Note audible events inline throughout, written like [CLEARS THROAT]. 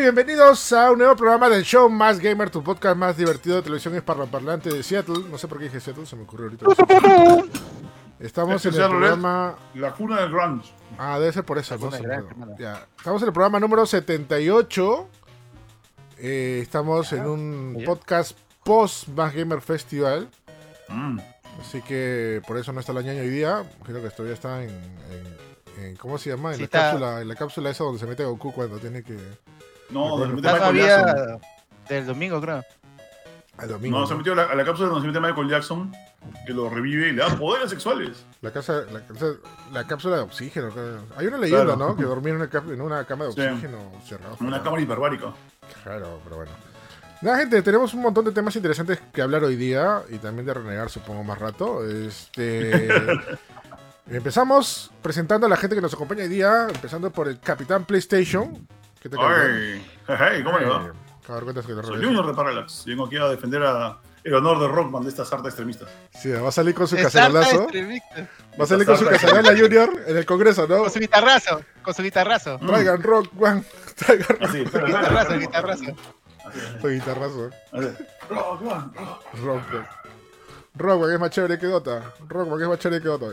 y bienvenidos a un nuevo programa del show Más Gamer, tu podcast más divertido de televisión hispanoparlante de Seattle. No sé por qué dije Seattle, se me ocurrió ahorita. Estamos Este en el programa. La cuna del grunge. Ah, debe ser por eso, ¿no? Ya. Estamos en el programa número 78. Eh, estamos en un podcast post Más Gamer Festival. Mm. Así que por eso no está la ñaña hoy día. Creo que todavía está en, en- en- ¿cómo se llama? En Sí, la está- cápsula, en la cápsula esa donde se mete Goku cuando tiene que. No, Está Michael Jackson. del domingo, creo. Al domingo. No, se metió a la, a la cápsula donde se mete Michael Jackson, que lo revive y le da poderes sexuales. La, casa, la, casa- la cápsula de oxígeno. creo. Hay una leyenda, Claro. ¿no? Que dormía en una, cap- en una cama de Sí. oxígeno cerrado. En una cámara hiperbárica. Claro, pero bueno. Nada, gente, tenemos un montón de temas interesantes que hablar hoy día y también de renegar, supongo, más rato. Este. [LAUGHS] Empezamos presentando a la gente que nos acompaña hoy día, empezando por el Capitán PlayStation. ¿Qué te Ay, hey, ¿cómo le va? Que te Soy. Junior de Parallax. Vengo aquí a defender a el honor de Rockman de estas artes extremistas. Sí, va a salir con su cacerolazo. Va a salir con su cacerola Junior en el Congreso, ¿no? Con su guitarrazo, con su guitarrazo. Mm. Traigan rock, one. [LAUGHS] Traigan Así, pero Guitarrazo, guitarrazo. su guitarrazo. Así. Rockman, rock. Rock, rock. Rockman es más chévere que Dota. Rockman es más chévere que Dota.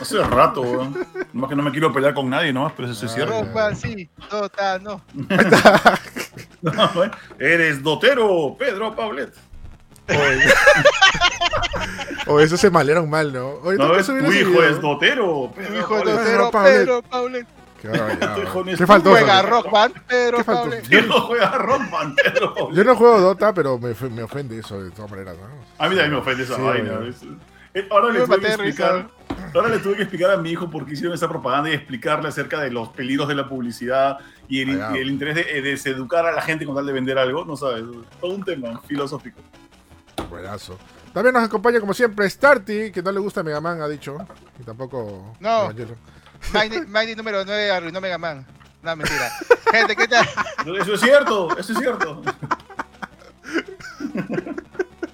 Hace rato, weón. Nomás que no me quiero pelear con nadie, nomás, pero eso es Ah, cierto. ya. Rock Band, sí, Dota, no. [LAUGHS] [LAUGHS] No, weón. Eres dotero, Pedro Paulet. Oye. [LAUGHS] Oye, eso se malearon mal, ¿no? Oye, No, es, tu hijo es dotero, Tu Pedro hijo de Paulet. Dotero, Paulet. Pedro Paulet. Qué es Qué faltoso. Juega Rock Band, Pedro ¿Qué faltó? Yo no juega Rockman, Pedro Paulet. [LAUGHS] Yo no juego Dota, pero me, me ofende eso de todas maneras, ¿no? A mí también me ofende esa Sí, vaina. eh, Ahora le tuve que explicar. Ahora le tuve que explicar a mi hijo por qué hicieron esa propaganda y explicarle acerca de los peligros de la publicidad y el, ya. y el interés de, de deseducar a la gente con tal de vender algo, no sabes, todo un tema filosófico. Buenazo. También nos acompaña, como siempre, Starty, que no le gusta Mega Man, ha dicho. Y tampoco. No. Evangelion. Mighty, Mighty número 9 arruinó Mega Man. No, mentira. [LAUGHS] Gente, ¿qué tal? Eso es cierto, eso es cierto. [LAUGHS]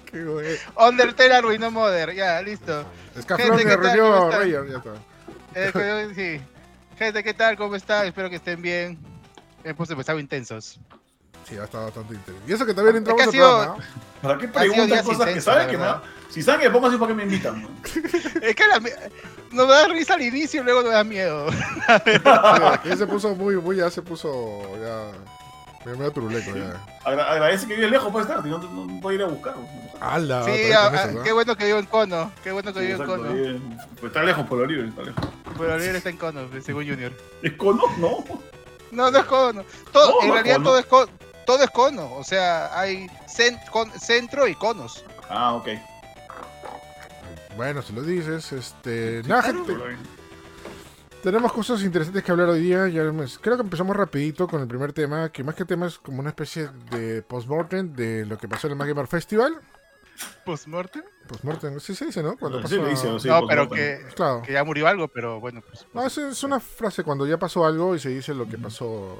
Qué güey. Undertale arruinó Mother. Ya, listo. Scaflón Gente, que ¿qué tal? reunió ¿Cómo? Rayer, ya está. Eh, [LAUGHS] sí. Gente, ¿qué tal? ¿Cómo están? Espero que estén bien. Hemos empezado intensos. Sí, ha estado bastante interesante. Y eso que también entramos sido- programa. ¿no? ¿Para qué preguntan cosas que saben que me verdad. Si saben que pongo así, ¿para qué me invitan? no? [LAUGHS] Es que la, nos da risa al inicio y luego nos da miedo. [LAUGHS] Sí, se puso muy, muy, ya se puso ya. medio- medio turuleco ya. Agra- agradece que vive lejos para estar, no, no, no puedo ir a buscarlo. ¡Hala! Sí, ah, eso, ¿no? qué bueno que vivo en Cono. Qué bueno que Sí, vivo en Cono. bien. Pues está lejos, por libre, está lejos. Oliver está en Cono, según Junior. ¿Es cono? No. No, no es Cono. Todo, No, en no es realidad Cono. todo es Cono. Todo es Cono. O sea, hay cen- con- centro y conos. Ah, ok. Bueno, si lo dices, este. Nada, gente. Tenemos cosas interesantes que hablar hoy día. Ya creo que empezamos rapidito con el primer tema, que más que tema es como una especie de postmortem de lo que pasó en el Mag Gamer Festival. ¿Postmortem? Postmortem, sí se dice, ¿no? Cuando Sí, pasó... le dice, sí, no, pues, pero que, Claro. que ya murió algo, pero bueno, pues. No, es, es una frase cuando ya pasó algo y se dice lo que pasó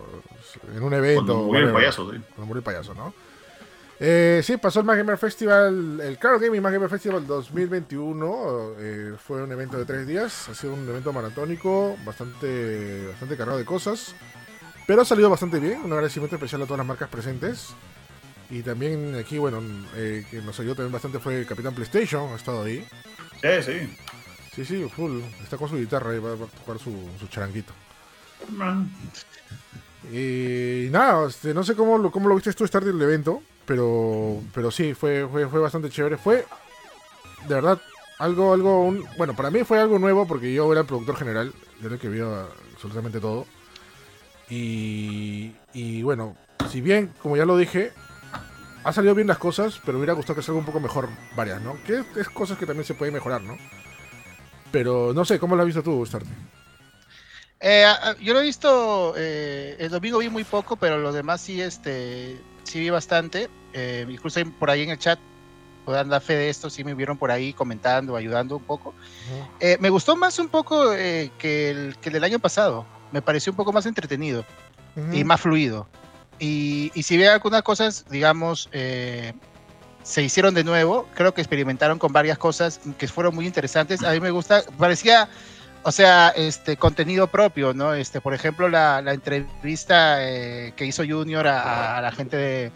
en un evento. Cuando murió el payaso, sí. Cuando murió el payaso, ¿no? Eh, sí, pasó el Gamer Festival, el Claro Gaming Gamer Festival 2021. eh, fue un evento de tres días, ha sido un evento maratónico, bastante, bastante cargado de cosas. Pero ha salido bastante bien. Un agradecimiento especial a todas las marcas presentes. Y también aquí, bueno, eh, que nos ayudó también bastante fue el Capitán PlayStation, ha estado ahí. Sí, sí. Sí, sí, full. Está con su guitarra y va, va a tocar su, su charanguito. Y nada, este, no sé cómo lo, cómo lo viste tú estar del evento, pero, pero sí, fue, fue, fue bastante chévere. Fue, de verdad, algo, algo, un- bueno, para mí fue algo nuevo porque yo era el productor general, yo era el que vio absolutamente todo. Y, y bueno, si bien, como ya lo dije, ha salido bien las cosas, pero me hubiera gustado que salga un poco mejor varias, ¿no? Que es, es cosas que también se pueden mejorar, ¿no? Pero no sé, ¿cómo lo has visto tú, Starte? Eh, yo lo he visto, eh, el domingo vi muy poco, pero lo demás sí, este, sí vi bastante. Eh, incluso por ahí en el chat, puedan dar fe de esto, sí me vieron por ahí comentando, ayudando un poco. Eh, me gustó más un poco eh, que, el, que el del año pasado. Me pareció un poco más entretenido y más fluido. Y, y si ve algunas cosas, digamos, eh, se hicieron de nuevo, creo que experimentaron con varias cosas que fueron muy interesantes. A mí me gusta, parecía o sea, este contenido propio, ¿no? Este, por ejemplo, la, la entrevista eh, que hizo Junior a, a la gente de,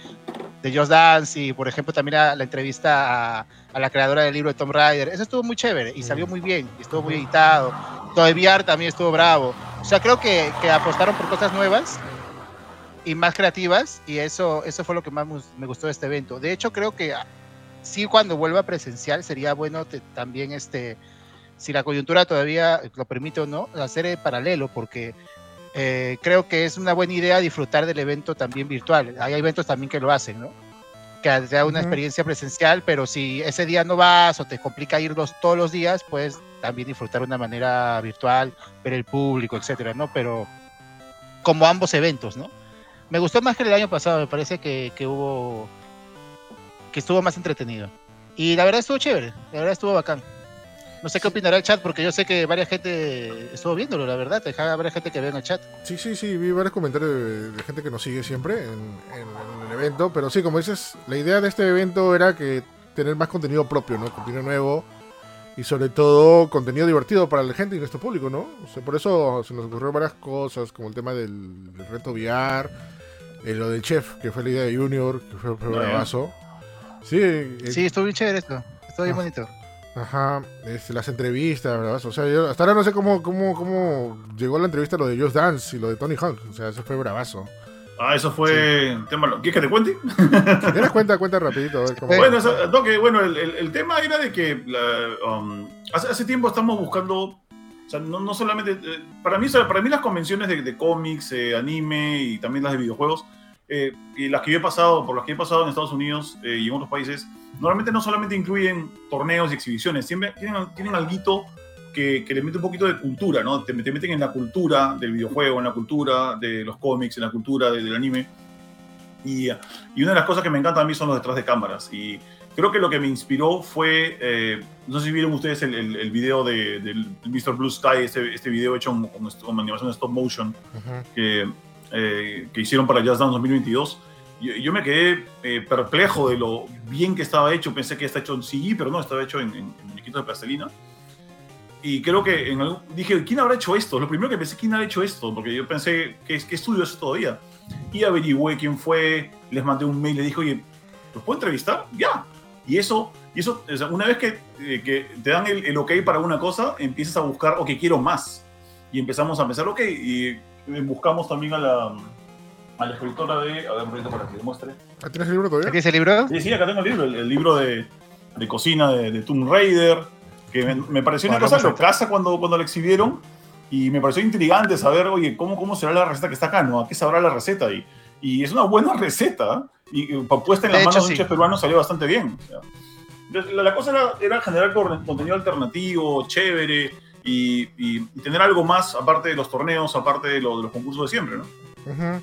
de Just Dance y, por ejemplo, también a, la entrevista a, a, la creadora del libro de Tom Rider. Eso estuvo muy chévere y salió muy bien, y estuvo muy editado. VR también estuvo bravo. O sea, creo que, que apostaron por cosas nuevas y más creativas y eso, eso fue lo que más me gustó de este evento. De hecho, creo que sí cuando vuelva presencial sería bueno te, también este si la coyuntura todavía lo permite o no, hacer el paralelo, porque eh, creo que es una buena idea disfrutar del evento también virtual. Hay eventos también que lo hacen, ¿no? Que te da una uh -huh. experiencia presencial, pero si ese día no vas o te complica ir los, todos los días, puedes también disfrutar de una manera virtual, ver el público, etcétera, ¿no? Pero como ambos eventos, ¿no? Me gustó más que el año pasado, me parece que, que hubo. que estuvo más entretenido. Y la verdad estuvo chévere, la verdad estuvo bacán. No sé qué opinará el chat, porque yo sé que varias gente estuvo viéndolo, la verdad. Dejaba varias gente que ve en el chat. Sí, sí, sí, vi varios comentarios de, de gente que nos sigue siempre en, en, en, el evento. Pero sí, como dices, la idea de este evento era que tener más contenido propio, ¿no? Contenido nuevo y sobre todo contenido divertido para la gente y nuestro público, ¿no? O sea, por eso se nos ocurrió varias cosas, como el tema del, del reto VR, eh, lo del chef, que fue la idea de Junior, que fue, fue bravazo. Sí, eh, sí, estuvo bien chévere esto, estuvo bien ah. bonito. Ajá, este, las entrevistas, ¿verdad? O sea, yo hasta ahora no sé cómo, cómo, cómo llegó la entrevista lo de Just Dance y lo de Tony Hawk. O sea, eso fue bravazo. Ah, eso fue sí. tema. ¿Quieres que te cuente? Si tienes cuenta, cuenta rapidito. A ver cómo bueno, eso, no, que, bueno el, el, el, tema era de que la, um, hace, hace, tiempo estamos buscando, o sea, no, no solamente, eh, para, mí, para mí las convenciones de, de cómics, eh, anime y también las de videojuegos, eh, y las que yo he por las que he pasado en Estados Unidos y en otros países, normalmente no solamente incluyen torneos y exhibiciones, siempre tienen, tienen algo que, que, le mete un poquito de cultura, ¿no? Te, te, meten en la cultura del videojuego, en la cultura de los cómics, en la cultura de, del anime. Y, y, una de las cosas que me encanta a mí son los detrás de cámaras. Y creo que lo que me inspiró fue, eh, no sé si vieron ustedes el, el, el video de, de, Mr. Blue Sky, este, este video hecho con, con, con animación stop motion, uh -huh. que eh, que hicieron para Just Dance 2022. Yo, yo me quedé eh, perplejo de lo bien que estaba hecho. Pensé que está hecho en CG, pero no, estaba hecho en, en, en muñequitos de plastilina. Y creo que en algún, dije, ¿quién habrá hecho esto? Lo primero que pensé, ¿quién habrá hecho esto? Porque yo pensé, ¿qué, qué estudio es todavía? Y averigüé quién fue, les mandé un mail, les dije, oye, ¿los puedo entrevistar? Ya. Y eso, y eso o sea, una vez que, eh, que te dan el, el, ok para una cosa, empiezas a buscar, ok, quiero más. Y empezamos a pensar, ok, y buscamos también a la, a la escritora de. A ver, un momento para que demuestre. ¿Tienes el libro todavía? ¿Tienes el libro? Sí, sí, acá tengo el libro, el, el libro de, de, cocina de, de, Tomb Raider, que me, me pareció una cosa locaza cuando, cuando lo exhibieron y me pareció intrigante saber, oye, ¿cómo, cómo será la receta que está acá? ¿no? ¿A qué sabrá la receta? Y, y es una buena [LAUGHS] receta y puesta en las manos de un chef peruano salió bastante bien. La, la, cosa era, era generar contenido alternativo, chévere, y, y, tener algo más aparte de los torneos, aparte de, lo, de los concursos de siempre, ¿no? Uh -huh.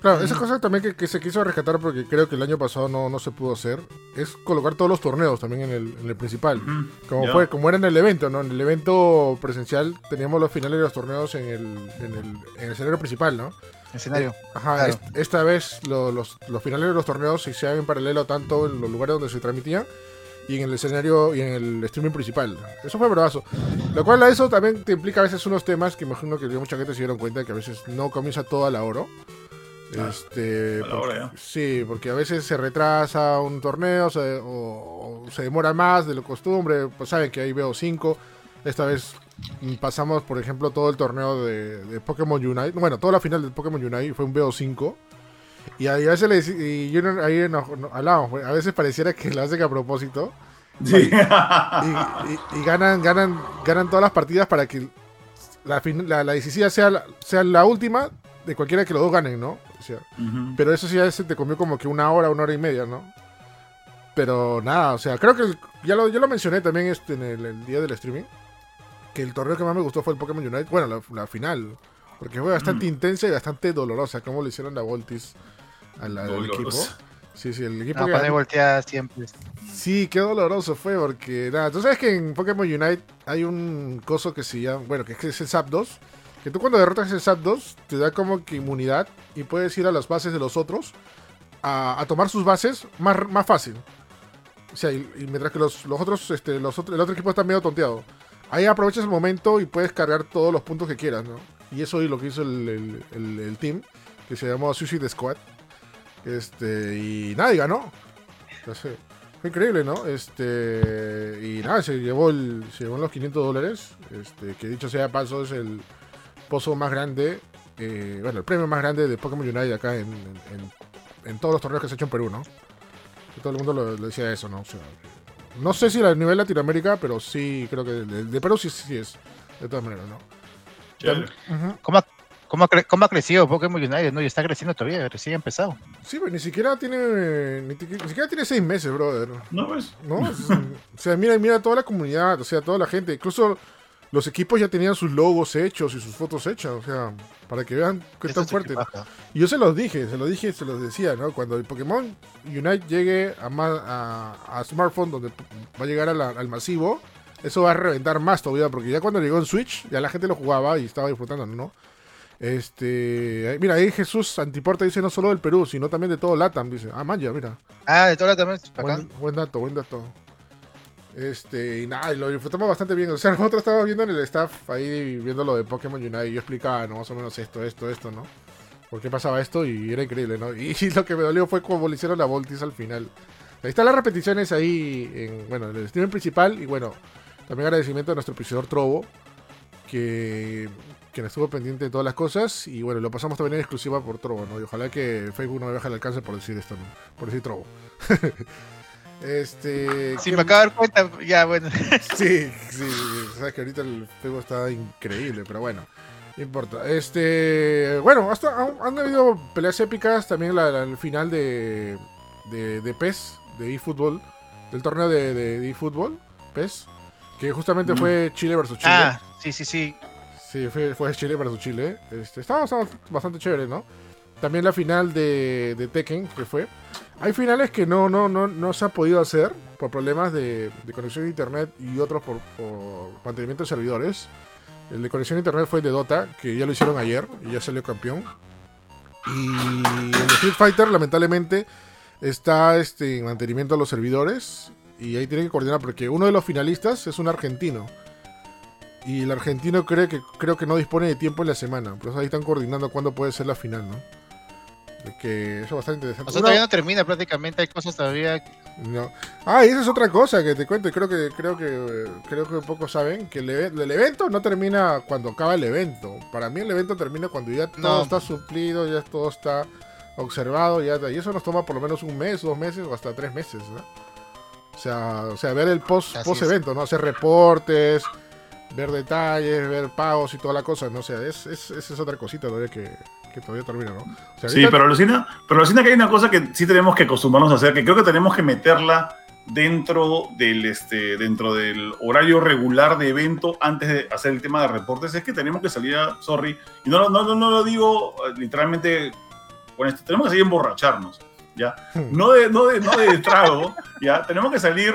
Claro, esa cosa también que, que, se quiso rescatar porque creo que el año pasado no, no se pudo hacer, es colocar todos los torneos también en el, en el principal. Uh -huh. Como yeah. fue, como era en el evento, ¿no? En el evento presencial teníamos los finales de los torneos en el, en el, en el escenario principal, ¿no? Escenario. Ajá, claro. esta vez lo, los, los finales de los torneos se hicieron en paralelo tanto en los lugares donde se transmitían y en el escenario y en el streaming principal. Eso fue bravazo. Lo cual a eso también te implica a veces unos temas que imagino que mucha gente se dieron cuenta que a veces no comienza todo a la hora. Ah, este, a la hora, porque, sí, porque a veces se retrasa un torneo se, o, o, se demora más de lo costumbre. Pues saben que ahí veo 5. Esta vez pasamos, por ejemplo, todo el torneo de, de Pokémon Unite. Bueno, toda la final de Pokémon Unite fue un BO5. Y a veces le y yo ahí no, no, hablamos, a veces pareciera que lo hacen a propósito. Sí. Y, y, y, ganan, ganan, ganan todas las partidas para que la, la, la decisiva sea la, sea la última de cualquiera que los dos ganen, ¿no? O sea, uh -huh. Pero eso sí a veces te comió como que una hora, una hora y media, ¿no? Pero nada, o sea, creo que el, ya lo, yo lo mencioné también este, en el, el, día del streaming. Que el torneo que más me gustó fue el Pokémon Unite. Bueno, la, la final. Porque fue bastante mm. intensa y bastante dolorosa, como lo hicieron a Voltis al, al equipo. Sí, sí, el equipo. No, que voltea siempre. Sí, qué doloroso fue, porque nada, tú sabes que en Pokémon Unite hay un coso que se llama, bueno, que es el Zapdos. Que tú cuando derrotas el Zapdos te da como que inmunidad y puedes ir a las bases de los otros a, a tomar sus bases más, más fácil. O sea, y, y mientras que los, los otros, este, los otro, el otro equipo está medio tonteado. Ahí aprovechas el momento y puedes cargar todos los puntos que quieras, ¿no? Y eso es lo que hizo el, el- el- team, que se llamó Suicide Squad. Este, y nada, y ganó. Entonces, fue increíble, ¿no? Este, y nada, se llevó, el, se llevó los 500 dólares. Este, que dicho sea de paso, es el pozo más grande, eh, bueno, el premio más grande de Pokémon Unite acá en, en- todos los torneos que se ha hecho en Perú, ¿no? Todo el mundo lo, lo decía eso, ¿no? O sea, no sé si a nivel Latinoamérica, pero sí creo que de, de Perú sí, sí es, de todas maneras, ¿no? ¿Cómo ha, cómo ha cre- cómo ha crecido Pokémon United? No, y está creciendo todavía, recién ha empezado. Sí, pero ni siquiera tiene, ni, ni siquiera tiene seis meses, brother. ¿No ves? ¿no? [LAUGHS] O sea, mira, mira toda la comunidad, o sea, toda la gente, incluso los equipos ya tenían sus logos hechos y sus fotos hechas, o sea, para que vean que Eso tan fuerte. Y yo se los dije, se los dije, se los decía, ¿no? Cuando el Pokémon Unite llegue a, ma- a, a smartphone, donde va a llegar a la- al masivo, eso va a reventar más todavía, porque ya cuando llegó en Switch, ya la gente lo jugaba y estaba disfrutando, ¿no? Este, ahí- mira, ahí Jesús Antiporta dice no solo del Perú, sino también de todo LATAM, dice. Ah, man, ya, mira. Ah, de es bacán. Buen, buen dato, buen dato. Este, y nada, lo disfrutamos bastante bien. O sea, [LAUGHS] nosotros estábamos viendo en el staff ahí viendo lo de Pokémon Unite y yo explicaba, ¿no? Más o menos esto, esto, esto, ¿no? ¿Por qué pasaba esto? Y era increíble, ¿no? Y, [LAUGHS] lo que me dolió fue como le hicieron la Voltis al final. Ahí están las repeticiones ahí en, bueno, en el streaming principal y bueno, también agradecimiento a nuestro prisionero Trobo, que, que estuvo pendiente de todas las cosas y bueno, lo pasamos también en exclusiva por Trobo, ¿no? Y ojalá que Facebook no me baje el alcance por decir esto, ¿no? Por decir Trobo. [LAUGHS] este... Si ¿qué- me acabo de dar cuenta, ya bueno. [LAUGHS] Sí, sí, sabes que ahorita el Facebook está increíble, pero bueno, no importa. Este, bueno, hasta han, han habido peleas épicas, también la, la- el final de, de, de PES, de eFootball, del torneo de, de, de eFootball, PES, que justamente Mm. fue Chile versus Chile. Ah, sí, sí, sí. Sí, fue, fue Chile versus Chile. Este, estaba, estaba bastante chévere, ¿no? También la final de, de Tekken, que fue. Hay finales que no, no, no, no se ha podido hacer por problemas de, conexión a internet y otros por, mantenimiento de servidores. El de conexión a internet fue el de Dota, que ya lo hicieron ayer y ya salió campeón. Y el de Street Fighter, lamentablemente, está este, en mantenimiento de los servidores. Y ahí tienen que coordinar porque uno de los finalistas es un argentino. Y el argentino cree que, creo que no dispone de tiempo en la semana. Por ahí están coordinando cuándo puede ser la final, ¿no? Que eso es bastante interesante. O sea, Una- todavía no termina prácticamente, hay cosas todavía. no. Ah, y esa es otra cosa que te cuento. y Creo que creo que creo que pocos saben que el, el evento no termina cuando acaba el evento. Para mí el evento termina cuando ya todo No. está suplido, ya todo está observado, ya y eso nos toma por lo menos un mes, dos meses o hasta tres meses, ¿no? O sea, o sea, ver el post Así post evento, ¿no? Hacer reportes, ver detalles, ver pagos y toda la cosa, no o sea, es, es, esa es otra cosita todavía que, que todavía termina, ¿no? O sea, Sí, pero alucina, pero alucina que hay una cosa que sí tenemos que acostumbrarnos a hacer, que creo que tenemos que meterla dentro del este dentro del horario regular de evento antes de hacer el tema de reportes es que tenemos que salir a, sorry y no, lo- no, no, no lo digo eh, literalmente con esto tenemos que salir a emborracharnos ya Hmm. no de no de no de trago [LAUGHS] ya tenemos que salir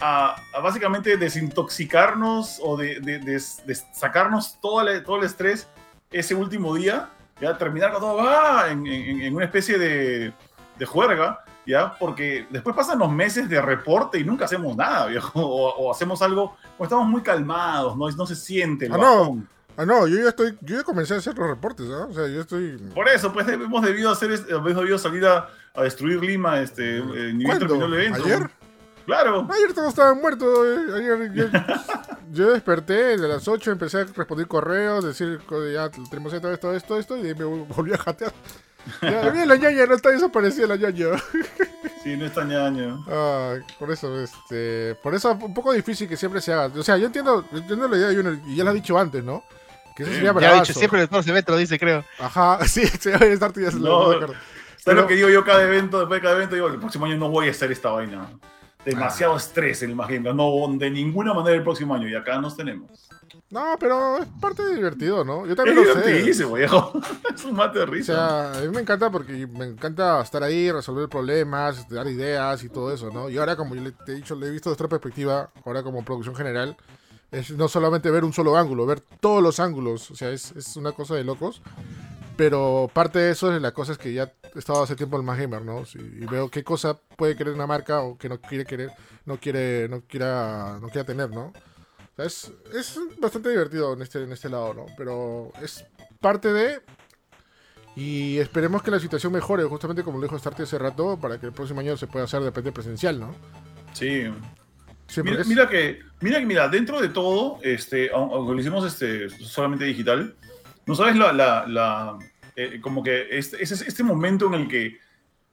a, a básicamente desintoxicarnos o de, de- de- de sacarnos todo el, todo el estrés ese último día, ya terminar con todo ¡ah! en, en- en una especie de, de juerga, ya, porque después pasan los meses de reporte y nunca hacemos nada, viejo, o, o hacemos algo, o estamos muy calmados, no, no se siente el Ah, no. Ah, no, yo ya estoy, yo ya comencé a hacer los reportes, ¿no? O sea, yo estoy... Por eso, pues hemos debido hacer, hemos debido salir a, a destruir Lima, este, eh, ni terminó el evento. ¿Ayer? Claro. Ayer todos estaban muertos. eh. Ayer yo, yo desperté de las 8, empecé a responder correos, decir ya tenemos esto, esto, esto, esto, y me vol- volví a jatear. Ya, [LAUGHS] mira, la ñaña no está desaparecida la ñaña. Sí, no está ñaño. Ah, por eso, este, por eso un poco difícil que siempre se haga. O sea, yo entiendo, yo entiendo la idea de Junior, y ya lo has dicho antes, ¿no? Que eso Sí, sería Ya lo he bravazo. dicho siempre los eventos, lo dice, creo. Ajá, [LAUGHS] sí, sí, va a estar ya se lo- No, no. ¿Sabes Pero- lo que digo yo cada evento? Después de cada evento digo, el próximo año no voy a hacer esta vaina. Demasiado estrés en el Gamer. No, de ninguna manera el próximo año. Y acá nos tenemos. No, pero es parte de divertido, ¿no? Yo Es también lo sé. divertidísimo, viejo. [LAUGHS] Es un mate de O risa. sea, a mí me encanta porque me encanta estar ahí, resolver problemas, dar ideas y todo eso, ¿no? Y ahora, como yo le- te he dicho, le he visto desde otra perspectiva, ahora como producción general, es no solamente ver un solo ángulo, ver todos los ángulos, o sea, es, es una cosa de locos. Pero parte de eso es la cosa es que ya he estado hace tiempo en el Más Gamer, ¿no? Sí, y veo qué cosa puede querer una marca o que no quiere querer, no quiere, no quiera, no quiera tener, ¿no? O sea, es, es bastante divertido en este, en este lado, ¿no? Pero es parte de... Y esperemos que la situación mejore, justamente como lo dijo Starty hace rato, para que el próximo año se pueda hacer de repente presencial, ¿no? Sí. Sí, Mira, porque es- mira que, mira que, mira, dentro de todo, este, aun- aunque lo hicimos este, solamente digital, no sabes la, la, la- eh, como que este, es este momento en el que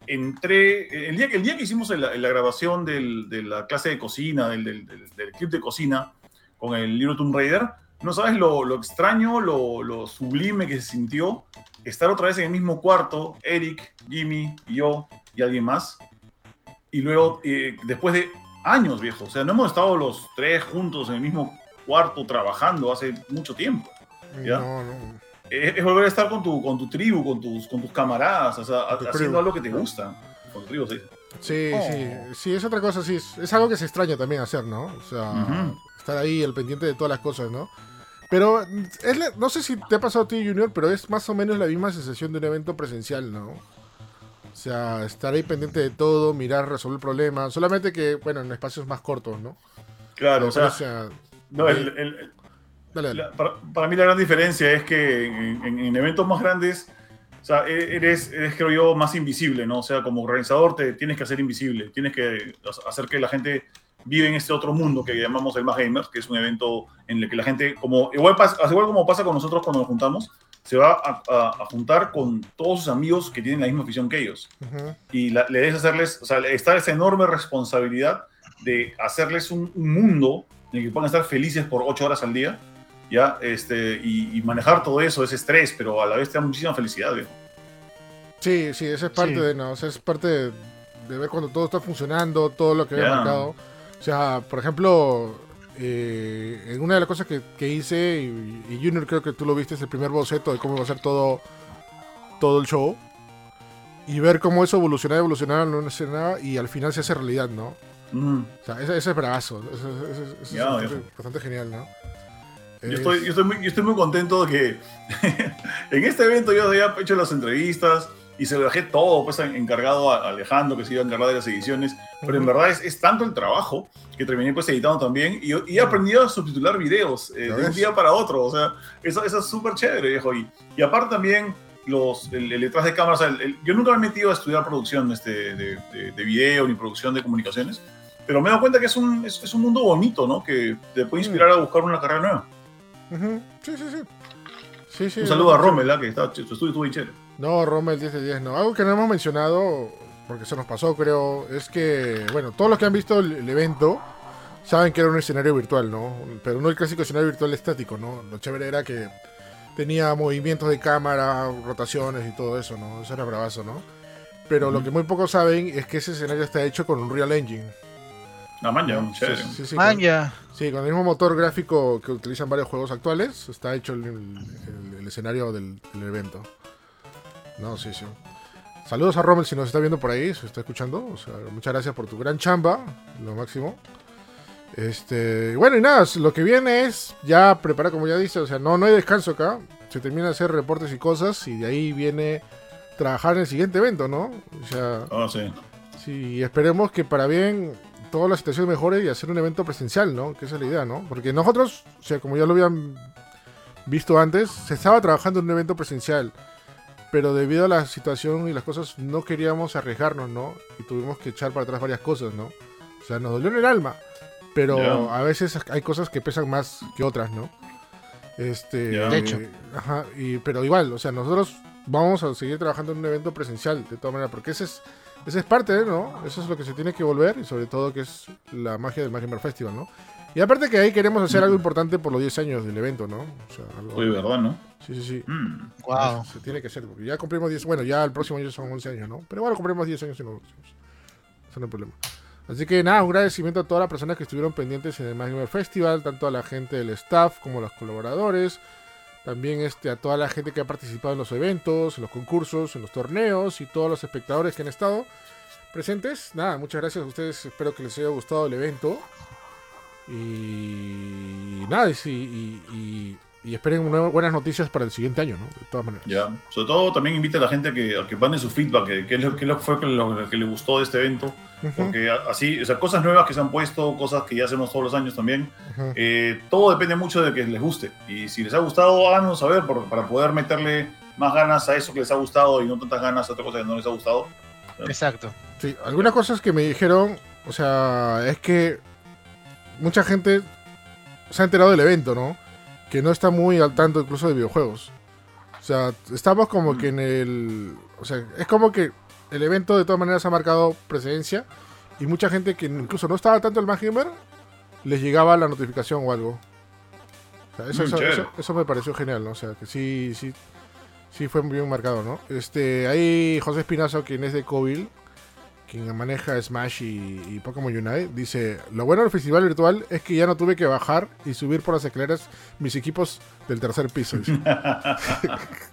entré, el día, que- hicimos la, grabación del- de la clase de cocina, del, del, clip de cocina con el libro Tomb Raider, no sabes lo, extraño, lo, lo sublime que se sintió estar otra vez en el mismo cuarto, Eric, Jimmy, yo y alguien más, y luego, eh, después de años, viejo. O sea, no hemos estado los tres juntos en el mismo cuarto trabajando hace mucho tiempo. ¿Ya? No, no. Es, es volver a estar con tu, con tu tribu, con tus, con tus camaradas, o sea, tu haciendo tribu. algo que te gusta. Con tu tribu, sí. Sí, Oh. sí, sí, es otra cosa, sí, es, es algo que se extraña también hacer, ¿no? O sea, estar ahí al pendiente de todas las cosas, ¿no? Pero es la- no sé si te ha pasado a ti, Junior, pero es más o menos la misma sensación de un evento presencial, ¿no? O sea, estar ahí pendiente de todo, mirar, resolver problemas, solamente que, bueno, en espacios más cortos, ¿no? Claro, o sea, sea, no, el- el- el- dale, dale. la- para, para mí la gran diferencia es que en, en- en eventos más grandes, o sea, e- eres, eres, creo yo, más invisible, ¿no? O sea, como organizador te tienes que hacer invisible, tienes que hacer que la gente vive en este otro mundo que llamamos el Más Gamers, que es un evento en el que la gente, como igual, pasa, igual como pasa con nosotros cuando nos juntamos, se va a, a- a juntar con todos sus amigos que tienen la misma afición que ellos. Ujú. Y la- le debes hacerles, o sea, está esa enorme responsabilidad de hacerles un, un mundo en el que puedan estar felices por ocho horas al día, ¿ya? Este, y, y manejar todo eso, ese estrés, pero a la vez te da muchísima felicidad, viejo. Sí, sí, esa es parte Sí. de, no, o sea, es parte de, de ver cuando todo está funcionando, todo lo que había marcado. O sea, por ejemplo, eh, en una de las cosas que, que hice, y, y Junior creo que tú lo viste, es el primer boceto de cómo va a ser todo, todo el show. Y ver cómo eso evolucionaba, evolucionaba, evolucionaba, y al final se hace realidad, ¿no? Mm. O sea, ese, ese es bravazo, eso, eso- eso es Ya, bastante, viejo. bastante genial, ¿no? Yo Es- estoy, yo, estoy muy, yo estoy muy contento de que [LAUGHS] en este evento yo había hecho las entrevistas y se lo dejé todo pues en- encargado a Alejandro que se iba a encargar de las ediciones, pero en Ujú. verdad es, es tanto el trabajo que terminé pues editando también y, y he aprendido a subtitular videos eh, ¿Ya de un día para otro, o sea, eso, eso es súper chévere, viejo. Y, y aparte también los, el, el detrás de cámaras, el- el- yo nunca me he metido a estudiar producción este, de, de, de video ni producción de comunicaciones, pero me he dado cuenta que es un, es, es un mundo bonito, ¿no? Que te puede inspirar a buscar una carrera nueva. Ujú, Sí, sí, sí. Sí, sí, Un saludo a. Rommel, ¿ah? que está, su estudio estuvo chévere. No, Rommel 10 de 10, no. Algo que no hemos mencionado, porque se nos pasó, creo, es que, bueno, todos los que han visto el, el evento saben que era un escenario virtual, ¿no? Pero no el clásico escenario virtual estático, ¿no? Lo chévere era que tenía movimientos de cámara, rotaciones y todo eso, ¿no? Eso era bravazo, ¿no? Pero lo Ujú. que muy pocos saben es que ese escenario está hecho con un Real Engine. La maña, ¿no? Sí, sí, sí, con-. Sí, con el mismo motor gráfico que utilizan varios juegos actuales, está hecho el, el- el escenario del, del evento. No, sí, sí. Saludos a Rommel si nos está viendo por ahí, si está escuchando. O sea, muchas gracias por tu gran chamba, lo máximo. Este, bueno, y nada, lo que viene es ya preparar, como ya dice, o sea, no, no hay descanso acá. Se termina de hacer reportes y cosas, y de ahí viene trabajar en el siguiente evento, ¿no? O sea, Ah, sí. Sí, esperemos que para bien toda la situación mejore y hacer un evento presencial, ¿no? Que esa es la idea, ¿no? Porque nosotros, o sea, como ya lo habían visto antes, se estaba trabajando en un evento presencial, pero debido a la situación y las cosas no queríamos arriesgarnos, ¿no? Y tuvimos que echar para atrás varias cosas, ¿no? O sea, nos dolió en el alma, pero a veces hay cosas que pesan más que otras, ¿no? Este. De hecho. ajá, y, pero igual, o sea, nosotros vamos a seguir trabajando en un evento presencial, de todas maneras, porque ese es esa es parte, ¿no? Eso es lo que se tiene que volver y sobre todo que es la magia del Magimer Festival, ¿no? Y aparte que ahí queremos hacer algo importante por los 10 años del evento, ¿no? O sea, algo... Oye, ¿verdad, no? Sí, sí, sí. Mm. Wow. Se tiene que hacer, porque ya cumplimos 10, bueno, ya el próximo año son 11 años, ¿no? Pero bueno, cumplimos 10 años y no Eso no hay problema. Así que nada, un agradecimiento a todas las personas que estuvieron pendientes en el Magimer Festival, tanto a la gente del staff como a los colaboradores, también este, a toda la gente que ha participado en los eventos, en los concursos, en los torneos y todos los espectadores que han estado presentes. Nada, muchas gracias a ustedes, espero que les haya gustado el evento. Y nada, y, esperen buenas noticias para el siguiente año, ¿no? De todas maneras. Ya. Sobre todo también invita a la gente a que, a que su feedback, que- qué lo que fue lo que le gustó de este evento, Porque así, o sea, cosas nuevas que se han puesto, cosas que ya hacemos todos los años también, eh, todo depende mucho de que les guste. Y si les ha gustado, háganos saber para poder meterle más ganas a eso que les ha gustado y no tantas ganas a otra cosa que no les ha gustado. Exacto. Sí, algunas cosas que me dijeron, o sea, es que mucha gente se ha enterado del evento, ¿no? Que no está muy al tanto incluso de videojuegos. O sea, estamos como mm. que en el... O sea, es como que el evento de todas maneras ha marcado precedencia y mucha gente que incluso no estaba tanto el Gamer les llegaba la notificación o algo. O sea, eso, eso, me pareció genial, ¿no? O sea, que sí, sí, sí fue muy bien marcado, ¿no? Este, ahí José Espinazo, quien es de Covil, quien maneja Smash y, Pokémon Unite, dice, lo bueno del festival virtual es que ya no tuve que bajar y subir por las escaleras mis equipos del tercer piso. [LAUGHS]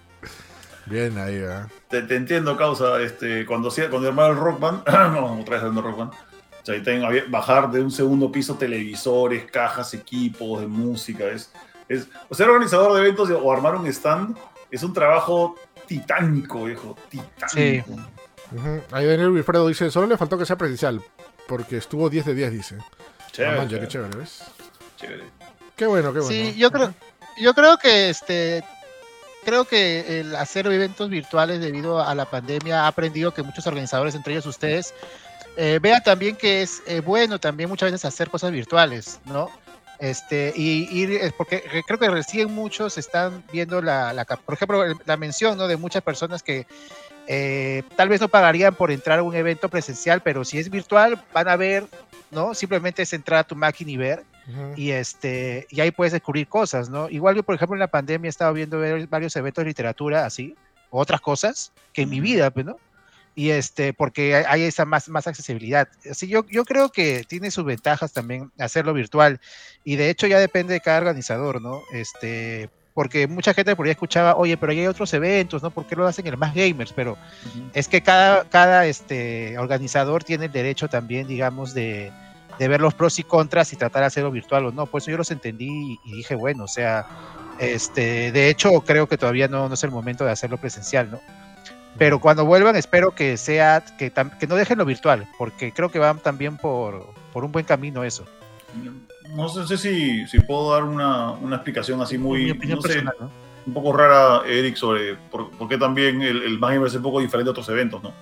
Bien ahí, ¿eh? te, entiendo, causa. Este, cuando, cuando armaron el Rock Band, [CLEARS THROAT] no, otra vez el Rock Band, o sea, tengo, bajar de un segundo piso televisores, cajas, equipos de música. Es, es, ser organizador de eventos o armar un stand es un trabajo titánico, viejo. Titánico. Sí. Ahí Daniel Wilfredo dice, solo le faltó que sea presencial, porque estuvo 10 de 10, dice. Chévere. qué chévere, ¿ves? Chévere. Qué bueno, qué bueno. Sí, yo creo, yo creo que este creo que el hacer eventos virtuales debido a la pandemia ha aprendido que muchos organizadores, entre ellos ustedes, eh, vean también que es eh, bueno también muchas veces hacer cosas virtuales, ¿no? Este, y ir, porque creo que recién muchos están viendo la, la por ejemplo, la mención ¿no? de muchas personas que eh, tal vez no pagarían por entrar a un evento presencial, pero si es virtual, van a ver, ¿no? Simplemente es entrar a tu máquina y ver. Y este, y ahí puedes descubrir cosas, ¿no? Igual que, por ejemplo, en la pandemia he estado viendo varios eventos de literatura así, otras cosas, que en mi vida, pues, ¿no? Y este, porque hay esa más, más accesibilidad. Así yo, yo creo que tiene sus ventajas también hacerlo virtual. Y de hecho ya depende de cada organizador, ¿no? Este, porque mucha gente por ahí escuchaba, oye, pero hay otros eventos, ¿no? ¿Por qué lo hacen el más gamers? Pero es que cada, cada este, organizador tiene el derecho también, digamos, de, de, ver los pros y contras y tratar de hacerlo virtual o no. Por eso yo los entendí y, dije, bueno, o sea, este, de hecho creo que todavía no, no es el momento de hacerlo presencial, ¿no? Pero cuando vuelvan espero que sea, que, que no dejen lo virtual, porque creo que van también por, por un buen camino eso no sé si, si puedo dar una, una, explicación así muy, no sé, un poco rara, Eric, sobre por, qué también el, el es un poco diferente a otros eventos, ¿no?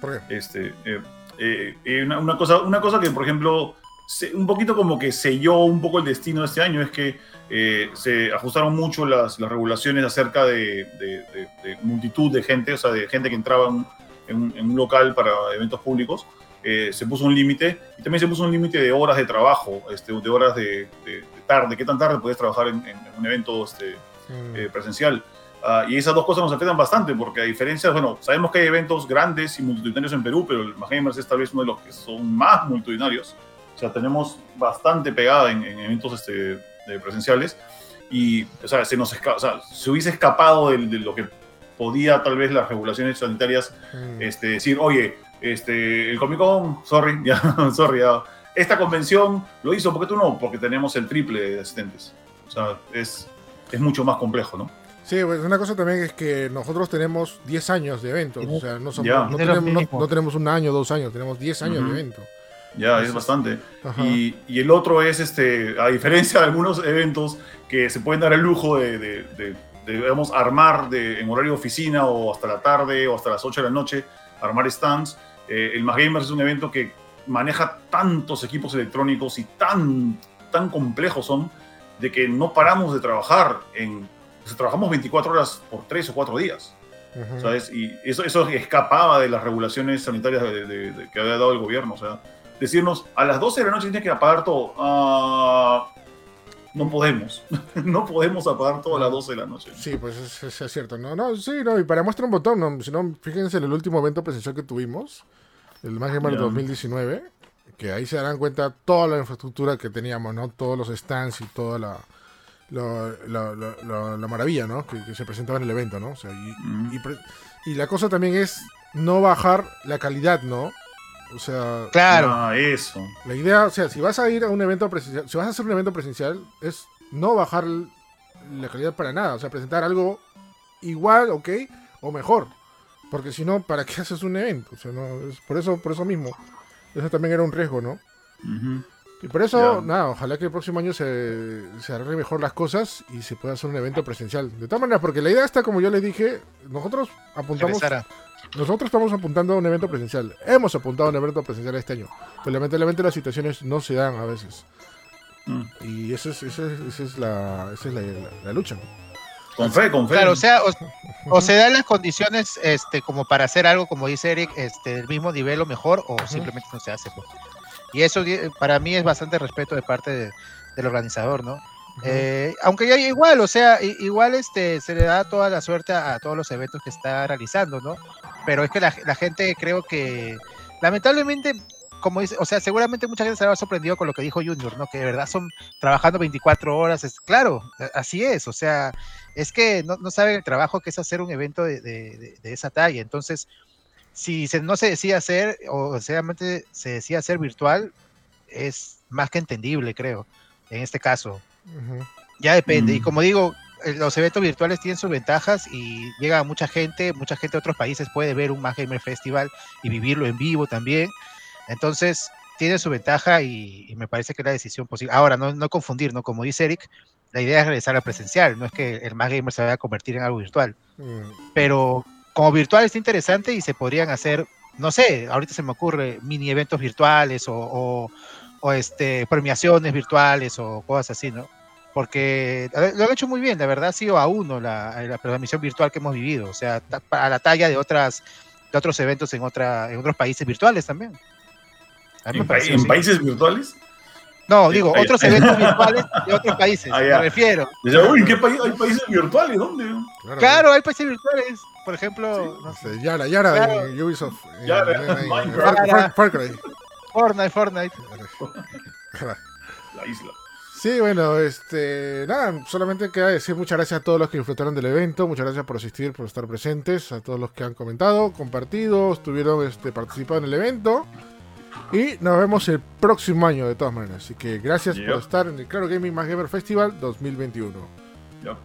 ¿Por qué? Este, eh, eh, eh, una, una, cosa, una cosa que, por ejemplo, un poquito como que selló un poco el destino de este año es que se ajustaron mucho las, las regulaciones acerca de, de, multitud de gente, o sea, de gente que entraba en, en un local para eventos públicos. Eh, se puso un límite y también se puso un límite de horas de trabajo, este, de horas de, tarde, qué tan tarde puedes trabajar en, un evento este, mm. eh, presencial. Ah, y esas dos cosas nos afectan bastante porque a diferencia, bueno, sabemos que hay eventos grandes y multitudinarios en Perú, pero el Gamers es tal vez uno de los que son más multitudinarios. O sea, tenemos bastante pegada en, eventos este, presenciales y, o sea, se nos o sea, se hubiese escapado de, lo que podía tal vez las regulaciones sanitarias mm. este, decir, oye, este, el Comic Con, sorry, [LAUGHS] ya, sorry, esta convención lo hizo, porque tú no? Porque tenemos el triple de asistentes. O sea, es, es mucho más complejo, ¿no? Sí, pues una cosa también es que nosotros tenemos 10 años de eventos, o sea, no, no, tenemos, no, tenemos, un año, dos años, tenemos 10 años de evento. Ya, es bastante. Y, y, el otro es, este, a diferencia de algunos eventos que se pueden dar el lujo de, de, de, digamos, armar de, en horario de oficina o hasta la tarde o hasta las 8 de la noche, armar stands, eh, el Más Gamers es un evento que maneja tantos equipos electrónicos y tan, tan complejos son de que no paramos de trabajar en... trabajamos 24 horas por 3 o 4 días. ¿sabes? Y eso, eso escapaba de las regulaciones sanitarias que había dado el gobierno. O sea, decirnos a las 12 de la noche tienes que apagar todo. Ah, no podemos. [LAUGHS] no podemos apagar todo a las 12 de la noche. Sí, pues es, es, cierto. No, no, sí, no, y para muestra un botón, no, si no, fíjense en el último evento presencial que tuvimos, el Magic yeah. 2019, que ahí se darán cuenta toda la infraestructura que teníamos, ¿no? Todos los stands y toda la, la, maravilla, ¿no? Que, se presentaba en el evento, ¿no? O sea, y, mm. y, la cosa también es no bajar la calidad, ¿no? O sea, claro, ah, eso. La idea, o sea, si vas a ir a un evento presencial, si vas a hacer un evento presencial, es no bajar la calidad para nada, o sea, presentar algo igual, ok, o mejor. Porque si no, ¿para qué [LAUGHS] haces un evento? O sea, no, es por eso, por eso mismo. Eso también era un riesgo, ¿no? Y por eso, Ya. nada, ojalá que el próximo año se, se arregle mejor las cosas y se pueda hacer un evento presencial. De todas maneras, porque la idea está, como yo les dije, nosotros apuntamos, nosotros estamos apuntando a un evento presencial. Hemos apuntado a un evento presencial este año. Pero lamentablemente las situaciones no se dan a veces. Mm. Y esa es, esa es, esa es la, esa es la, la- la lucha. Con fe, con fe. Claro, o sea, o, o se dan las condiciones este, como para hacer algo, como dice Eric, este, del mismo nivel o mejor, o simplemente no se hace. Y eso di- para mí es bastante respeto de parte de- del organizador, ¿no? Eh, aunque ya igual, o sea, igual este, se le da toda la suerte a, a todos los eventos que está realizando, ¿no? Pero es que la, la gente creo que, lamentablemente, como dice, o sea, seguramente mucha gente se habrá sorprendido con lo que dijo Junior, ¿no? Que de verdad son trabajando 24 horas, es, claro, así es, o sea, es que no, no saben el trabajo que es hacer un evento de, de- de- de esa talla, entonces, si se, no se decide hacer, o sinceramente se decide hacer virtual, es más que entendible, creo, en este caso. Ya depende. Y Mm. como digo, eh, los eventos virtuales tienen sus ventajas y llega a mucha gente, mucha gente de otros países puede ver un Más Gamer Festival y vivirlo en vivo también. Entonces, tiene su ventaja y, y me parece que es la decisión posible. Ahora, no, no confundir, ¿no? Como dice Eric, la idea es regresar a presencial, no es que el Más Gamer se vaya a convertir en algo virtual. Mm. Pero como virtual está interesante y se podrían hacer, no sé, ahorita se me ocurre mini eventos virtuales o, o- o, este, premiaciones virtuales o cosas así, ¿no? Porque lo han hecho muy bien, la verdad ha sido a uno la, la transmisión virtual que hemos vivido, o sea, a la talla de otras de otros eventos en otra en otros países virtuales también. ¿En, pa- pareció, en sí. países virtuales? No, digo, otros eventos virtuales de otros países, [LAUGHS] me refiero. Uy, ¿en qué país hay países virtuales? ¿Dónde? Claro, hay países virtuales, por ejemplo, no sé, Este, Yara, Yara Claro. en Ubisoft. Yara, Minecraft. Far- Far- Far Cry. Fortnite, Fortnite. La isla. Sí, bueno, este, nada, solamente queda decir muchas gracias a todos los que disfrutaron del evento, muchas gracias por asistir, por estar presentes, a todos los que han comentado, compartido, estuvieron este, participando en el evento. Y nos vemos el próximo año de todas maneras. Así que gracias por Yep. estar en el Claro Gaming Más Gamer Festival 2021. Ya.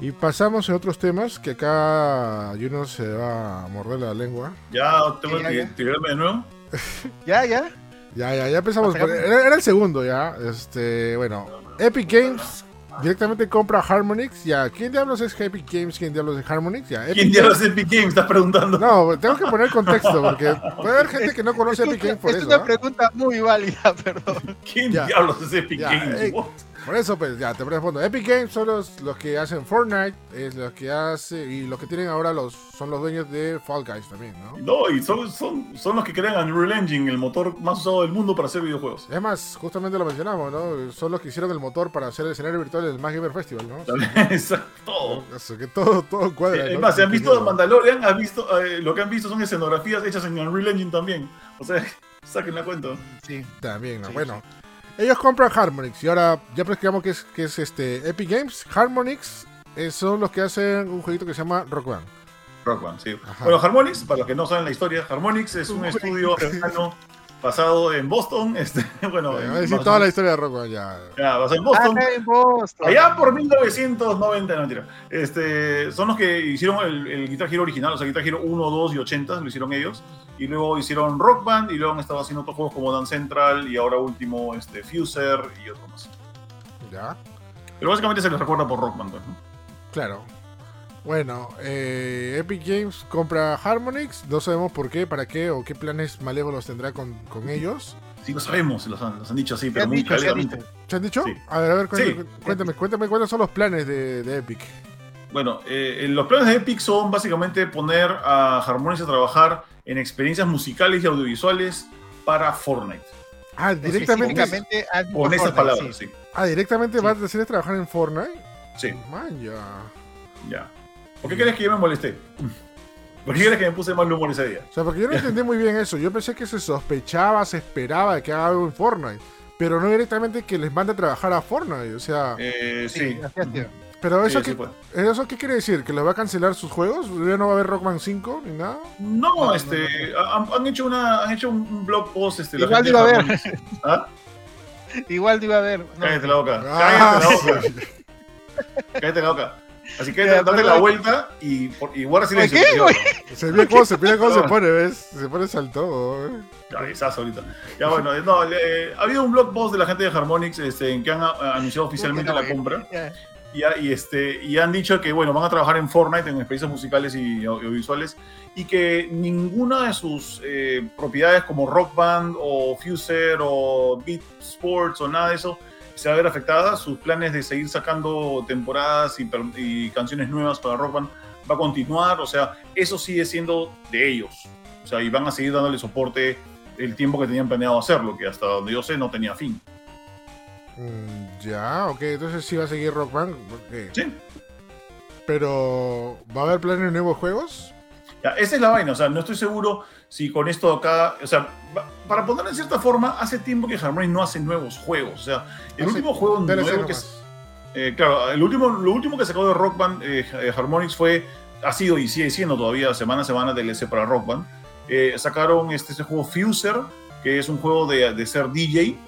Y pasamos a otros temas que acá Juno se va a morder la lengua. Ya tengo Ya, que ya. tirarme de nuevo. [LAUGHS] Ya, ya. Ya, ya, ya empezamos. Era, era el segundo ya. Este, bueno, Epic Games directamente compra Harmonix. Ya, ¿quién diablos es Epic Games? ¿Quién diablos es Harmonix? Ya, Epic ¿Quién diablos es Epic Games? Estás preguntando. No, tengo que poner contexto porque puede haber gente que no conoce Epic Games por es eso. una ¿ah? pregunta muy válida, [LAUGHS] perdón. ¿Quién Ya. diablos es Epic Ya, Games? eh, What? Por eso, pues ya te respondo. Epic Games son los, los que hacen Fortnite, es los que hace y los que tienen ahora los son los dueños de Fall Guys también, ¿no? No, y son, son, son los que crean Unreal Engine, el motor más usado del mundo para hacer videojuegos. Es más, justamente lo mencionamos, ¿no? Son los que hicieron el motor para hacer el escenario virtual del Más Gamer Festival, ¿no? [LAUGHS] Exacto. todo. Eso, que todo, todo cuadra. Es ¿no? más, si han visto. Mandalorian, han visto, eh, lo que han visto son escenografías hechas en Unreal Engine también. O sea, [LAUGHS] saquen la cuenta. Sí. También, ¿no? Sí, bueno. Ellos compran Harmonix y ahora ya platicamos que es, que es este Epic Games. Harmonix eh, son los que hacen un jueguito que se llama Rock Band. Rock Band, sí. Ajá. Bueno, Harmonix, para los que no saben la historia, Harmonix es un estudio americano basado en Boston. [LAUGHS] Este, bueno, en- voy a decir toda la historia de Band ya. ya, basado en Boston. Ah, en Boston. Allá por 1990, no mentira. Este, son los que hicieron el, el Guitar Hero original, o sea, Guitar Hero 1, 2 y 80 lo hicieron ellos. Y luego hicieron Rock Band y luego han estado haciendo otros juegos como Dance Central y ahora último este, Fuser y otro más. Ya, Pero básicamente se les recuerda por Rock Band, pues, ¿no? claro. Bueno, eh, Epic Games compra Harmonix. No sabemos por qué, para qué o qué planes malévolos tendrá con, con ellos. Sí, lo sabemos, los han, los han dicho así, pero muy dicho, se han dicho. ¿Se han dicho? Sí. A ver, a ver, cuéntame, Sí. cuéntame, cuéntame cuáles son los planes de, de Epic. Bueno, eh, los planes de Epic son básicamente poner a Harmonix a trabajar en experiencias musicales y audiovisuales para Fortnite. Ah, directamente, Con Fortnite, esas palabras, sí. sí. ah, directamente Sí. vas a decirles trabajar en Fortnite. Sí, Man, ya. ya. ¿Por qué crees que yo me molesté? ¿Por qué crees que me puse mal humor ese día? O sea, porque yo no entendí muy bien eso. Yo pensé que se sospechaba, se esperaba de que haga algo en Fortnite. Pero no directamente que les mande a trabajar a Fortnite. O sea, Eh, Sí, pero eso, sí. ¿eso qué quiere decir? ¿Que los va a cancelar sus juegos? ¿Ya no va a haber Rockman 5 ni nada? No, No, este, Han, han hecho una, han hecho un, blog post, este, la Igual gente iba a. Harmonix. ¿Ah? Igual no iba a haber. no. Cállate la boca. Ah, Cállate la boca. sí. Cállate la boca. Así que dale la vuelta y, por- y guarda silencio. ¿Qué, güey? Se ve cómo se, mira cómo se [LAUGHS] pone, ¿ves? Se pone saltó. Cabezazo ahorita. Ya bueno, eh, no, eh, ha habido un blog post de la gente de Harmonix este, en que han ah, anunciado oficialmente la compra. Y, este, y han dicho que bueno, van a trabajar en Fortnite, en experiencias musicales y audiovisuales, y que ninguna de sus eh, propiedades como Rock Band o Fuser o Beat Sports o nada de eso se va a ver afectada. Sus planes de seguir sacando temporadas y, canciones nuevas para Rock Band va a continuar. O sea, eso sigue siendo de ellos. O sea, y van a seguir dándole soporte el tiempo que tenían planeado hacerlo, que hasta donde yo sé no tenía fin. Mm, ya, ok, entonces sí va a seguir Rock Band. Sí. Pero, ¿va a haber planes de nuevos juegos? Ya, esa es la vaina, o sea, no estoy seguro si con esto acá, o sea, para ponerlo en cierta forma, hace tiempo que Harmonix no hace nuevos juegos, o sea, el Hace último juego nuevo que, eh, claro, el último, lo último que sacó de Rock Band eh, eh, Harmonix fue, ha sido y sigue siendo todavía semana a semana DLC para Rock Band. Eh, sacaron este, este juego Fuser, que es un juego de, de ser DJ,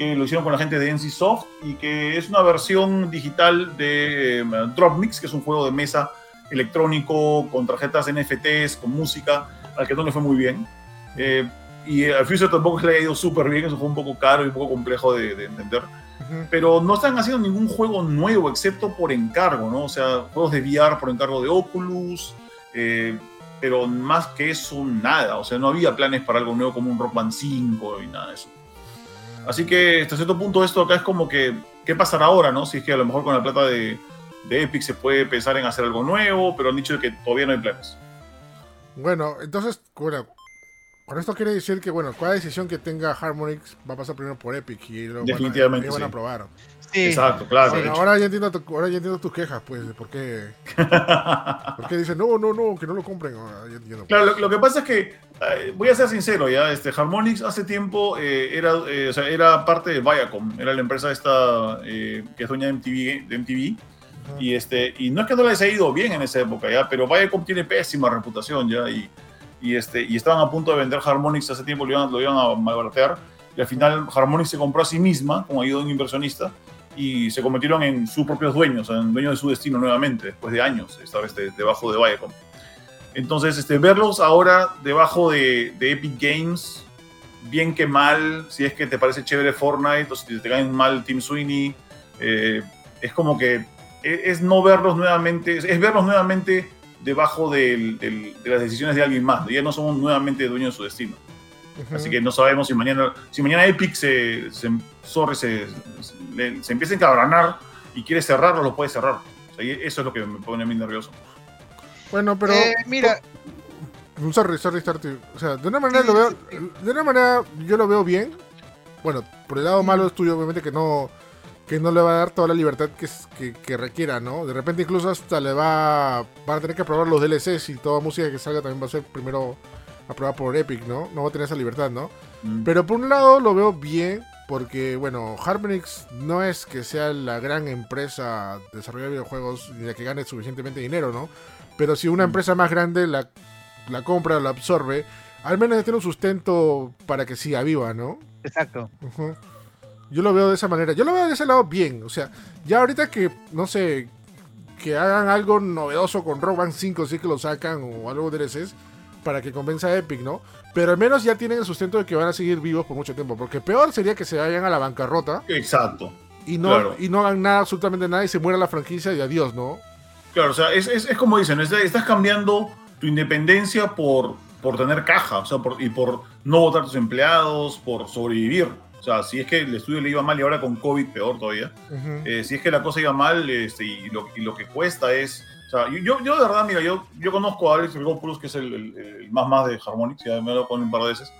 que lo hicieron con la gente de NCSoft y que es una versión digital de eh, Drop Mix, que es un juego de mesa electrónico con tarjetas NFTs, con música, al que no le fue muy bien. Eh, y al Fuser tampoco le ha ido súper bien, eso fue un poco caro y un poco complejo de, de entender pero no están haciendo ningún juego nuevo excepto por encargo, ¿no? O sea, juegos de VR por encargo de Oculus, eh, pero más que eso, nada. O sea, no había planes para algo nuevo como un Rock Band 5 y nada de eso. Así que hasta cierto punto esto acá es como que, ¿qué pasará ahora, no? Si es que a lo mejor con la plata de, de Epic se puede pensar en hacer algo nuevo, pero han dicho que todavía no hay planes. Bueno, entonces, bueno, con esto quiere decir que, bueno, cada decisión que tenga Harmonix va a pasar primero por Epic y lo van a- Definitivamente, y van a sí. probar. Sí. Exacto, claro. Bueno, ahora ya entiendo, tu- ahora ya entiendo tus quejas, pues, de por qué, [LAUGHS] por qué dicen, no, no, no, que no lo compren. Ahora ya entiendo. Claro, lo, lo que pasa es que, eh, voy a ser sincero, ya, este, Harmonix hace tiempo eh, era, eh, o sea, era parte de Viacom, era la empresa esta eh, que es dueña de MTV, de MTV. Y, este, y no es que no les haya ido bien en esa época, ya, pero Viacom tiene pésima reputación ya, y, y, este, y estaban a punto de vender Harmonix hace tiempo, lo iban, lo iban a malbaratear, y al final Harmonix se compró a sí misma con ayuda de un inversionista y se convirtieron en sus propios dueños, en dueños de su destino nuevamente, después de años, esta vez de- debajo de Viacom. Entonces, este, verlos ahora debajo de, Epic Games, bien que mal, si es que te parece chévere Fortnite o si te caen mal Team Sweeney, eh, es como que es, es no verlos nuevamente, es, es verlos nuevamente debajo del- del- de las decisiones de alguien más. Ya no somos nuevamente dueños de su destino. Así que no sabemos si mañana, si mañana Epic se, se, sorry, se, se, se empieza a encabronar y quiere cerrarlo, lo puede cerrar. O sea, y eso es lo que me pone a mí nervioso. Bueno, pero. Eh, mira, Un sorry, sorry, sorry. O sea, de una manera Sí, lo veo. sí, sí. De una manera yo lo veo bien. Bueno, por el lado malo es tuyo, obviamente, que no. Que no le va a dar toda la libertad que, es- que, que requiera, ¿no? De repente incluso hasta le va. Van a tener que probar los DLCs y toda música que salga también va a ser primero aprobada por Epic, ¿no? No va a tener esa libertad, ¿no? Mm. Pero por un lado lo veo bien, porque, bueno, Harmonix no es que sea la gran empresa de desarrollo de videojuegos ni la que gane suficientemente dinero, ¿no? Pero si una Mm. empresa más grande la, la compra, la absorbe, al menos tiene un sustento para que siga viva, ¿no? exacto. Ujú. Yo lo veo de esa manera. Yo lo veo de ese lado bien. O sea, ya ahorita que, no sé, que hagan algo novedoso con Rock Band 5, sí que lo sacan, o algo de DLCs, para que convenza a Epic, ¿no? Pero al menos ya tienen el sustento de que van a seguir vivos por mucho tiempo. Porque peor sería que se vayan a la bancarrota Exacto. y no, Claro. y no hagan nada, absolutamente nada, y se muera la franquicia y adiós, ¿no? Claro, o sea, es, es, es como dicen, es- estás cambiando tu independencia por, por tener caja, o sea, por, y por no votar a tus empleados, por sobrevivir. O sea, si es que el estudio le iba mal y ahora con COVID peor todavía, Ujú. eh, si es que la cosa iba mal este, y, lo, y lo que cuesta es... O sea, yo, yo, de verdad, mira, yo, yo conozco a Alex Grigopoulos, que es el, el- el más más de Harmonix, ya me he hablado con un par de veces,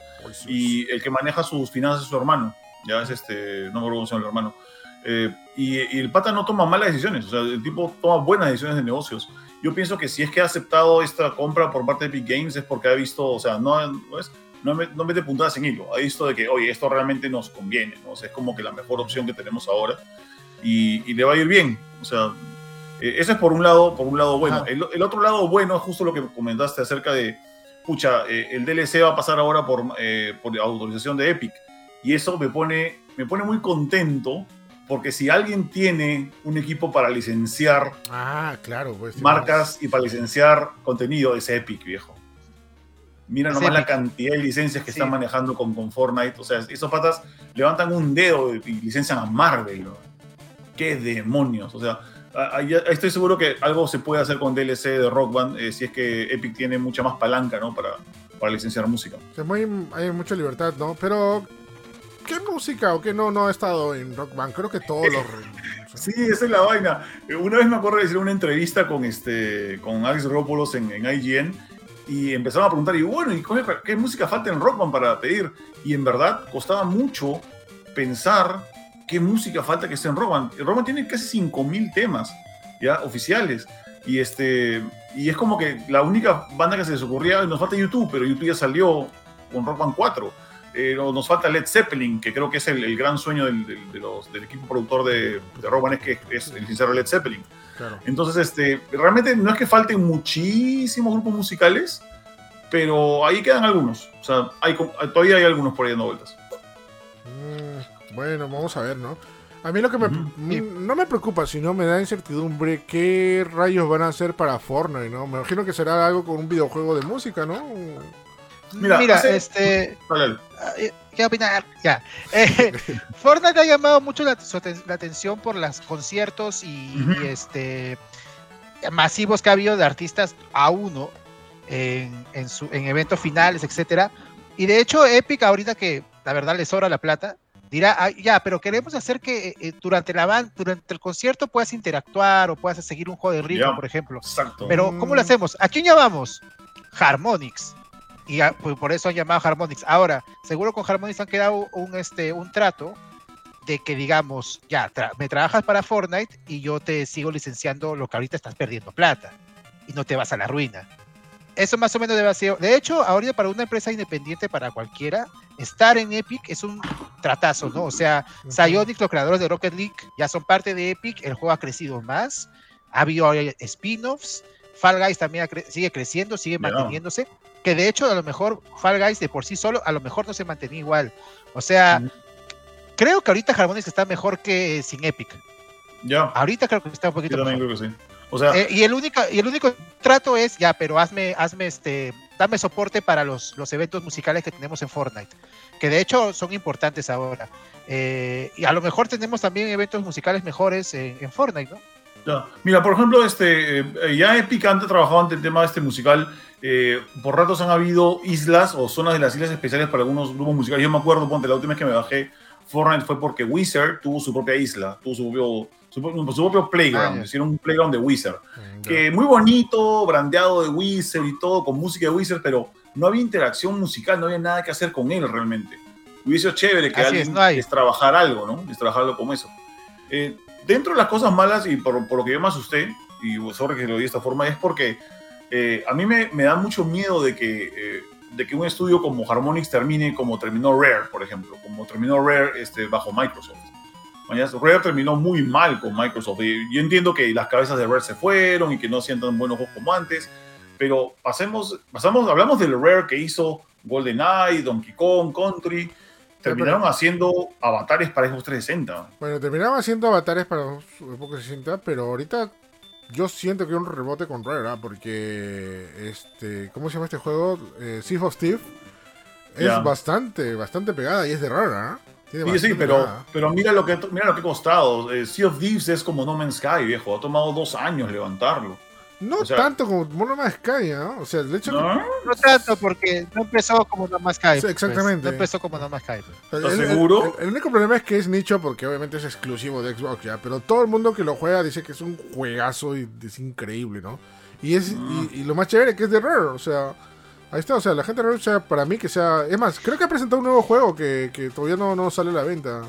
y el que maneja sus finanzas es su hermano, ya es este, no me acuerdo cómo se llama el hermano. Eh, y, y el pata no toma malas decisiones, o sea, el tipo toma buenas decisiones de negocios. Yo pienso que si es que ha aceptado esta compra por parte de Epic Games es porque ha visto, o sea, no, no, es, no, me- no mete puntadas en hilo, ha visto de que, oye, esto realmente nos conviene, ¿no? o sea, es como que la mejor opción que tenemos ahora y, y le va a ir bien, o sea, eh, eso es por un lado, por un lado bueno. El, el otro lado bueno es justo lo que comentaste acerca de, pucha, eh, el DLC va a pasar ahora por, eh, por autorización de Epic. Y eso me pone, me pone muy contento Porque si alguien tiene un equipo para licenciar Ah, claro, pues. marcas y para licenciar contenido, es Epic, viejo. Mira Es nomás la cantidad de licencias que Sí. están manejando con, con Fortnite. O sea, esos patas levantan un dedo y licencian a Marvel. ¿no? ¡Qué demonios! O sea, a- a- ya estoy seguro que algo se puede hacer con DLC de Rock Band eh, si es que Epic tiene mucha más palanca ¿no? para, para licenciar música. Es muy, hay mucha libertad, ¿no? Pero, ¿qué música o qué no, no ha estado en Rock Band? Creo que todos los. [LAUGHS] Sí, esa es la vaina. Una vez me acuerdo de hacer una entrevista con, este, con Alex Rópolos en, en IGN y empezaron a preguntar, y bueno, ¿y qué, qué música falta en Rock Band para pedir? Y en verdad costaba mucho pensar qué música falta que esté en Rock Band. Rock Band tiene casi 5.000 temas ya oficiales. Y, este, y es como que la única banda que se les ocurría, nos falta YouTube, pero YouTube ya salió con Rock Band 4. Eh, nos falta Led Zeppelin, que creo que es el, el gran sueño del, del- de los- del equipo productor de, de Rock Band, es que es el sincero Led Zeppelin. Claro. Entonces, este, realmente no es que falten muchísimos grupos musicales, pero ahí quedan algunos. O sea, hay, todavía hay algunos por ahí dando vueltas. Mm, bueno, vamos a ver, ¿no? A mí lo que me, no me preocupa, sino me da incertidumbre qué rayos van a hacer para Fortnite, ¿no? Me imagino que será algo con un videojuego de música, ¿no? Mira, Mira, hace- este. Eh, ¿Qué opinar? Ya. Eh, [LAUGHS] Fortnite ha llamado mucho la, atención por los conciertos y, este masivos que ha habido de artistas a uno en, en, su, en eventos finales, etcétera. Y de hecho, Epic, ahorita que la verdad le sobra la plata, dirá, "Ah, ya, pero queremos hacer que eh, durante la ban- durante el concierto puedas interactuar o puedas seguir un juego de ritmo, por ejemplo. Exacto. Pero, ¿cómo lo Mm. hacemos? ¿A quién llamamos? Harmonix. Y a- pues, por eso han llamado Harmonix. Ahora, seguro con Harmonix han quedado un, este, un trato de que digamos, ya, tra- me trabajas para Fortnite y yo te sigo licenciando lo que ahorita estás perdiendo plata y no te vas a la ruina. Eso más o menos debe ser. De hecho, ahorita para una empresa independiente, para cualquiera, estar en Epic es un tratazo, ¿no? O sea, Psyonix, los creadores de Rocket League, ya son parte de Epic, el juego ha crecido más, ha habido ahora spin-offs, Fall Guys también cre- sigue creciendo, sigue manteniéndose, que de hecho a lo mejor Fall Guys de por sí solo, a lo mejor no se mantenía igual. O sea, creo que ahorita Harmonix está mejor que sin Epic. Ya, Ahorita creo que está un yo poquito también mejor. creo que sí. O sea, Eh, y el único y el único trato es ya, pero hazme hazme este dame soporte para los, los eventos musicales que tenemos en Fortnite, que de hecho son importantes ahora. Eh, y a lo mejor tenemos también eventos musicales mejores en, en Fortnite, ¿no? Ya. Mira, por ejemplo, este, eh, ya Epic antes trabajado ante el tema este musical. Eh, por ratos han habido islas o zonas de las islas especiales para algunos grupos musicales. Yo me acuerdo, ponte, la última vez que me bajé Fortnite fue porque Wizard tuvo su propia isla, tuvo su propio, su, su propio playground. Ah. Hicieron un playground de Wizard. Que muy bonito, brandeado de Wizard y todo, con música de Wizard, pero no había interacción musical, no había nada que hacer con él realmente. Hubiese sido chévere que Así alguien es, no hay. es trabajar algo, ¿no? Es trabajar algo como eso. Eh, dentro de las cosas malas, y por, por lo que yo me asusté, y sorry que lo di de esta forma, es porque eh, a mí me, me da mucho miedo de que, eh, de que un estudio como Harmonix termine como terminó Rare, por ejemplo, como terminó Rare este, bajo Microsoft. Rare terminó muy mal con Microsoft. Y yo entiendo que las cabezas de Rare se fueron y que no hacían tan buenos juegos como antes, pero pasemos, pasamos, hablamos del Rare que hizo GoldenEye, Donkey Kong, Country. Terminaron haciendo avatares para Xbox 360. Bueno, terminaba haciendo avatares para su época 60, pero ahorita yo siento que hay un rebote con Rare, ¿ah? porque este, ¿cómo se llama este juego? Eh, Sea of Steve es bastante, bastante pegada y es de Rare. Tiene Sí, sí, pero, pegada. pero mira, lo que, mira lo que ha costado. Eh, sea of Thieves es como No Man's Sky, viejo. Ha tomado dos años levantarlo. No o sea- tanto como Mono Sky, ¿ah? O sea, el hecho ¿No? No tanto porque no empezó como No Sky. Sí, pues. exactamente. No empezó como No Más Sky. pues. ¿Estás el, el- seguro? El, el único problema es que es nicho porque obviamente es exclusivo de Xbox, ¿ya? Pero todo el mundo que lo juega dice que es un juegazo y es increíble, ¿no? Y, es, Mm. y, y lo más chévere que es de Rare, o sea... Ahí está, o sea, la gente de Rare, o sea, para mí que sea... Es más, creo que ha presentado un nuevo juego que, que todavía no, no sale a la venta,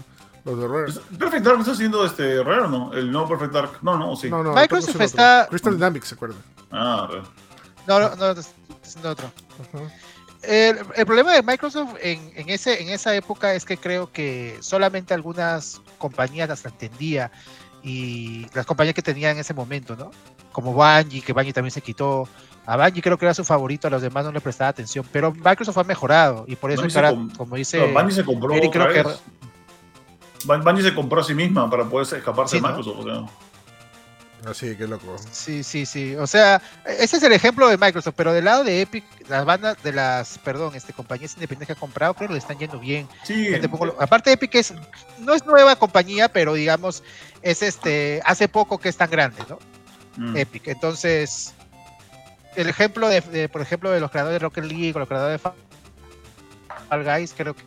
los de Rare. Perfect Dark está haciendo este Rare o no? El nuevo Perfect Dark. No, no, sí. No, no, Microsoft está- Crystal Dynamics, ¿se acuerdan? Ah, Rare. No, no, no, es es otro. El, el problema de Microsoft en, en, ese, en esa época es que creo que solamente algunas compañías las entendía y las compañías que tenía en ese momento, ¿no? Como Bungie, que Bungie también se quitó. A Bungie creo que era su favorito, a los demás no le prestaba atención, pero Microsoft ha mejorado y por eso, com- como dice No, Bungie se compró Eric, otra creo que- vez. Bungie se compró a sí misma para poder escaparse Sí, de ¿no? Microsoft. o sea. Así, qué loco. Sí, sí, sí. O sea, ese es el ejemplo de Microsoft, pero del lado de Epic, las bandas de las, perdón, este compañías independientes que ha comprado, creo que le están yendo bien. Sí, pongo aparte Epic es no es nueva compañía, pero digamos es este hace poco que es tan grande, ¿no? mm, Epic. Entonces, el ejemplo de, de, por ejemplo de los creadores de Rocket League o los creadores de Fa- Fall Guys, creo que,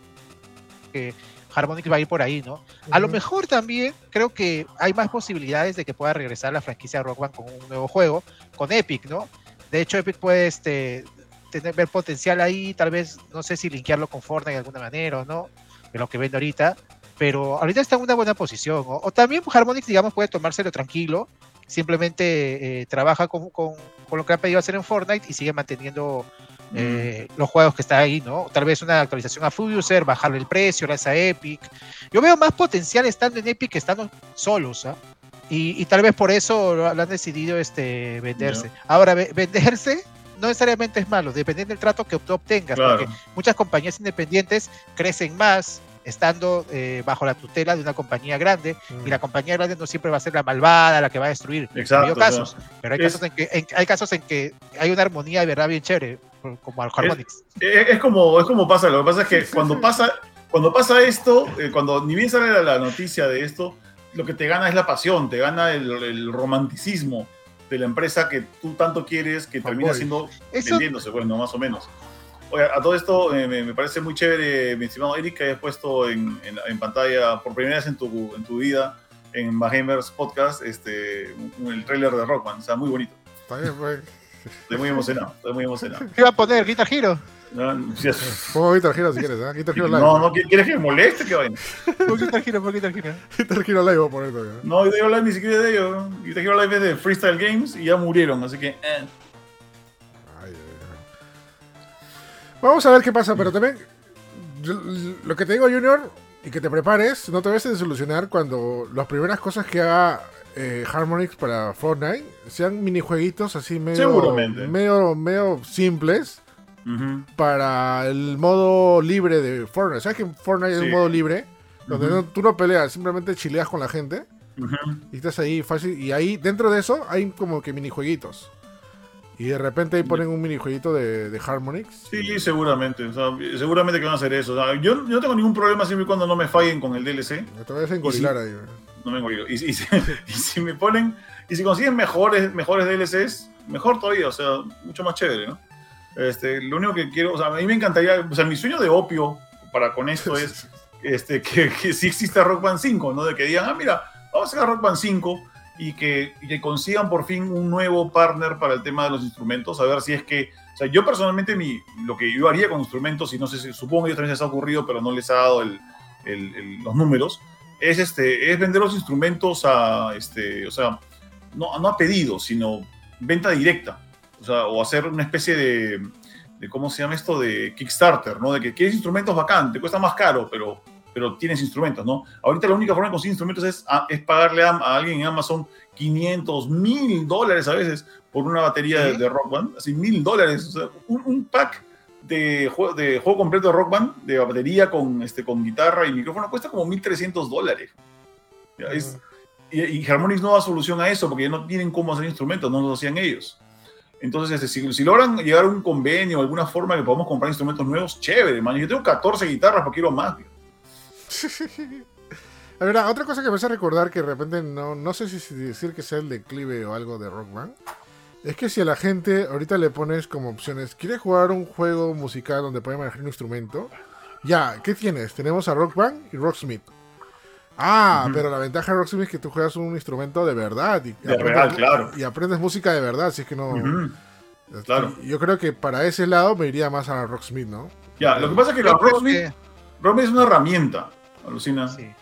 que Harmonix va a ir por ahí, ¿no? A lo mejor también creo que hay más posibilidades de que pueda regresar la franquicia Rock Band con un nuevo juego, con Epic, ¿no? De hecho, Epic puede este, tener, ver potencial ahí, tal vez, no sé si linkearlo con Fortnite de alguna manera o no, de lo que vende ahorita, pero ahorita está en una buena posición. O, o también Harmonix, digamos, puede tomárselo tranquilo, simplemente eh, trabaja con, con- con lo que ha pedido hacer en Fortnite y sigue manteniendo. Eh, los juegos que están ahí, ¿no? Tal vez una actualización a Full User, bajarle el precio, gracias a Epic. Yo veo más potencial estando en Epic que estando solos, ¿ah? Y, y tal vez por eso lo, lo han decidido este, venderse. Ahora, ve- venderse no necesariamente es malo, dependiendo del trato que tú obtengas, Claro. porque muchas compañías independientes crecen más estando eh, bajo la tutela de una compañía grande y la compañía grande no siempre va a ser la malvada, la que va a destruir. Exacto, o sea, pero hay, es- casos en que, en- hay casos en que hay una armonía de verdad bien chévere, como al Harmonix. Es, es como, es como pasa, lo que pasa es que cuando pasa, cuando pasa esto, eh, cuando ni bien sale la, la noticia de esto, lo que te gana es la pasión, te gana el, el romanticismo de la empresa que tú tanto quieres, que termina siendo Eso, vendiéndose, bueno, más o menos. Oye, a todo esto eh, me, me parece muy chévere, mi estimado Eric, que hayas puesto en, en- en pantalla por primera vez en tu, en tu vida, en Gamers Podcast, este, un- el tráiler de Rockman. O sea, muy bonito. Está bien, pues. Estoy muy emocionado, estoy muy emocionado. ¿Qué iba a poner? Guitar Hero. ¿no? Sí, es- Pongo Guitar Hero si quieres, ¿eh? Guitar Hero Live. No, no, ¿quieres que me moleste? ¿Qué vaina? Pon Guitar Hero, pon Guitar Hero. Guitar Hero Live voy a poner todavía. No, Guitar Hero Live ni siquiera es de ellos. Guitar Hero Live es de Freestyle Games y ya murieron, así que... eh. Ay, ay, ay. Vamos a ver qué pasa, pero también yo- lo que te digo, Junior, y que te prepares, no te vayas a desilusionar cuando las primeras cosas que haga eh, Harmonix para Fortnite sean minijueguitos así medio, Seguramente. medio, medio simples para el modo libre de Fortnite. ¿Sabes que Fortnite es un modo libre? Donde no- tú no peleas, simplemente chileas con la gente y estás ahí fácil. Y ahí, dentro de eso, hay como que minijueguitos. Y de repente ahí ponen un minijueguito de, de Harmonix. Sí, seguramente. o sea, seguramente que van a hacer eso. O sea, yo, yo no tengo ningún problema siempre y cuando no me fallen con el DLC. Te vas a ahí. No me engorilo. Y, y si, [LAUGHS] y si me ponen... Y si consiguen mejores, mejores DLCs, mejor todavía. O sea, mucho más chévere, ¿no? Este, lo único que quiero... O sea, a mí me encantaría... O sea, mi sueño de opio para con esto [LAUGHS] es este, que, que sí exista Rock Band 5, ¿no? De que digan, ah, mira, vamos a sacar Rock Band 5 y que, y que consigan por fin un nuevo partner para el tema de los instrumentos, a ver si es que, o sea, yo personalmente mi, lo que yo haría con instrumentos, y no sé si, supongo que a ellos también les ha ocurrido, pero no les ha dado el- el- el- los números, es, este, es vender los instrumentos a, este, o sea, no, no a pedido, sino venta directa, o sea, o hacer una especie de, de, ¿cómo se llama esto? De Kickstarter, ¿no? De que quieres instrumentos bacán, te cuesta más caro, pero, pero tienes instrumentos, ¿no? Ahorita la única forma de conseguir instrumentos es, a- es pagarle a, a alguien en Amazon 500, mil dólares a veces por una batería de, Rock Band, así mil dólares, o sea, un, un pack de, jue- de juego completo de Rock Band, de batería con, este, con guitarra y micrófono, cuesta como 1.300 dólares. Ya, es- y, y Harmonix no da solución a eso porque ya no tienen cómo hacer instrumentos, no lo hacían ellos. Entonces, este, si, si logran llegar a un convenio, alguna forma que podamos comprar instrumentos nuevos, chévere, man. Yo tengo 14 guitarras, pero quiero más. tío. La [LAUGHS] verdad, otra cosa que me hace recordar que de repente no, no sé si si decir que sea el declive o algo de Rock Band. Es que si a la gente ahorita le pones como opciones, ¿quieres jugar un juego musical donde puede manejar un instrumento? Ya, ¿qué tienes? Tenemos a Rock Band y Rocksmith. Ah, pero la ventaja de Rocksmith es que tú juegas un instrumento de verdad. Y De verdad, claro. Y aprendes música de verdad, si es que no... Ujú. claro. Yo creo que para ese lado me iría más a Rocksmith, ¿no? Ya, lo que pasa es que la Rocksmith, que- Rocksmith es una herramienta, alucina. sí.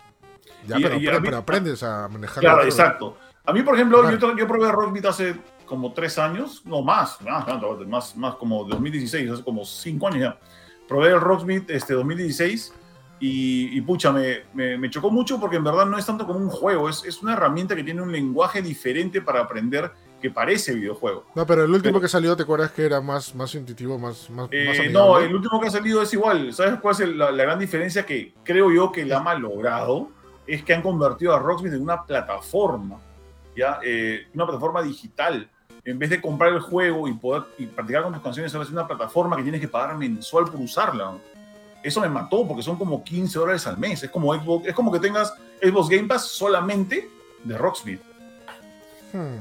Ya, Y- pero, y a mí- pero aprendes a manejar. Claro, exacto. A mí, por ejemplo, Claro. yo, yo probé Rocksmith hace como tres años, no más, más, más, más, como 2016, hace como cinco años ya. Probé el Rocksmith este, 2016 y, y pucha, me, me, me chocó mucho porque en verdad no es tanto como un juego, es, es una herramienta que tiene un lenguaje diferente para aprender que parece videojuego. No, pero el último Pero- que salió, ¿te acuerdas que era más, más intuitivo, más, más, Eh, más no, el último que ha salido es igual. ¿Sabes cuál es el- la, la gran diferencia que creo yo que la ha malogrado? es que han convertido a Rocksmith en una plataforma, ¿ya? Eh, una plataforma digital. En vez de comprar el juego y poder y practicar con tus canciones, ahora es una plataforma que tienes que pagar mensual por usarla. Eso me mató porque son como 15 dólares al mes. Es como, Xbox, es como que tengas Xbox Game Pass solamente de Rocksmith. Hmm.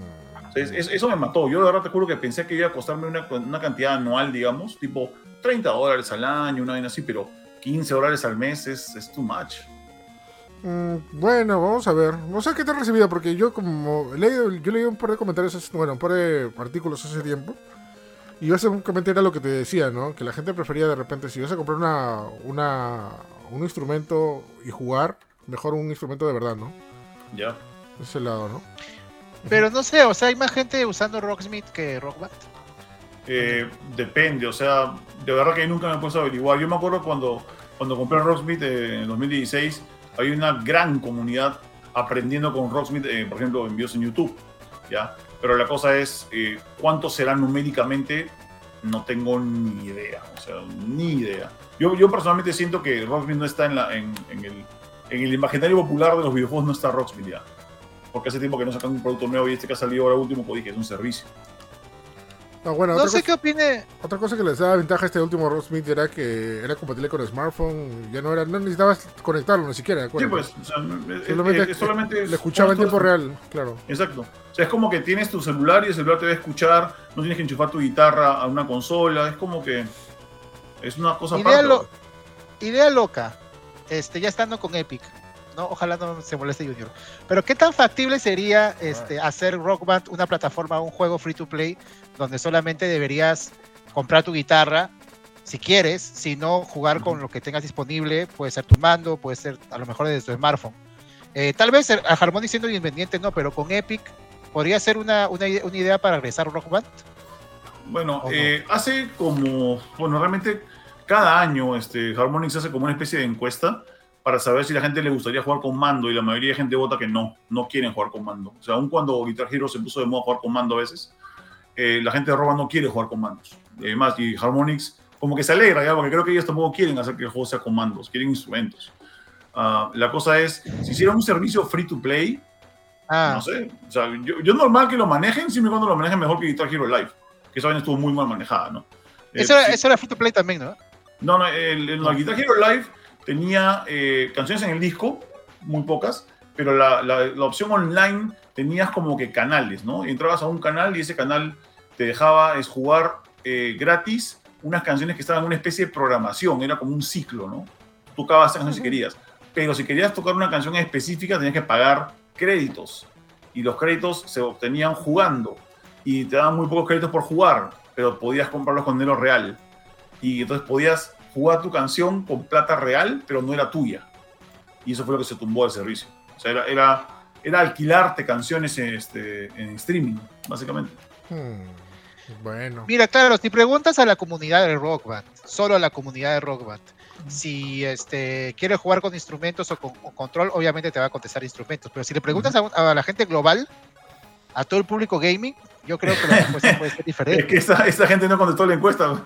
Es- eso me mató. Yo de verdad te juro que pensé que iba a costarme una, una cantidad anual, digamos, tipo 30 dólares al año, una vaina así, pero 15 dólares al mes es, es too much. Mm, bueno, vamos a ver. No sé qué te ha recibido, porque yo como he leído, yo leí un par de comentarios, bueno, un par de artículos hace tiempo. Y básicamente era lo que te decía, ¿no? Que la gente prefería de repente, si vas a comprar una, una, un instrumento y jugar, mejor un instrumento de verdad, ¿no? Ya. Ese lado, ¿no? Pero no sé, o sea, hay más gente usando Rocksmith que Rock Band. Eh, depende, o sea, de verdad que nunca me he puesto a averiguar. Yo me acuerdo cuando, cuando compré Rocksmith eh, en el 2016, hay una gran comunidad aprendiendo con Rocksmith, eh, por ejemplo, en videos en YouTube, ¿ya? Pero la cosa es, eh, ¿cuánto será numéricamente? No tengo ni idea, o sea, ni idea. Yo, yo personalmente siento que Rocksmith no está en, la, en, en el, en el imaginario popular de los videojuegos, no está Rocksmith ya. Porque hace tiempo que no sacan un producto nuevo y este que ha salido ahora último, pues dije, es un servicio. No, bueno, No otra, sé cosa, qué opine. otra cosa que les daba ventaja a este último Rocksmith era que era compatible con smartphone. Ya no era, no necesitabas conectarlo ni siquiera, ¿de Sí, pues, o sea, Solamente, le escuchaba en tiempo real, claro. Exacto. O sea, es como que tienes tu celular y el celular te va a escuchar, no tienes que enchufar tu guitarra a una consola, es como que es una cosa Idea, aparte. lo- idea loca. Este, ya estando con Epic. No, ojalá no se moleste Junior. Pero qué tan factible sería este, hacer Rock Band una plataforma, un juego free to play, donde solamente deberías comprar tu guitarra si quieres, si no jugar con lo que tengas disponible, puede ser tu mando, puede ser a lo mejor desde tu smartphone. Eh, tal vez a Harmony siendo independiente no, pero con Epic podría ser una, una, ide- una idea para regresar Rock Band. Bueno, eh, hace como, bueno, realmente cada año este, Harmonix hace como una especie de encuesta para saber si la gente le gustaría jugar con mando y la mayoría de gente vota que no, no quieren jugar con mando. O sea, aun cuando Guitar Hero se puso de moda jugar con mando a veces, eh, la gente de Roba no quiere jugar con mandos. Y además, y Harmonix como que se alegra ya, porque creo que ellos tampoco quieren hacer que el juego sea con mandos, quieren instrumentos. Ah, la cosa es, si hicieran un servicio free to play, Ah, no sé, o sea, yo, yo normal que lo manejen, siempre y cuando lo manejen mejor que Guitar Hero Live, que esa vaina estuvo muy mal manejada, ¿no? Eh, eso, era, sí. eso era free to play también, ¿no? No, no, el, el- la Guitar Hero Live tenía eh, canciones en el disco, muy pocas, pero la, la- la opción online tenías como que canales, ¿no? Entrabas a un canal y ese canal te dejaba es jugar eh, gratis unas canciones que estaban en una especie de programación, era como un ciclo, ¿no? Tocabas esa canción si querías, pero si querías tocar una canción específica tenías que pagar créditos y los créditos se obtenían jugando y te daban muy pocos créditos por jugar, pero podías comprarlos con dinero real y entonces podías jugar tu canción con plata real, pero no era tuya. Y eso fue lo que se tumbó del servicio. O sea, era, era, era alquilarte canciones en, este, en streaming, básicamente. Hmm, Bueno. Mira, claro, si preguntas a la comunidad de Rock Band, solo a la comunidad de Rock Band, si este, quiere jugar con instrumentos o con, o control, obviamente te va a contestar instrumentos. Pero si le preguntas a, la gente global, a todo el público gaming, yo creo que la respuesta [LAUGHS] puede ser Es diferente. que esa, esa gente no contestó la encuesta.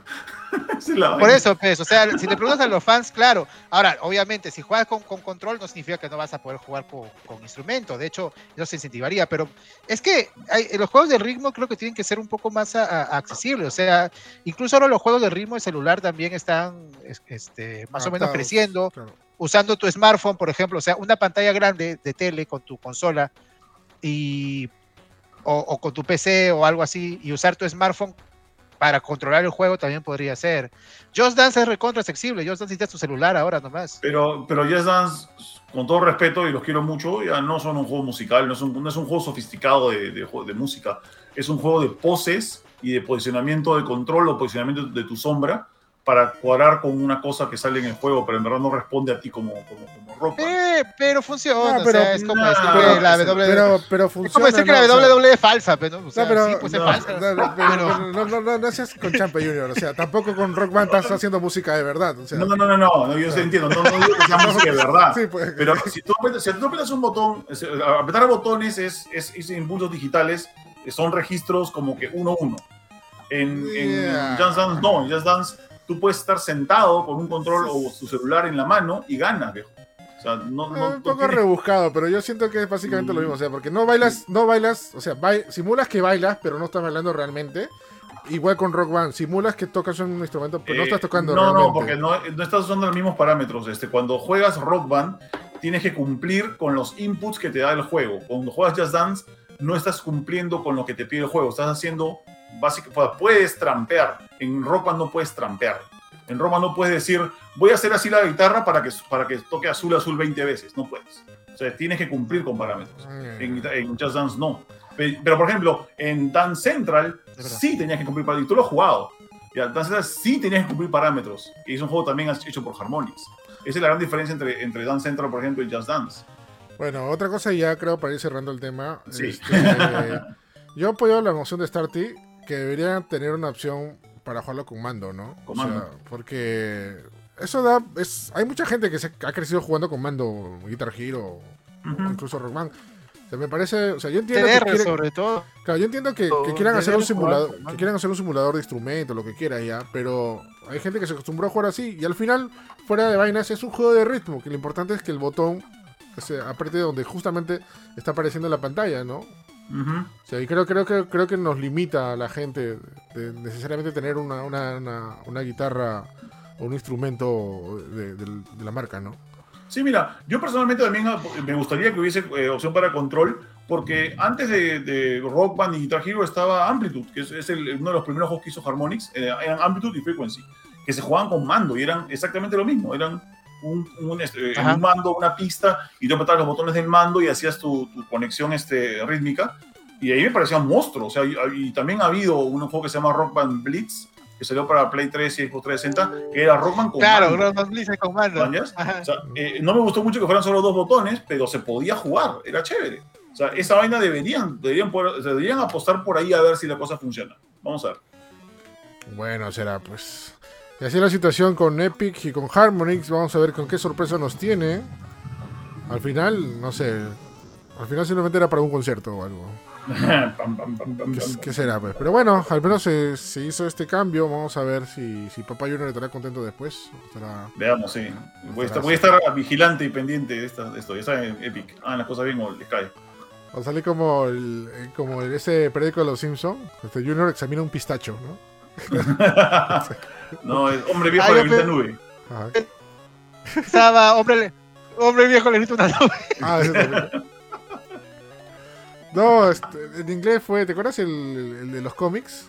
[LAUGHS] Por eso, pues, o sea, si le preguntas a los fans, claro. Ahora, obviamente, si juegas con, con control, no significa que no vas a poder jugar con, con instrumento. De hecho, eso se incentivaría. Pero es que hay- los juegos de ritmo creo que tienen que ser un poco más a- a- accesibles. O sea, incluso ahora los juegos de ritmo de celular también están es- este, más o menos creciendo. claro. Usando tu smartphone, por ejemplo, o sea, una pantalla grande de tele con tu consola y o, o con tu PC o algo así y usar tu smartphone para controlar el juego también podría ser. Just Dance es recontra accesible. Just Dance necesitas tu celular ahora nomás. Pero, pero Just Dance, con todo respeto y los quiero mucho, ya no son un juego musical, no no es un juego sofisticado de, de, de música. Es un juego de poses y de posicionamiento de control o posicionamiento de tu sombra para cuadrar con una cosa que sale en el juego, pero en verdad no responde a ti como, como, como rock band. Eh, pero funciona. No, o pero- sea, es como decir pero- que la WWE. Pero, pero es como funciona. decir que la ¿no? O sea, WWE es falsa, pero, ¿no? O sea, no, pero, sí, pues es no, falsa. no, no, pero- pero no, no, no, no seas con Champa Junior, o sea, tampoco con Rock Band estás haciendo música de verdad. O sea, No, no, no, no, no, no, yo entiendo, no, no digo que sea música de [LAUGHS] verdad. Sí, pues. Pero si tú, apretas, si tú apretas un botón, es- apretar botones es, es, es impulsos digitales, son registros como que uno a uno. En, en Yeah. Just Dance no, en Just Dance tú puedes estar sentado con un control o tu celular en la mano y ganas, viejo. O sea, no, no- un poco rebuscado, pero yo siento que es básicamente lo Mm. mismo. O sea, porque no bailas, no bailas, o sea, simulas que bailas, pero no estás bailando realmente. Igual con Rock Band, simulas que tocas un instrumento, pero no Eh, estás tocando No, realmente. no, porque no, no estás usando los mismos parámetros. Este, cuando juegas Rock Band, tienes que cumplir con los inputs que te da el juego. Cuando juegas Just Dance, no estás cumpliendo con lo que te pide el juego. Estás haciendo, básicamente, puedes trampear. En Band no puedes trampear. En Band no puedes decir, voy a hacer así la guitarra para que, para que toque azul, azul 20 veces. No puedes. O sea, tienes que cumplir con parámetros. Mm. En, en Just Dance no. Pe- Pero, por ejemplo, en Dance Central sí tenías que cumplir parámetros. Y tú lo has jugado. Ya, Dance Central sí tenías que cumplir parámetros. Y es un juego también hecho por Harmonix. Esa es la gran diferencia entre, entre Dance Central, por ejemplo, y Just Dance. Bueno, otra cosa ya creo para ir cerrando el tema. Sí. este, [LAUGHS] yo apoyo la moción de Starty que deberían tener una opción para jugarlo con mando, ¿no? Con O sea, porque eso da. Es, hay mucha gente que se ha crecido jugando con mando Guitar Hero o incluso Rockman. O sea, me parece. O sea, yo entiendo que quieren- sobre todo. Claro, yo entiendo que, quieran hacer un simulador, que quieran hacer un simulador de instrumentos, lo que quiera ya, pero hay gente que se acostumbró a jugar así y al final, fuera de vainas, es un juego de ritmo, que lo importante es que el botón se apriete donde justamente está apareciendo en la pantalla, ¿no? O sea, y creo, creo, que creo que nos limita a la gente de necesariamente tener una, una, una, una guitarra o un instrumento de, la marca, ¿no? Sí, mira, yo personalmente también me gustaría que hubiese eh, opción para control, porque antes de, de Rock Band y Guitar Hero estaba Amplitude, que es, es el- uno de los primeros juegos que hizo Harmonix, eh, eran Amplitude y Frequency, que se jugaban con mando y eran exactamente lo mismo, eran un, un, este, un mando, una pista, y tú apretabas los botones del mando y hacías tu, tu conexión este, rítmica, y ahí me parecía un monstruo, o sea, y, y también ha habido un juego que se llama Rock Band Blitz, que salió para Play 3 y Xbox 360, que era Rock Band con Claro, mando. no dice con mando. O sea, eh, no me gustó mucho que fueran solo dos botones, pero se podía jugar, era chévere. O sea, esa vaina deberían, deberían, poder- deberían apostar por ahí a ver si la cosa funciona. Vamos a ver. Bueno, será pues. Y así la situación con Epic y con Harmonix. Vamos a ver con qué sorpresa nos tiene. Al final, no sé. Al final simplemente era para un concierto o algo. [LAUGHS] ¿Qué, qué será? Pues? Pero bueno, al menos se, se hizo este cambio. Vamos a ver si, si Papá Junior estará contento después. Estará- Veamos, sí. Voy a, estar, voy a estar vigilante y pendiente de, esta- de esto. Ya saben, Epic. Hagan las cosas bien o les cae. Va a salir como, el, eh, como el- ese periódico de los Simpsons. Este Junior examina un pistacho, ¿no? [LAUGHS] [LAUGHS] [LAUGHS] No, es hombre viejo quinta pe- nube. Ajá. Estaba, hombre, hombre viejo le necesito una nube. Ah, ese también. No, este, en inglés fue, ¿te acuerdas el, el de los cómics?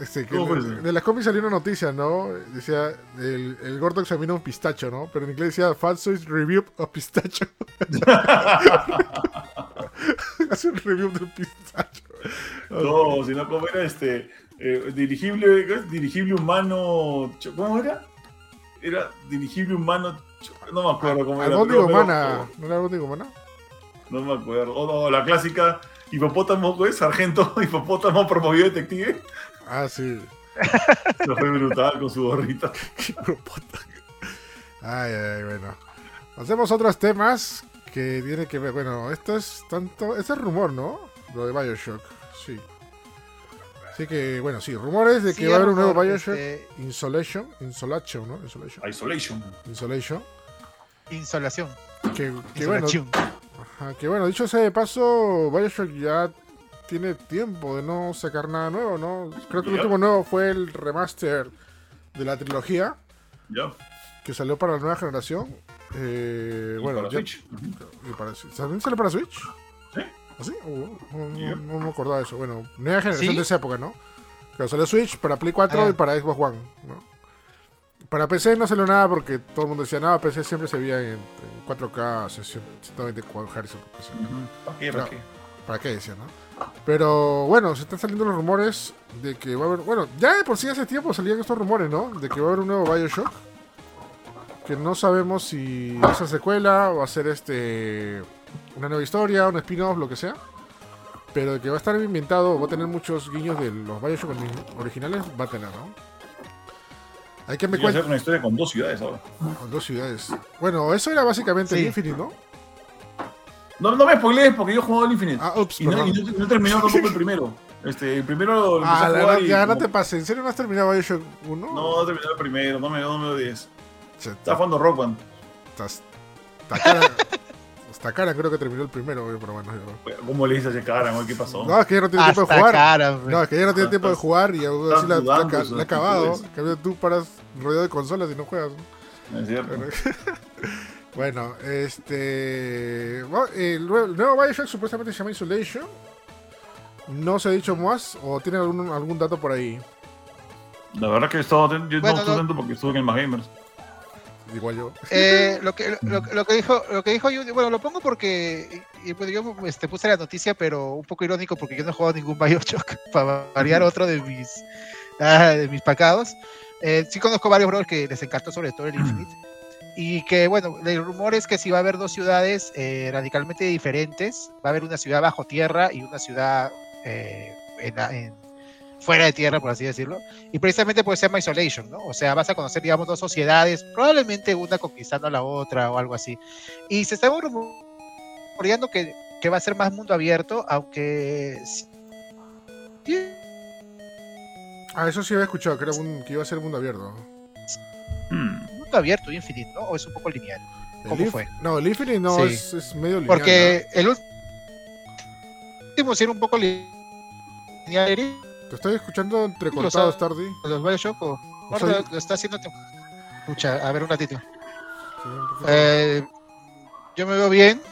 Este, que ¿Cómo fue de, las cómics salió una noticia, ¿no? Decía, el, el gordo examina un pistacho, ¿no? Pero en inglés decía, Fatsoy's Review of Pistacho. [LAUGHS] [LAUGHS] Hace un review del pistacho. No, si no, ¿cómo era este? Eh, dirigible, ¿qué es? dirigible humano. ¿Cómo era? Era dirigible humano. No me acuerdo cómo era. Albóndiga humana. ¿No era albóndiga humana? No me acuerdo. O no, la clásica hipopótamo, güey, sargento, [LAUGHS] hipopótamo promovido detective. Ah, sí. [LAUGHS] Eso fue brutal con su gorrita. [LAUGHS] Ay, ay, bueno. Hacemos otros temas que tiene que ver. Bueno, esto es tanto. Este es rumor, ¿no? Lo de Bioshock. Sí. Así que, bueno, sí, rumores de que Sí, va a haber un nuevo Bioshock. este, Insolation. Insolation, ¿no? Insolation. Isolation. Insolation. Insolación. Que, que bueno, ajá, que bueno, dicho sea de paso, Bioshock ya tiene tiempo de no sacar nada nuevo, ¿no? Creo que el último nuevo fue el remaster de la trilogía Ya. que salió para la nueva generación. Eh, Y bueno, para ya- Switch. Y para- ¿También sale para Switch? ¿Ah, sí? Oh, no, me acordaba de eso. Bueno, nueva generación ¿Sí? de esa época, ¿no? Que salió Switch para Play 4 Ah. y para Xbox One, ¿no? Para PC no salió nada porque todo el mundo decía, nada, PC siempre se veía en, en 4K, 124 Hz. por PC". Ujú. ¿Para qué? ¿Para qué? ¿Para qué decía, no? Pero bueno, se están saliendo los rumores de que va a haber. Bueno, ya de por sí hace tiempo salían estos rumores, ¿no? De que va a haber un nuevo Bioshock. Que no sabemos si va a ser secuela o va a ser este. Una nueva historia, un spin-off, lo que sea. Pero que va a estar inventado, va a tener muchos guiños de los Bioshock ori- originales, va a tener, ¿no? Hay que me cuenta una historia con dos ciudades ahora. con dos ciudades. Bueno, eso era básicamente el Sí. Infinite, ¿no? No, no me spoilees porque yo he jugado al Infinite. Ah, ups, y, no, y no- no he terminado tampoco el primero. Este, el primero lo empecé Ah, a la jugar verdad, y ya no te pases. ¿En serio no has terminado Bioshock 1? No, no he terminado el primero, no me, no me odies. Estaba jugando Rock Band. estás, hasta cara, hasta cara creo que terminó el primero, güey, pero bueno. yo- ¿Cómo le dices a ese cara, güey? ¿Qué pasó? No, es que ya no tiene tiempo de jugar. No, es que ya no tiene tiempo de jugar y aún así la, ha acabado. cambio, tú paras rodeado de consolas y no juegas. ¿no? Es cierto. [LAUGHS] Bueno, este. bueno, el, nuevo, Bioshock supuestamente se llama Isolation. No se ha dicho más o tiene algún, algún dato por ahí. La verdad que he estado yo Bueno, no estoy no- atento porque estuve en el Más Gamers. Igual yo. Eh, lo, que, lo, lo que dijo, lo que dijo yo, bueno, lo pongo porque y, bueno, yo este, puse la noticia, pero un poco irónico porque yo no he jugado ningún Bioshock, [LAUGHS] para variar otro de mis, ah, de mis pecados. Eh, sí conozco varios bros que les encantó sobre todo el Infinite. Y que, bueno, el rumor es que si va a haber dos ciudades eh, radicalmente diferentes, va a haber una ciudad bajo tierra y una ciudad eh, en en- fuera de tierra, por así decirlo. Y precisamente pues se llama Isolation, ¿no? O sea, vas a conocer, digamos, dos sociedades, probablemente una conquistando a la otra o algo así. Y se está rumoreando que, que va a ser más mundo abierto, aunque... sí, Ah, eso sí había escuchado, que, era un, que iba a ser mundo abierto. Hmm. mundo abierto y infinito, ¿no? ¿O es un poco lineal? ¿Cómo fue? No, el Infinite no, Sí. es, es medio lineal. Porque el último sí era un poco lineal. Te estoy escuchando entrecortado, Los- Stardy. ¿Los Bioshock o...? O sea, lo, está haciendo... Escucha, a ver un ratito. Sí, un poquito. Eh, yo me veo bien.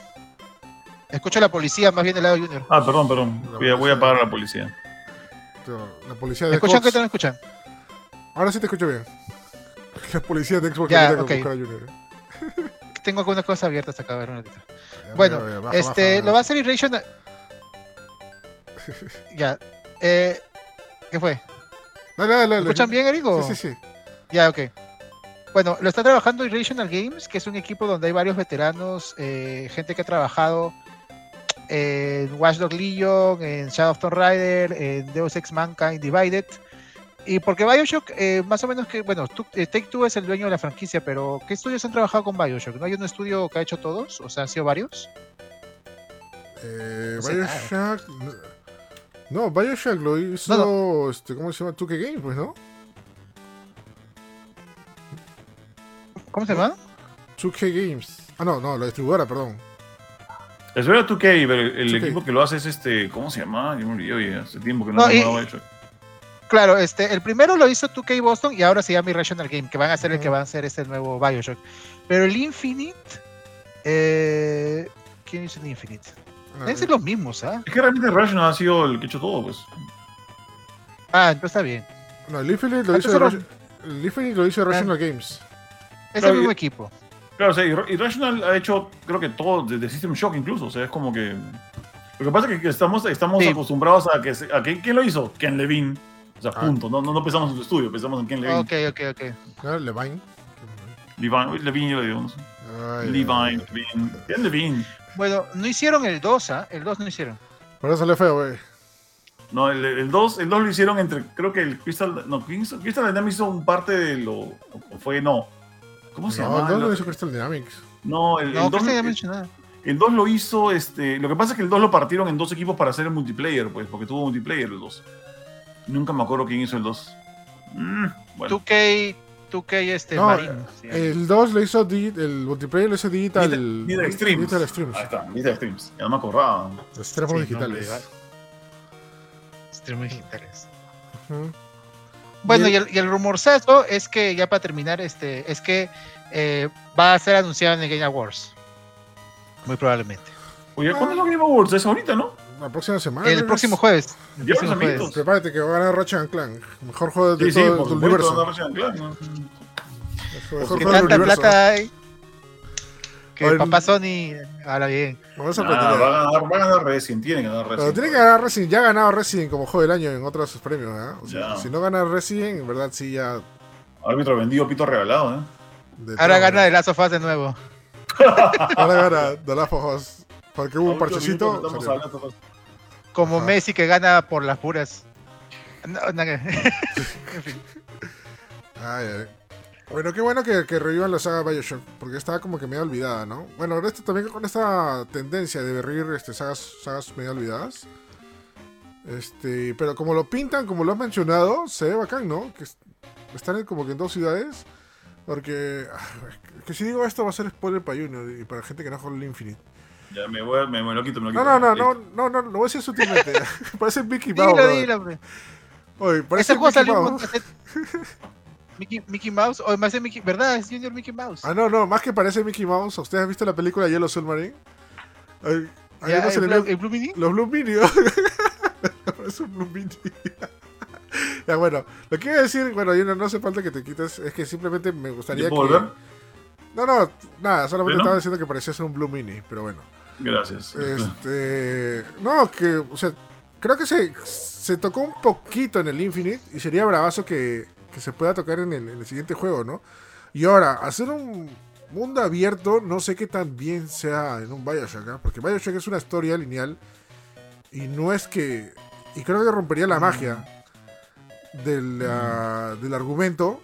Escucho a la policía más bien del lado de Junior. Ah, perdón, perdón. Voy a, voy a pagar a la policía. La policía ¿Me de escuchan que te no escuchan? Ahora sí te escucho bien. [LAUGHS] La policía de Xbox Ya, que viene a ok. buscar a Junior. [LAUGHS] Tengo algunas cosas abiertas acá, a ver un ratito. Ya, Bueno, ya, ya, baja, Este, baja. lo va a hacer Irrational. [LAUGHS] ya. Eh, ¿Qué fue? Dale, dale, ¿Me dale. escuchan bien, Erigo? Sí, sí, sí. Ya, ok. Bueno, lo está trabajando Irrational Games, que es un equipo donde hay varios veteranos, eh, gente que ha trabajado en Watch Dogs Legion, en Shadow of Tomb Raider, en Deus Ex Mankind Divided. Y porque Bioshock, eh, más o menos que, bueno, eh, Take Two es el dueño de la franquicia, pero ¿qué estudios han trabajado con Bioshock? ¿No hay un estudio que ha hecho todos? O sea, ¿han sido varios? Eh, No sé Bioshock. No, Bioshock lo hizo. No, Este, ¿Cómo se llama? 2K Games, pues, ¿no? ¿Cómo se llama? 2K Games. Ah, no, no, la distribuidora, perdón. Eso era 2K, pero el 2K. equipo que lo hace es este. ¿Cómo se llama? Yo me olvidé, oye, hace tiempo que no, No, y- lo he hecho. Claro, este, el primero lo hizo 2K Boston y ahora se llama Irrational Game, que van a ser el que va a hacer este nuevo Bioshock. Pero el Infinite, eh, ¿quién hizo el Infinite? Ah, Deben ser los mismos, ¿ah? Es que realmente Rational ha sido el que ha hecho todo, pues. Ah, entonces está bien. No, el Infinite lo Ah, hizo. entonces Ration- El Infinite lo hizo Rational Games. Es Claro, el mismo y- equipo. Claro, o sea, y Irrational ha hecho, creo que todo, desde System Shock incluso, o sea, es como que... Lo que pasa es que estamos, estamos Sí. acostumbrados a que... A que ¿Quién lo hizo? Ken Levine. O sea, Ah. punto. No, no, no pensamos en su estudio, pensamos en Ken Levine. Ok, ok, ok. ¿No? Levine. Levine, Levine, yo le digo. no sé. Ay, Levine, ay, ay. Levine. Ken Levine. Bueno, no hicieron el 2, ¿ah? El 2 no hicieron. Por eso sale feo, güey. No, el, el 2 el 2 lo hicieron entre, creo que el Crystal, no, Crystal, Crystal Dynamics hizo un parte de lo, o fue, no. ¿Cómo se No, llama? no Lo- lo hizo Crystal Dynamics. No, el, No, el que 2 se había el, el 2 lo hizo, este, lo que pasa es que el 2 lo partieron en dos equipos para hacer el multiplayer, pues, porque tuvo multiplayer el 2. Nunca me acuerdo quién hizo el 2. Mm, bueno. 2K, 2K este, No. El 2 lo hizo. El multiplayer lo hizo Digital. Digital, Digital Extremes. Ahí está, Digital Extremes. Ya no me acordaba. Extremos Sí, digitales. Extremos digitales. Bueno, Y el, y el rumorzazo es que, ya para terminar, este, es que eh, va a ser anunciado en el Game Awards. Muy probablemente. Oye, ¿cuándo es los Game Awards? Es ahorita, ¿no? La próxima semana. El próximo es. jueves. El próximo jueves. Prepárate que va a ganar Ratchet and Clank. Mejor juego de Sí, sí, todo por el supuesto. universo. Ratchet Clank, ¿no? Mejor Que juego del tanta universo. plata hay. Que Oye, papá Sony habla bien. A Ah, sorprender. va, a ganar, va a ganar Resident, tiene que ganar Pero Resident. tiene que ganar Resident. Ya ha ganado Resident como juego del año en otros premios. ¿eh? O sea, si no gana Resident, en verdad sí ya. Árbitro vendido, pito regalado, ¿eh? de Ahora todo, gana de Last of Us de nuevo. Ahora gana The Last of Us. Porque hubo un parchecito. minuto Como Ajá. Messi que gana por las puras. No, no, [LAUGHS] en fin. Ay, ay. Bueno, qué bueno que, que revivan la saga Bioshock, porque estaba como que medio olvidada, ¿no? Bueno, ahora esto también con esta tendencia de revivir este, sagas, sagas medio olvidadas. Este, pero como lo pintan, como lo has mencionado, se ve bacán, ¿no? Que es- están en- como que en dos ciudades. Porque. ah, que si digo esto va a ser spoiler para Junior y para gente que no juega el Infinite. Ya me, voy, me, me lo quito, me lo No, quito. no, no, no, Listo. no, no, lo voy a decir sutilmente. [LAUGHS] [LAUGHS] parece Mickey Mouse. Dilo, dilo, hombre. Oye, parece Mickey salió Mouse. [LAUGHS] Mickey, Mickey Mouse, o más de Mickey, ¿verdad? Es Junior Mickey Mouse. Ah, no, no, más que parece Mickey Mouse. ¿Ustedes han visto la película Yellow Submarine? Hay, hay Ya, unos el, Blue- el Blue Mini. Los Blue Mini. Parece un Blue Mini. ya, bueno, lo que iba a decir, bueno, Junior, no hace falta que te quites, es que simplemente me gustaría ¿Yo que... volver? No, no, nada, solamente ¿Bueno? estaba diciendo que parecía ser un Blue Mini, pero bueno. Gracias. Este. No, que. O sea, creo que se, se tocó un poquito en el Infinite y sería bravazo que, que se pueda tocar en el, en el siguiente juego, ¿no? Y ahora, hacer un mundo abierto, no sé qué tan bien sea en un Bioshock, ¿ah? Porque Bioshock es una historia lineal y no es que. Y creo que rompería la magia del, ah, del argumento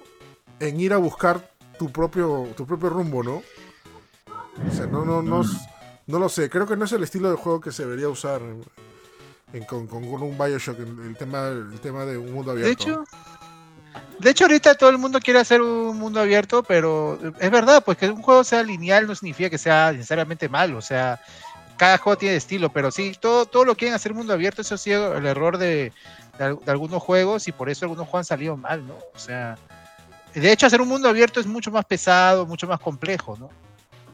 en ir a buscar tu propio, tu propio rumbo, ¿no? O sea, no, no, no, no lo sé. Creo que no es el estilo de juego que se debería usar en- en- con, con- un Bioshock, el, el tema, el tema de un mundo abierto. De hecho, de hecho ahorita todo el mundo quiere hacer un mundo abierto, pero es verdad, pues que un juego sea lineal no significa que sea necesariamente malo, o sea, cada juego tiene estilo, pero sí, todo, todo lo quieren hacer mundo abierto, eso ha sido el error de, de al- de algunos juegos y por eso algunos juegos han salido mal, ¿no? O sea, de hecho hacer un mundo abierto es mucho más pesado, mucho más complejo, ¿no?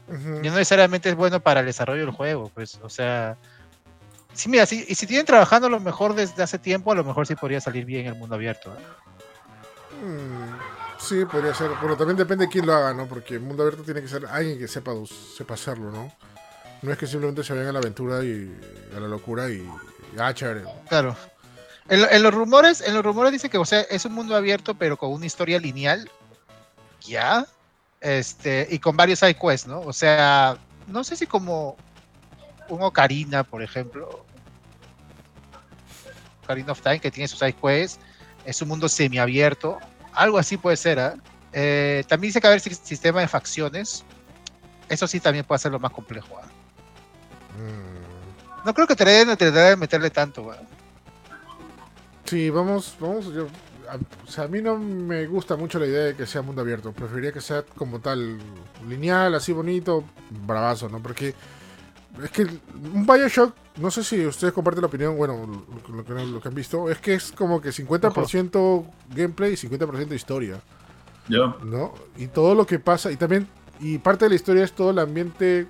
Y no necesariamente es bueno para el desarrollo del juego, pues, o sea... Sí, mira, sí, y si tienen trabajando a lo mejor desde hace tiempo, a lo mejor sí podría salir bien el mundo abierto. Mm, sí, podría ser. Bueno, también depende de quién lo haga, ¿no? Porque el mundo abierto tiene que ser alguien que sepa, sepa hacerlo, ¿no? No es que simplemente se vayan a la aventura y a la locura y. y ah, chévere. Claro. En, en los rumores, en los rumores dice que, o sea, es un mundo abierto, pero con una historia lineal. Ya. Este, y con varios side quests, ¿no? O sea, no sé si como un Ocarina, por ejemplo. Ocarina of Time, que tiene sus side quests. Es un mundo semiabierto. Algo así puede ser, ¿ah? Eh, también dice que va a haber si- sistema de facciones. Eso sí también puede hacerlo más complejo. Mm, No creo que te deben te deben meterle tanto. ¿ah? Sí, vamos, vamos. Yo, a, o sea, a mí no me gusta mucho la idea de que sea mundo abierto. Preferiría que sea como tal, lineal, así bonito, bravazo, ¿no? Porque es que un Bioshock, no sé si ustedes comparten la opinión, bueno, lo, lo que, lo que han visto, es que es como que 50% gameplay y 50% historia, Ya. ¿no? Y todo lo que pasa, y también, y parte de la historia es todo el ambiente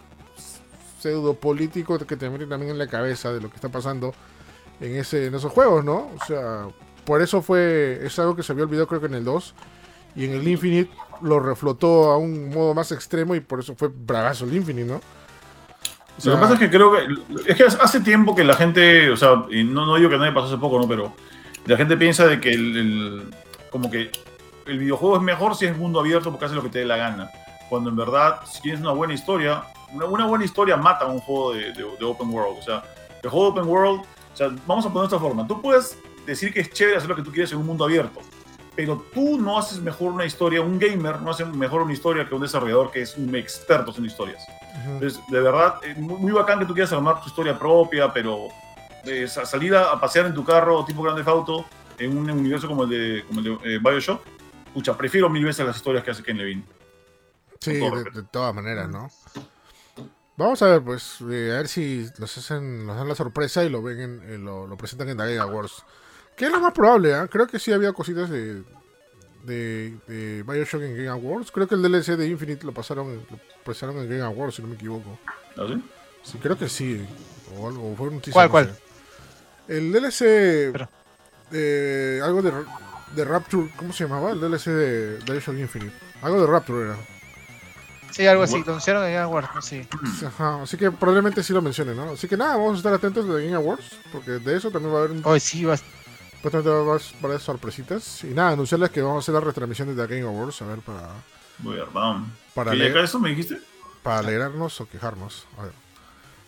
pseudo político que te meten también en la cabeza de lo que está pasando en, ese, en esos juegos, ¿no? O sea, por eso fue, es algo que se había olvidado creo que en el 2, y en el Infinite lo reflotó a un modo más extremo y por eso fue bravazo el Infinite, ¿no? O sea, Lo que pasa es que creo que. Es que hace tiempo que la gente. O sea, y no, no digo que me pasó hace poco, ¿no? Pero la gente piensa de que el, el- Como que el videojuego es mejor si es mundo abierto porque hace lo que te dé la gana. Cuando en verdad, si tienes una buena historia. Una, una buena historia mata a un juego de, de- de open world. O sea, el juego de open world. O sea, vamos a poner de esta forma. Tú puedes decir que es chévere hacer lo que tú quieres en un mundo abierto. Pero tú no haces mejor una historia, un gamer no hace mejor una historia que un desarrollador que es un experto en historias. Entonces, de verdad, eh, muy, muy bacán que tú quieras armar tu historia propia, pero eh, sa- salir a, a pasear en tu carro tipo Grande Auto en un universo como el de, como el de eh, Bioshock, pucha, prefiero mil veces las historias que hace Ken Levine. Sí, de, todas maneras, ¿no? Vamos a ver, pues, eh, a ver si nos hacen, nos dan la sorpresa y lo ven en, lo, lo presentan en The Game Awards. Que es lo más probable, ¿ah? Creo que sí había cositas de, de, de Bioshock en Game Awards. Creo que el DLC de Infinite lo pasaron, en- lo presentaron en Game Awards, si no me equivoco. ¿Así? Sí, creo que sí. O algo, o fue un teaser, ¿Cuál, no cuál? sé. El DLC, Pero- eh, algo de, de Rapture, ¿cómo se llamaba? El DLC de Bioshock Infinite. Algo de Rapture era. Sí, algo así, lo anunciaron en Game Awards, sí. [CLEARS THROAT] Ajá, así que probablemente sí lo mencionen, ¿no? Así que nada, vamos a estar atentos de Game Awards, porque de eso también va a haber un, Hoy sí, vas- bastante más- varias sorpresitas. Y nada, anunciarles que vamos a hacer la retransmisión de The Game Awards, a ver, para, Muy armado. para, ¿Y leer- eso me dijiste? para alegrarnos o quejarnos. A ver.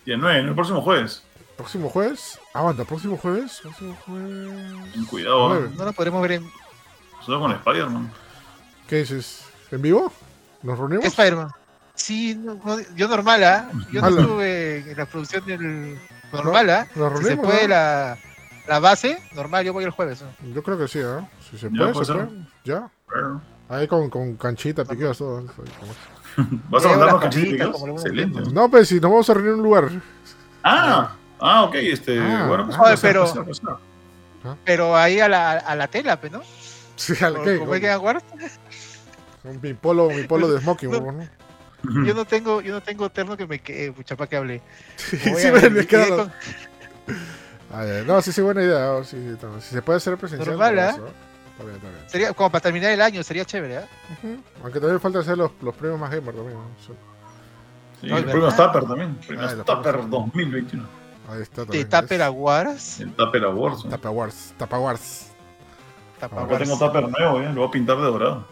Y el 9, el próximo jueves. Próximo jueves. Aguanta, próximo jueves. Próximo jueves. Cuidado, Nueve. ¿eh? no lo podremos ver en Solo con Spider-Man. ¿Qué dices? ¿En vivo? ¿Nos reunimos? ¿Qué Spider-Man. Sí, no- no- yo normal, ¿ah? Yo no estuve en la producción del normal, ¿ah? Nos Si se reunimos. puede ¿no? la, la base, normal, yo voy el jueves. ¿no? Yo creo que sí, ¿ah? Si se puede, se puede. Ya. Ahí con, con canchita, piqueos, todo. [LAUGHS] ¿Vas a mandarnos le piqueos? Excelente. No, pues si nos vamos a reunir en un lugar. Ah, ah, ok, este, Ah. bueno, pues, Oye, pues, pero- pues, pues, pues, Pero ahí a la, a la tela, pues, ¿no? Sí, al qué, como hay que aguardar. con mi polo, mi polo de [LAUGHS] smoking, No. ¿no? Yo no tengo, yo no tengo terno que me quede, pucha, para que hable. [LAUGHS] Sí, sí, me, me con- Ah, ya. No, sí, sí, buena idea. oh, sí, sí, no, Si se puede hacer presencial. Normal. ¿no? Está bien, está bien. Sería como para terminar el año, sería chévere, ¿eh? Aunque también falta hacer los, los premios más gamer también. Sí. Sí, No, el es premio verdad. Tupper también. El premio Ah, Tupper premios. 2021. Ahí está De. Tupper. Aguaras. El Tupper Awards. ¿no? Wars. Tapa Wars. Tapa Acá tengo. Tupper nuevo, ¿eh? lo voy a pintar de dorado.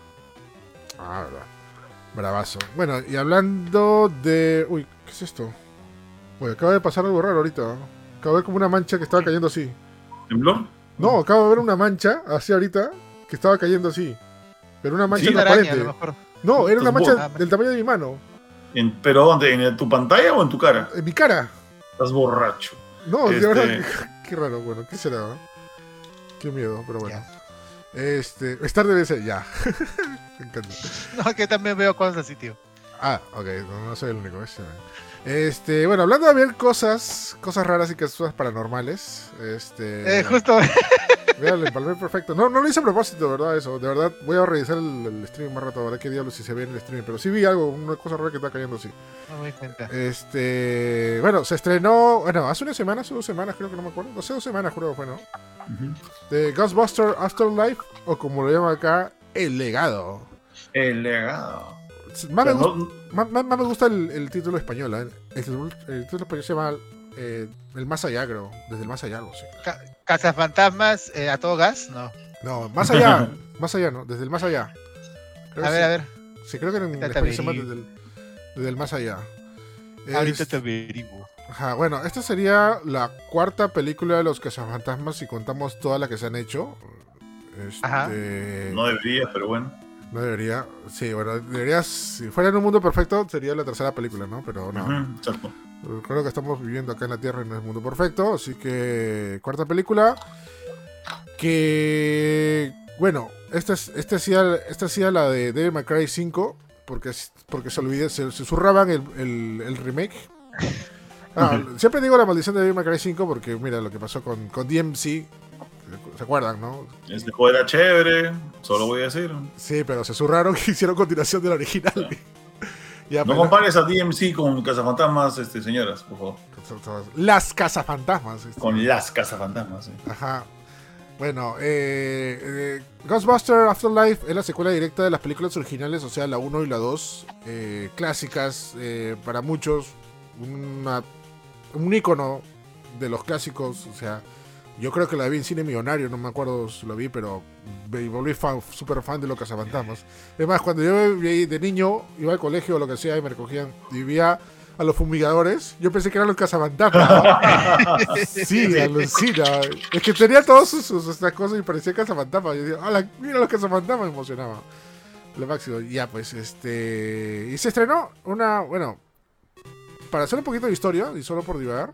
Ah, verdad. Bravazo. Bueno, y hablando de. Uy, ¿qué es esto? Uy, acaba de pasar algo raro ahorita. ¿no? Acabo de ver como una mancha que estaba cayendo así. ¿Temblor? No, acabo de ver una mancha así ahorita que estaba cayendo así. Pero una mancha Sí, araña, transparente. mejor. No, era una mancha del tamaño de mi mano. En- ¿Pero dónde? ¿En tu pantalla o en tu cara? En mi cara. Estás borracho. No, de Este- verdad. Qué, [LAUGHS] qué raro, bueno, ¿qué será? Qué miedo, pero bueno. Este. Estar debe ser ya. [LAUGHS] Me encanta. [LAUGHS] No, que también veo cosas así, tío. Ah, ok, no, no soy el único. ese, Este, bueno, hablando de ver cosas, cosas raras y cosas paranormales. Este. Eh, justo. [LAUGHS] Mira, le empalmé perfecto. No, no lo hice a propósito, ¿verdad? Eso. De verdad, voy a revisar el, el stream más rato. A ver qué diablos si se ve en el stream. Pero sí vi algo, una cosa rara que está cayendo así. No me doy cuenta. Este. Bueno, se estrenó. Bueno, hace una semana, hace dos semanas, creo que no me acuerdo. Hace dos semanas, creo que fue, ¿no? Ujú. De Ghostbuster Afterlife, o como lo llaman acá, El Legado. El legado. Más me, gusta, no- más, más- más me gusta el, el título español. ¿eh? El, título- el título español se llama eh, El Más Allá, creo. Desde el Más Allá, algo así. Ca- Cazafantasmas eh, a todo gas, no. No, Más Allá. [LAUGHS] más Allá, ¿no? Desde el Más Allá. Creo A ver, sí. a ver. Sí, creo que en Ahorita español se llama desde el, desde el Más Allá. Ahorita Es- te averiguo. Ajá, bueno, esta sería la cuarta película de los cazafantasmas si contamos todas las que se han hecho. Este, Ajá. No deberías, pero bueno. No debería. Sí, bueno, deberías. Si fuera en un mundo perfecto, sería la tercera película, ¿no? Pero no. Exacto. Creo que estamos viviendo acá en la Tierra y no es un mundo perfecto. Así que, cuarta película. Que. Bueno, esta, es, esta, hacía, esta hacía la de Devil May Cry 5. Porque, porque se olvidé, se, se susurraban el, el- el remake. Ah, siempre digo la maldición de Devil May Cry 5 porque mira lo que pasó con, con DMC. ¿Se acuerdan, no? Este juego era chévere, solo voy a decir. Sí, pero se zurraron y [LAUGHS] hicieron continuación de la original. [LAUGHS] Ya, No pues, compares a DMC con Cazafantasmas, este, señoras, por favor. Las cazafantasmas. este. Con las Cazafantasmas. sí. Ajá. Bueno, eh, eh, Ghostbuster Afterlife es la secuela directa de las películas originales, o sea, la 1 y la 2, eh, clásicas eh, para muchos, una- un icono de los clásicos, o sea, yo creo que la vi en cine millonario, no me acuerdo si lo vi, pero me volví fan, súper fan de los cazafantasmas. Es más, cuando yo de niño, iba al colegio o lo que sea y me recogían vivía a los fumigadores, yo pensé que eran los cazafantasmas. [LAUGHS] Sí, alucina. Es que tenía todas sus, sus- estas cosas y parecía cazafantasma. Yo decía, ¡Hala, mira los cazafantasmas! Me emocionaba. Lo máximo. Ya, pues, este. Y se estrenó una. Bueno, para hacer un poquito de historia y solo por divagar,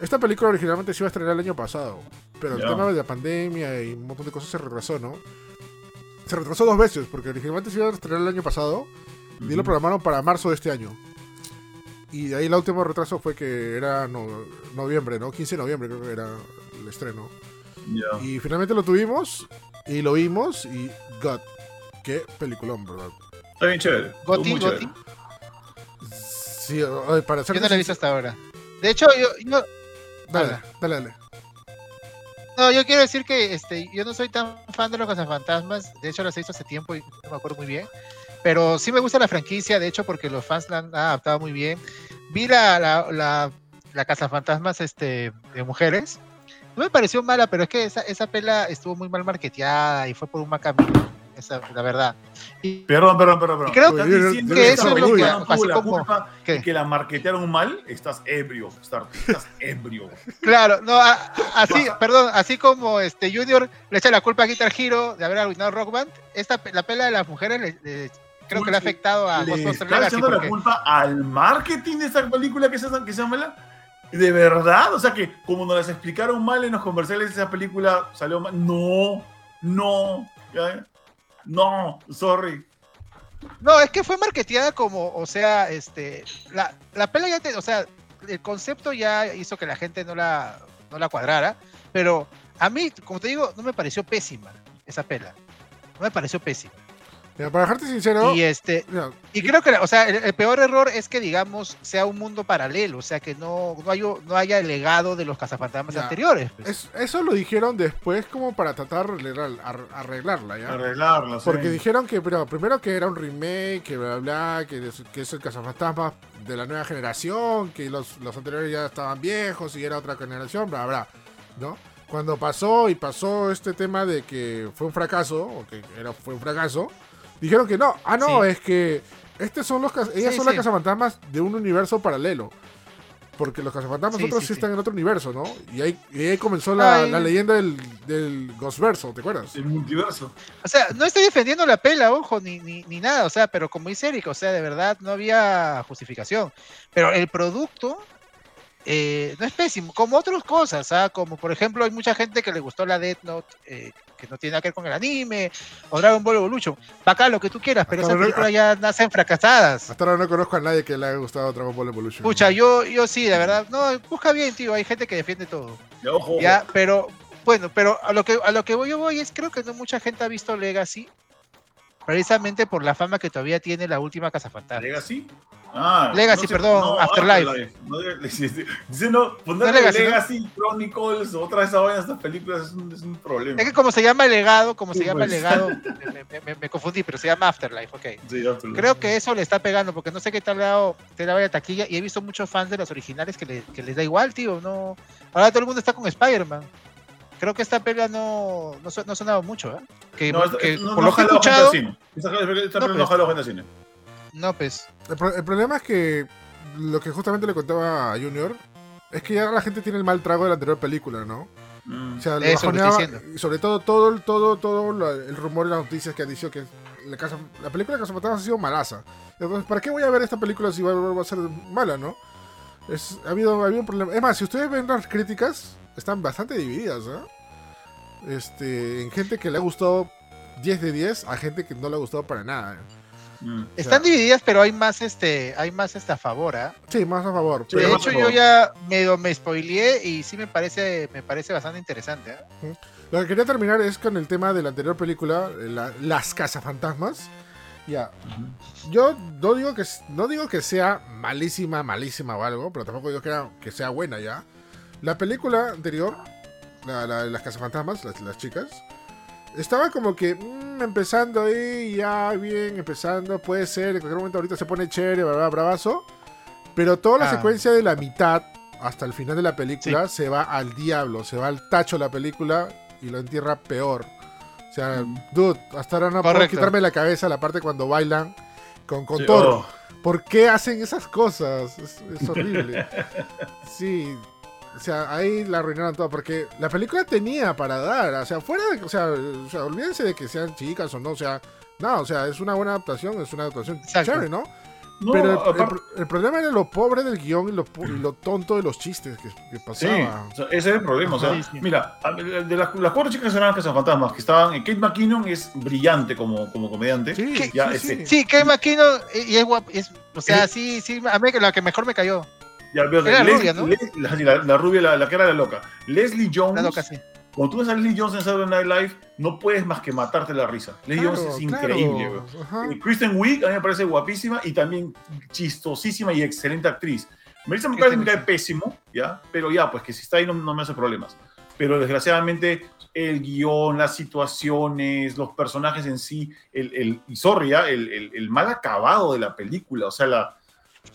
esta película originalmente se iba a estrenar el año pasado. Pero el tema de la pandemia y un montón de cosas se retrasó, ¿no? Se retrasó dos veces, porque originalmente se iba a estrenar el año pasado y lo programaron para marzo de este año. Y de ahí el último retraso fue que era no- noviembre, ¿no? 15 de noviembre creo que era el estreno. Y finalmente lo tuvimos y lo vimos y God, qué peliculón, ¿verdad? Está bien chévere. Goti, Goti. Sí, para ser Yo no la he visto hasta ahora. De hecho, yo, yo- Dale, dale, dale. no, yo quiero decir que este, yo no soy tan fan de los cazafantasmas. De hecho, las he visto hace tiempo y no me acuerdo muy bien. Pero sí me gusta la franquicia, de hecho, porque los fans la han adaptado muy bien. Vi la, la, la, la cazafantasmas este, de mujeres. No me pareció mala, pero es que esa, esa pela estuvo muy mal marketeada y fue por un mal camino. Esa, la verdad. Y Perdón, perdón, perdón. perdón. Creo Estás que diciendo eso esta es lo que- así la como- culpa que la marketearon mal. Estás ebrio, Starty. Estás ebrio. Claro, no, a- a- así, perdón, así como este Junior le echa la culpa a Guitar Hero de haber arruinado Rock Band, esta, la pela de las mujeres le- le- creo que le ha afectado a Le está echando la culpa al marketing de esa película que se, que se llama la- ¿De verdad? O sea que como nos las explicaron mal en los comerciales, esa película salió mal. No, no. ¿ya? No, sorry. No, es que fue marketeada como, o sea, este, la, la pela ya te, o sea, el concepto ya hizo que la gente no la, no la cuadrara, pero a mí, como te digo, no me pareció pésima esa pela. No me pareció pésima. Mira, para dejarte sincero, Y este, mira, y creo que, o sea, el, el peor error es que, digamos, sea un mundo paralelo, o sea, que no, no, haya, no haya el legado de los cazafantasmas Ya. anteriores. pues. es- eso lo dijeron después como para tratar de arreglar- ar- arreglarla, ¿ya? Arreglarla, sí. Porque dijeron que, pero primero que era un remake, que bla bla, bla, que es, que es el cazafantasmas de la nueva generación, que los, los anteriores ya estaban viejos y era otra generación, bla bla, ¿no? Cuando pasó y pasó este tema de que fue un fracaso, o que era, fue un fracaso, dijeron que no, ah no, Sí. es que estos son los ellas Sí, son las cazafantasmas de un universo paralelo. Porque los cazafantasmas Sí, otros sí, sí, sí. están en otro universo, ¿no? Y ahí, y ahí comenzó la leyenda del, del Ghostverso, ¿te acuerdas? El multiverso. O sea, no estoy defendiendo la pela, ojo, ni, ni, ni nada, o sea, pero como dice Eric, o sea, de verdad no había justificación. Pero el producto eh, no es pésimo, como otras cosas, ¿ah? como por ejemplo, hay mucha gente que le gustó la Death Note, eh, que no tiene nada que ver con el anime, o Dragon Ball Evolution, acá lo que tú quieras, pero Hasta esas ahora- películas ya nacen fracasadas. Hasta ahora no conozco a nadie que le haya gustado Dragon Ball Evolution. Pucha, yo, yo sí, de verdad, no, busca bien, tío, hay gente que defiende todo. Ojo. Ya, pero bueno, pero a lo que a lo que voy yo voy es creo que no mucha gente ha visto Legacy precisamente por la fama que todavía tiene la última Cazafantasmas. ¿Legacy? Ah, Legacy, sé- perdón, Afterlife. No. Dice, no, ponerle Legacy. Legacy, Chronicles, otra de esas vainas, estas películas es un, es un problema. Es que como se llama el legado, como Sí, se llama el pues. legado, [LAUGHS] me, me- me- me confundí, pero se llama Afterlife, ok. Sí, Afterlife. Creo que eso le está pegando, porque no sé qué tal lado te la vaya taquilla, y he visto muchos fans de los originales que, le- que les da igual, tío, no... Ahora todo el mundo está con Spider-Man. Creo que esta pelea no, no, su- no ha sonado mucho, ¿eh? Que, No, que no, por no lo que he gente escuchado... cine. Esta, esta No, película no pues. jaló gente al cine. No, pues... El, pro- el problema es que lo que justamente le contaba a Junior es que ya la gente tiene el mal trago de la anterior película, ¿no? Mm. O sea, lo Eso lo estoy bajoneaba, diciendo. y sobre todo todo el todo todo la- el rumor y las noticias que ha dicho que la, casa, la película de Cazafantasmas ha sido malaza. Entonces, ¿para qué voy a ver esta película si va, va a ser mala, no? Es, ha, habido, ha habido un problema. Es más, si ustedes ven las críticas, están bastante divididas, ¿eh? Este, en gente que le ha gustado 10 de 10 a gente que no le ha gustado para nada. ¿eh? Mm. Están divididas, pero hay más este, hay más este a favor, ¿ah? Sí, más a favor. Sí, de hecho, yo ya medio me spoileé y sí me parece, me parece bastante interesante. ¿ah? Lo que quería terminar es con el tema de la anterior película, eh, la- Las Cazafantasmas. Ya. Yo no digo que no digo que sea malísima, malísima o algo, pero tampoco digo que, era- que sea buena ya. La película anterior, la, la- Las Cazafantasmas, las, las chicas, estaba como que mm, empezando ahí, ya bien, empezando, puede ser, en cualquier momento ahorita se pone chévere, bra, bra, bravazo. Pero toda la Ah. secuencia de la mitad hasta el final de la película se va al diablo, se va al tacho la película y lo entierra peor. O sea, dude, hasta ahora no puedo quitarme la cabeza la parte cuando bailan con, con Sí, oh. ¿Por qué hacen esas cosas? Es, es horrible. [LAUGHS] sí. O sea, ahí la arruinaron todo. Porque la película tenía para dar. O sea, fuera de. O sea, o sea, olvídense de que sean chicas o no. O sea, no, o sea, es una buena adaptación. Es una adaptación Exacto. chévere, ¿no? No, Pero el, aparte- el el problema era lo pobre del guion y lo, y lo tonto de los chistes que, que Sí, pasaba. sea, ese es el problema. O sea, Sí, sí. mira, de las, las cuatro chicas que eran fantasmas que estaban. Kate McKinnon es brillante como, como comediante. Sí. Ya, sí, este, sí. Sí, que Maquino y es guap, es, o sea, sí, sí, a mí la que mejor me cayó. Ya veo Era Les- rubia, la, la- la rubia, la, la que era la loca. Leslie Jones. La loca, sí. Cuando tú ves a Leslie Jones en Saturday Night Live, no puedes más que matarte la risa. Leslie Claro, Jones es claro. increíble. Ajá. Eh, Kristen Wiig a mí me parece guapísima y también chistosísima y excelente actriz. Melissa McCarthy me cae pésimo, ¿ya? Pero ya, pues que si está ahí no, no me hace problemas. Pero desgraciadamente el guion, las situaciones, los personajes en sí, el, el, y sorry, el, el- el mal acabado de la película, o sea, la,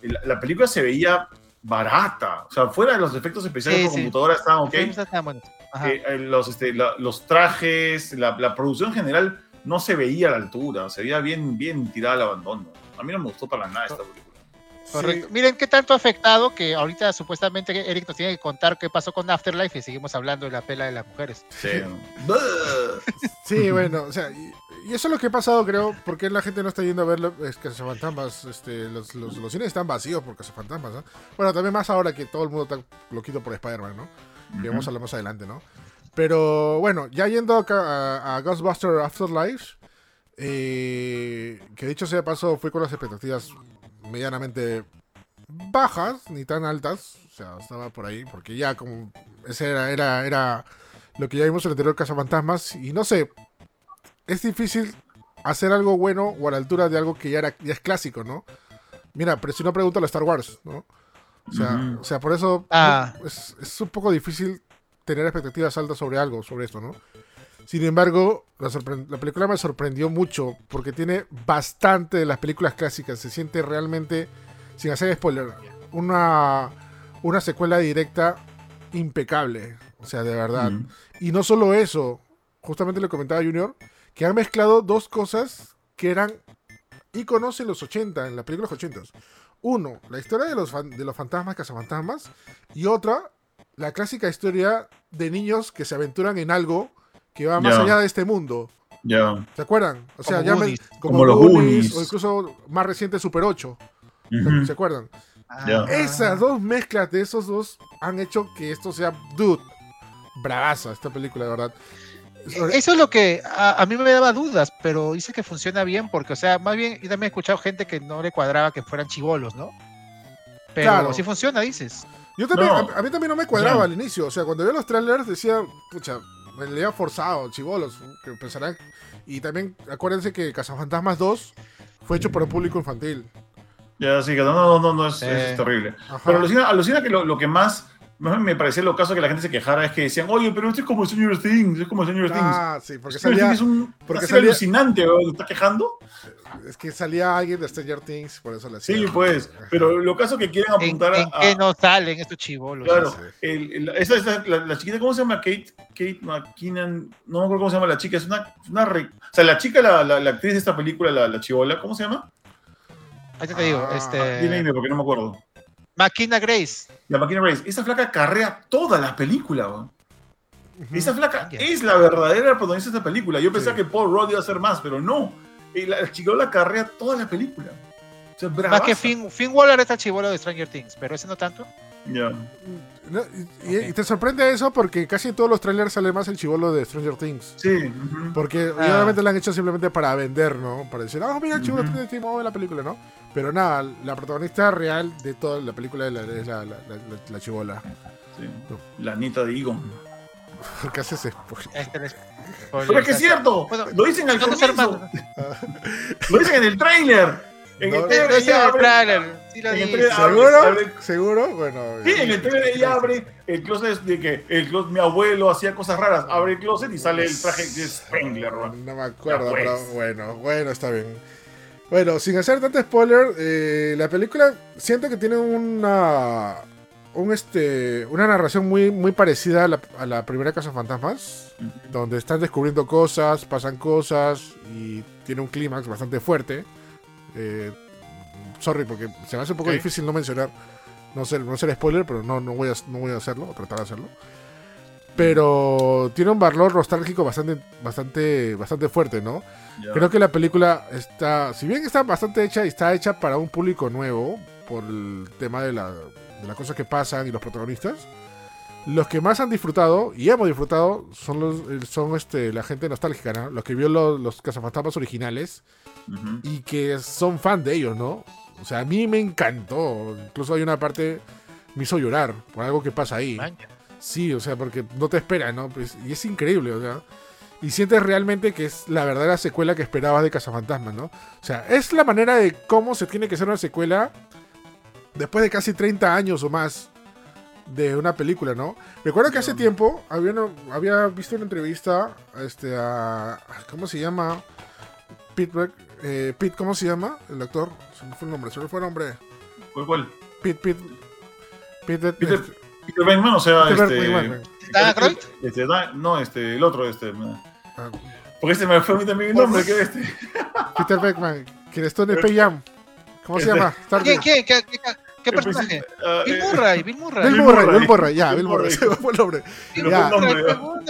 la, la película se veía barata, o sea, fuera de los efectos especiales Sí, por sí. computadora estaban ok, eh, eh, los, este, la- los trajes, la, la producción en general no se veía a la altura, se veía bien, bien tirada al abandono. A mí no me gustó para nada esta película. Correcto. Sí. Miren qué tanto ha afectado que ahorita supuestamente Eric nos tiene que contar qué pasó con Afterlife y seguimos hablando de la pela de las mujeres. Sí. Sí, bueno, o sea, y, eso es lo que ha pasado, creo, porque la gente no está yendo a ver lo- es Cazafantasmas, este, los, los, los cines están vacíos por Cazafantasmas, ¿no? Bueno, también más ahora que todo el mundo está loquito por Spider-Man, ¿no? Que vamos a hablar más adelante, ¿no? Pero bueno, ya yendo acá a, a Ghostbuster Afterlife, Eh, que dicho sea de paso, fui con las expectativas medianamente bajas, ni tan altas. O sea, estaba por ahí, porque ya como ese era, era, era lo que ya vimos en el anterior Fantasmas Y no sé, es difícil hacer algo bueno o a la altura de algo que ya, era, ya es clásico, ¿no? Mira, pero si no pregunto a Star Wars, ¿no? O sea, o sea por eso Ah. es, es un poco difícil tener expectativas altas sobre algo, sobre esto, ¿no? Sin embargo, la, película me sorprendió mucho porque tiene bastante de las películas clásicas. Se siente realmente, sin hacer spoiler, una, una secuela directa impecable. O sea, de verdad. Y no solo eso, justamente le comentaba Junior, que han mezclado dos cosas que eran íconos en los 80, en las películas 80. Uno, la historia de los, fan- de los fantasmas, cazafantasmas, y otra, la clásica historia de niños que se aventuran en algo que va más allá de este mundo. Ya. ¿Se acuerdan? O sea, Como ya me- Goonies. como, Como los Goonies, Goonies. o incluso más reciente Super 8. Ujú. ¿Se acuerdan? Ya. Esas dos mezclas de esos dos han hecho que esto sea, dude, bravaza esta película, de verdad. Eso es lo que a, a mí me daba dudas, pero dice que funciona bien porque, o sea, más bien yo también he escuchado gente que no le cuadraba que fueran chivolos, ¿no? Pero Claro. sí funciona, dices. Yo también, No. a, a mí también no me cuadraba al inicio. O sea, cuando veo los trailers decía, pucha, me leía forzado, chivolos, que pensarán. Y también acuérdense que Cazafantasmas 2 fue hecho por un público infantil. Ya, sí, que no, no, no, no, es, es terrible. Ajá. Pero alucina, alucina que lo, lo que más me parecía lo caso que la gente se quejara es que decían, oye, pero esto es como Stranger Things, es como Stranger Things. Ah, sí, porque Stranger salía, Things es un porque porque salía- alucinante, weón, ¿está quejando? es que salía alguien de Stranger Things, por eso le hacía. Sí, pues, pero lo caso que quieren ¿En, apuntar en a... qué no salen estos chivolos? Claro, Sí. el- el- esa, esa- la, la chiquita, ¿cómo se llama? Kate, Kate McKinnon, no me acuerdo cómo se llama la chica, es una, una re- o sea, la chica, la, la, la actriz de esta película, la, la chivola, ¿cómo se llama? Ahí te digo, Ah, este. Dime, dime, porque no me acuerdo. Makina Grace. La máquina Race, esa flaca carrea toda la película, weón. Esa flaca es la verdadera protagonista de esta película. Yo pensaba Sí. que Paul Rudd iba a hacer más, pero no. Y la chivola carrea toda la película. O sea, Más que Finn, Finn Waller está chivolo de Stranger Things, pero ese no tanto. Ya. No, y, te sorprende eso porque casi en todos los trailers sale más el chivolo de Stranger Things. Sí. Porque Ah. obviamente lo han hecho simplemente para vender, ¿no? Para decir, ah, mira, el chivolo de. Stranger Things, vamos a ver la película, ¿no? Pero nada, la protagonista real de toda la película es la, es la, la, la- la chivola. Sí. La Anita de Egon. ¿Por qué haces? Este es- Pero es que es cierto. Bueno, lo dicen al no comienzo. Lo dicen en el tráiler. En No, el no, trailer Ese ella es el abre- trailer, sí lo en el trailer ¿Seguro? abre- ¿Seguro? Bueno. Sí, en el trailer ella abre el closet de que el closet, mi abuelo hacía cosas raras. Abre el closet y sale el traje de Spengler. weón. No me acuerdo, pues. pero bueno, bueno, está bien. Bueno, sin hacer tanto spoiler, eh, la película siento que tiene una un este una narración muy muy parecida a la, a la primera Casa Fantasmas, donde están descubriendo cosas, pasan cosas y tiene un clímax bastante fuerte. Eh, sorry, porque se me hace un poco difícil no mencionar, no ser, no ser spoiler, pero no, no, voy a, no voy a hacerlo, o tratar de hacerlo. Pero tiene un valor nostálgico bastante, bastante, bastante fuerte, ¿no? Creo que la película está, si bien está bastante hecha y está hecha para un público nuevo, por el tema de, la, de las cosas que pasan y los protagonistas, los que más han disfrutado y hemos disfrutado son los son este la gente nostálgica, ¿no? Los que vio los, los cazafantasmas originales Ujú. y que son fan de ellos, ¿no? O sea, a mí me encantó. Incluso hay una parte me hizo llorar por algo que pasa ahí. Sí, o sea, porque no te esperas, ¿no? Pues, y es increíble, o sea. Y sientes realmente que es la verdadera secuela que esperabas de Cazafantasmas, ¿no? O sea, es la manera de cómo se tiene que hacer una secuela después de casi 30 años o más de una película, ¿no? Recuerdo que hace tiempo había, una- había visto una entrevista este, a... ¿Cómo se llama? Pete, eh, Pete, ¿cómo se llama? El actor. Se me fue el nombre, se me fue el nombre. ¿Cuál, cuál? Pete, Pete... Pete, Peter- este, Peter Venkman, o sea, Peter este, Venkman. ¿Dan Aykroyd? este, Dan- no, este, el otro, este. Ah, Porque este me fue a mí también el nombre, que este. Peter Beckman, quien estuvo en el P-Jam. ¿Cómo se Este- llama? ¿Quién, quién? ¿Qué, qué, qué- qué El personaje? ah, Bill eh, Murray, Bill Murray. Bill Murray. Bill Murray, ya, Bill Murray, se [LAUGHS] me fue el nombre. Bill Ya. Murray, una-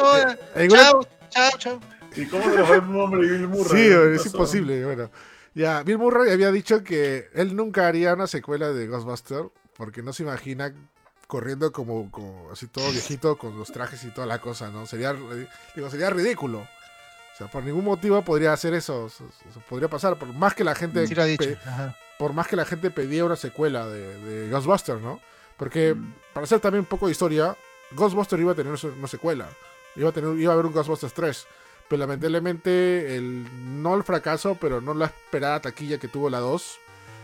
Chao, chao, chao. ¿Y cómo se le fue el nombre de Bill Murray? Sí, ¿Qué es pasó? imposible, bueno. Ya, Bill Murray había dicho que él nunca haría una secuela de Ghostbuster porque no se imagina corriendo como, como así todo viejito con los trajes y toda la cosa, ¿no? Sería, digo, sería ridículo. O sea, por ningún motivo podría hacer eso. podría pasar. Por más que la gente. Sí lo ha dicho. pe- por más que la gente pedía una secuela de, de Ghostbusters, ¿no? Porque, Mm. para hacer también un poco de historia, Ghostbusters iba a tener una secuela. Iba a, tener, iba a haber un Ghostbusters 3. Pero lamentablemente, el, no el fracaso, pero no la esperada taquilla que tuvo la 2,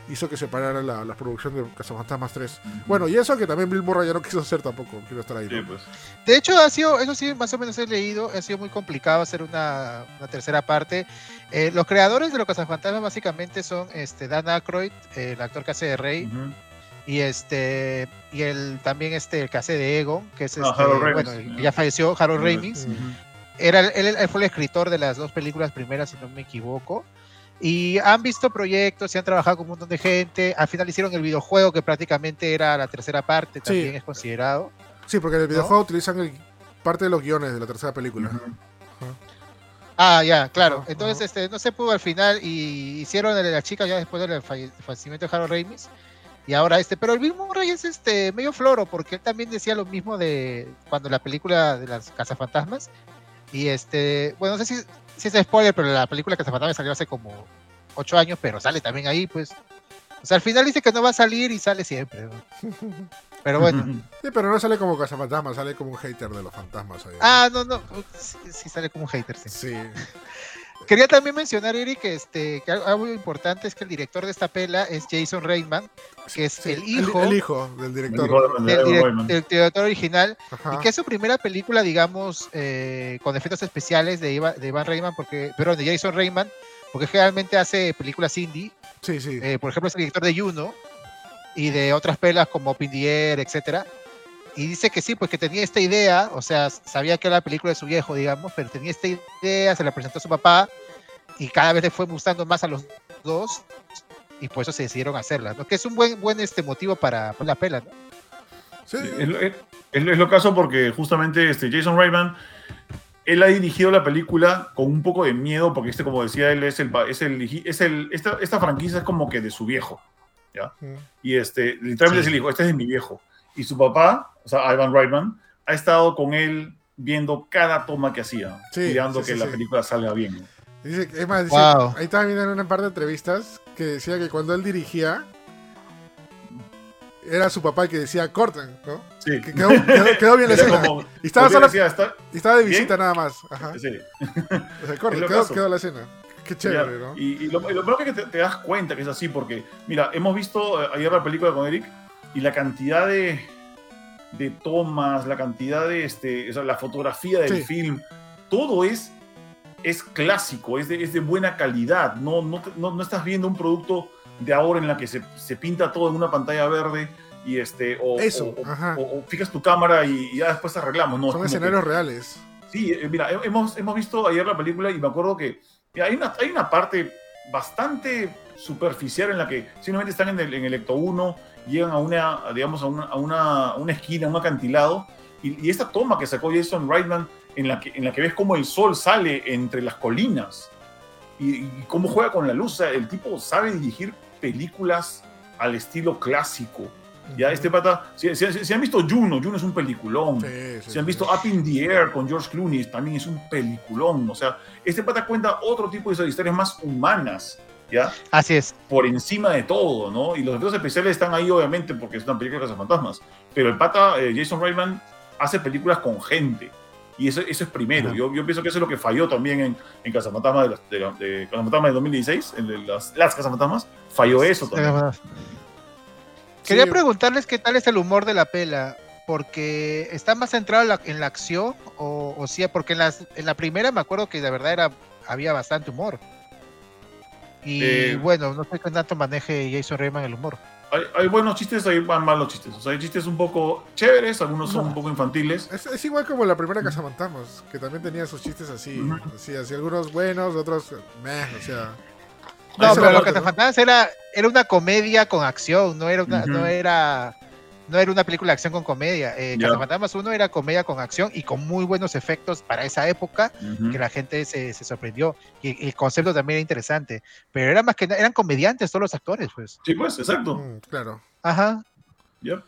hizo que se parara la, la producción de Cazafantasmas 3. Bueno, y eso que también Bill Murray ya no quiso hacer tampoco, quiero estar ahí. Pues. De hecho, ha sido, eso sí, más o menos he leído, ha sido muy complicado hacer una, una tercera parte. Eh, los creadores de los cazafantasmas básicamente son este, Dan Aykroyd, eh, el actor que hace de Rey, y este y el también este el que hace de Egon, que es Ah, este, Harold Ramis. bueno, que ya falleció, Harold. Ramis. Ujú. Era, él, él fue el escritor de las dos películas primeras, si no me equivoco. Y han visto proyectos, y han trabajado con un montón de gente. Al final hicieron el videojuego, que prácticamente era la tercera parte, también es considerado. Sí, porque en el videojuego utilizan el- parte de los guiones de la tercera película. Ah, ya, claro. Entonces, este, no se pudo al final y hicieron el de la chica ya después del falle- fallecimiento de Harold Ramis. Y ahora este, pero el Bill Murray es este medio floro porque él también decía lo mismo de cuando la película de las cazafantasmas y este, bueno, no sé si, si es spoiler, pero la película Cazafantasmas salió hace como ocho años, pero sale también ahí, pues. O sea, al final dice que no va a salir y sale siempre. ¿no? [LAUGHS] Pero bueno. Sí, pero no sale como Cazafantasmas, sale como un hater de los fantasmas. ahí. Ah, no, no. Sí, sí sale como un hater, sí. Sí. [LAUGHS] Quería también mencionar, Eric, que, este, que algo importante es que el director de esta pela es Jason Reitman, que es Sí, el hijo, El, hijo del director. El hijo de- del, de direc- Royman. del director original Ajá. y que es su primera película, digamos, eh, con efectos especiales de, Iva- de Ivan Reitman, porque, perdón, de Jason Reitman, porque generalmente hace películas indie. Sí, sí. Eh, por ejemplo, es el director de Juno y de otras pelas como Pindier, etcétera. Y dice que sí, pues que tenía esta idea, o sea, sabía que era la película de su viejo, digamos, pero tenía esta idea, se la presentó a su papá y cada vez le fue gustando más a los dos y por eso se decidieron hacerla, ¿no? Que es un buen, buen este motivo para, para la pela, ¿no? Sí, Es, lo- es- es lo- caso porque justamente este Jason Reitman, él ha dirigido la película con un poco de miedo porque este, como decía él, es el, es el, es el esta, esta franquicia es como que de su viejo, ¿ya? Y este, literalmente Sí. es el hijo, este es de mi viejo. Y su papá, o sea, Ivan Reitman, ha estado con él viendo cada toma que hacía, Sí, cuidando sí, que sí, la sí. película salga bien. Dice, es más, dice- Wow. ahí estaba viendo en una par de entrevistas que decía que cuando él dirigía, era su papá el que decía corten, ¿no? Sí. Que quedó, quedó- quedó bien la escena. como- Y estaba, porque solo, decía, está- y estaba de ¿Bien? visita nada más. Ajá. sí. O sea, [LAUGHS] corten, quedó, quedó la escena. Qué chévere, ¿no? Y, y lo, lo peor es que te, te das cuenta que es así, porque, mira, hemos visto eh, ayer la película con Eric y la cantidad de, de tomas, la cantidad de, este, o sea, la fotografía del Sí. film, todo es, es clásico, es de, es de buena calidad. No, no, no, no estás viendo un producto de ahora en la que se, se pinta todo en una pantalla verde y este, o, Eso, o- fijas tu cámara y, y ya después arreglamos. No, es Son que- escenarios reales. Sí, eh, mira, he- hemos, hemos visto ayer la película y me acuerdo que mira, hay, una, hay una parte bastante superficial en la que simplemente están en el, en el Ecto 1, llegan a una, digamos, a una, a una, una esquina, a un acantilado, y, y esta toma que sacó Jason Reitman, en la que, en la que ves cómo el sol sale entre las colinas y, y cómo juega con la luz. El tipo sabe dirigir películas al estilo clásico. Ya, este pata, si, si- si- si han visto Juno, Juno es un peliculón. Sí, sí, Si han sí. visto Up in the Air con George Clooney, también es un peliculón. O sea, este pata cuenta otro tipo de historias más humanas, ¿ya? Así es. Por encima de todo, ¿no? Y los efectos especiales están ahí, obviamente, porque es una película de fantasmas. Pero el pata, eh, Jason Reitman, hace películas con gente. Y eso, eso es primero. Yo, yo pienso que eso es lo que falló también en, en Cazafantasmas de, de, de de 2016, en de las, las Cazafantasmas. Falló eso también. Quería Sí, preguntarles qué tal es el humor de la pela, porque está más centrado en la, en la acción, o, o sí, porque en, las, en la primera me acuerdo que de verdad era, había bastante humor. Y Eh, bueno, no sé qué tanto maneje Jason Reitman el humor. Hay, hay buenos chistes, hay malos chistes. O sea, hay chistes un poco chéveres, algunos son un poco infantiles. Es, es igual como la primera Cazafantasmas, que también tenía sus chistes así. Así, así algunos buenos, otros meh, o sea. No, pero era lo la que otra, te ¿no? faltaba era, era una comedia con acción, no era una, Ujú. no era, no era una película de acción con comedia. Eh, Ya. Cazafantasmas 1 era comedia con acción y con muy buenos efectos para esa época. Ujú. que la gente se, se sorprendió. Y el concepto también era interesante. Pero era más que eran comediantes todos los actores, pues. Sí, pues, exacto. Mm, claro. Ajá. Yep.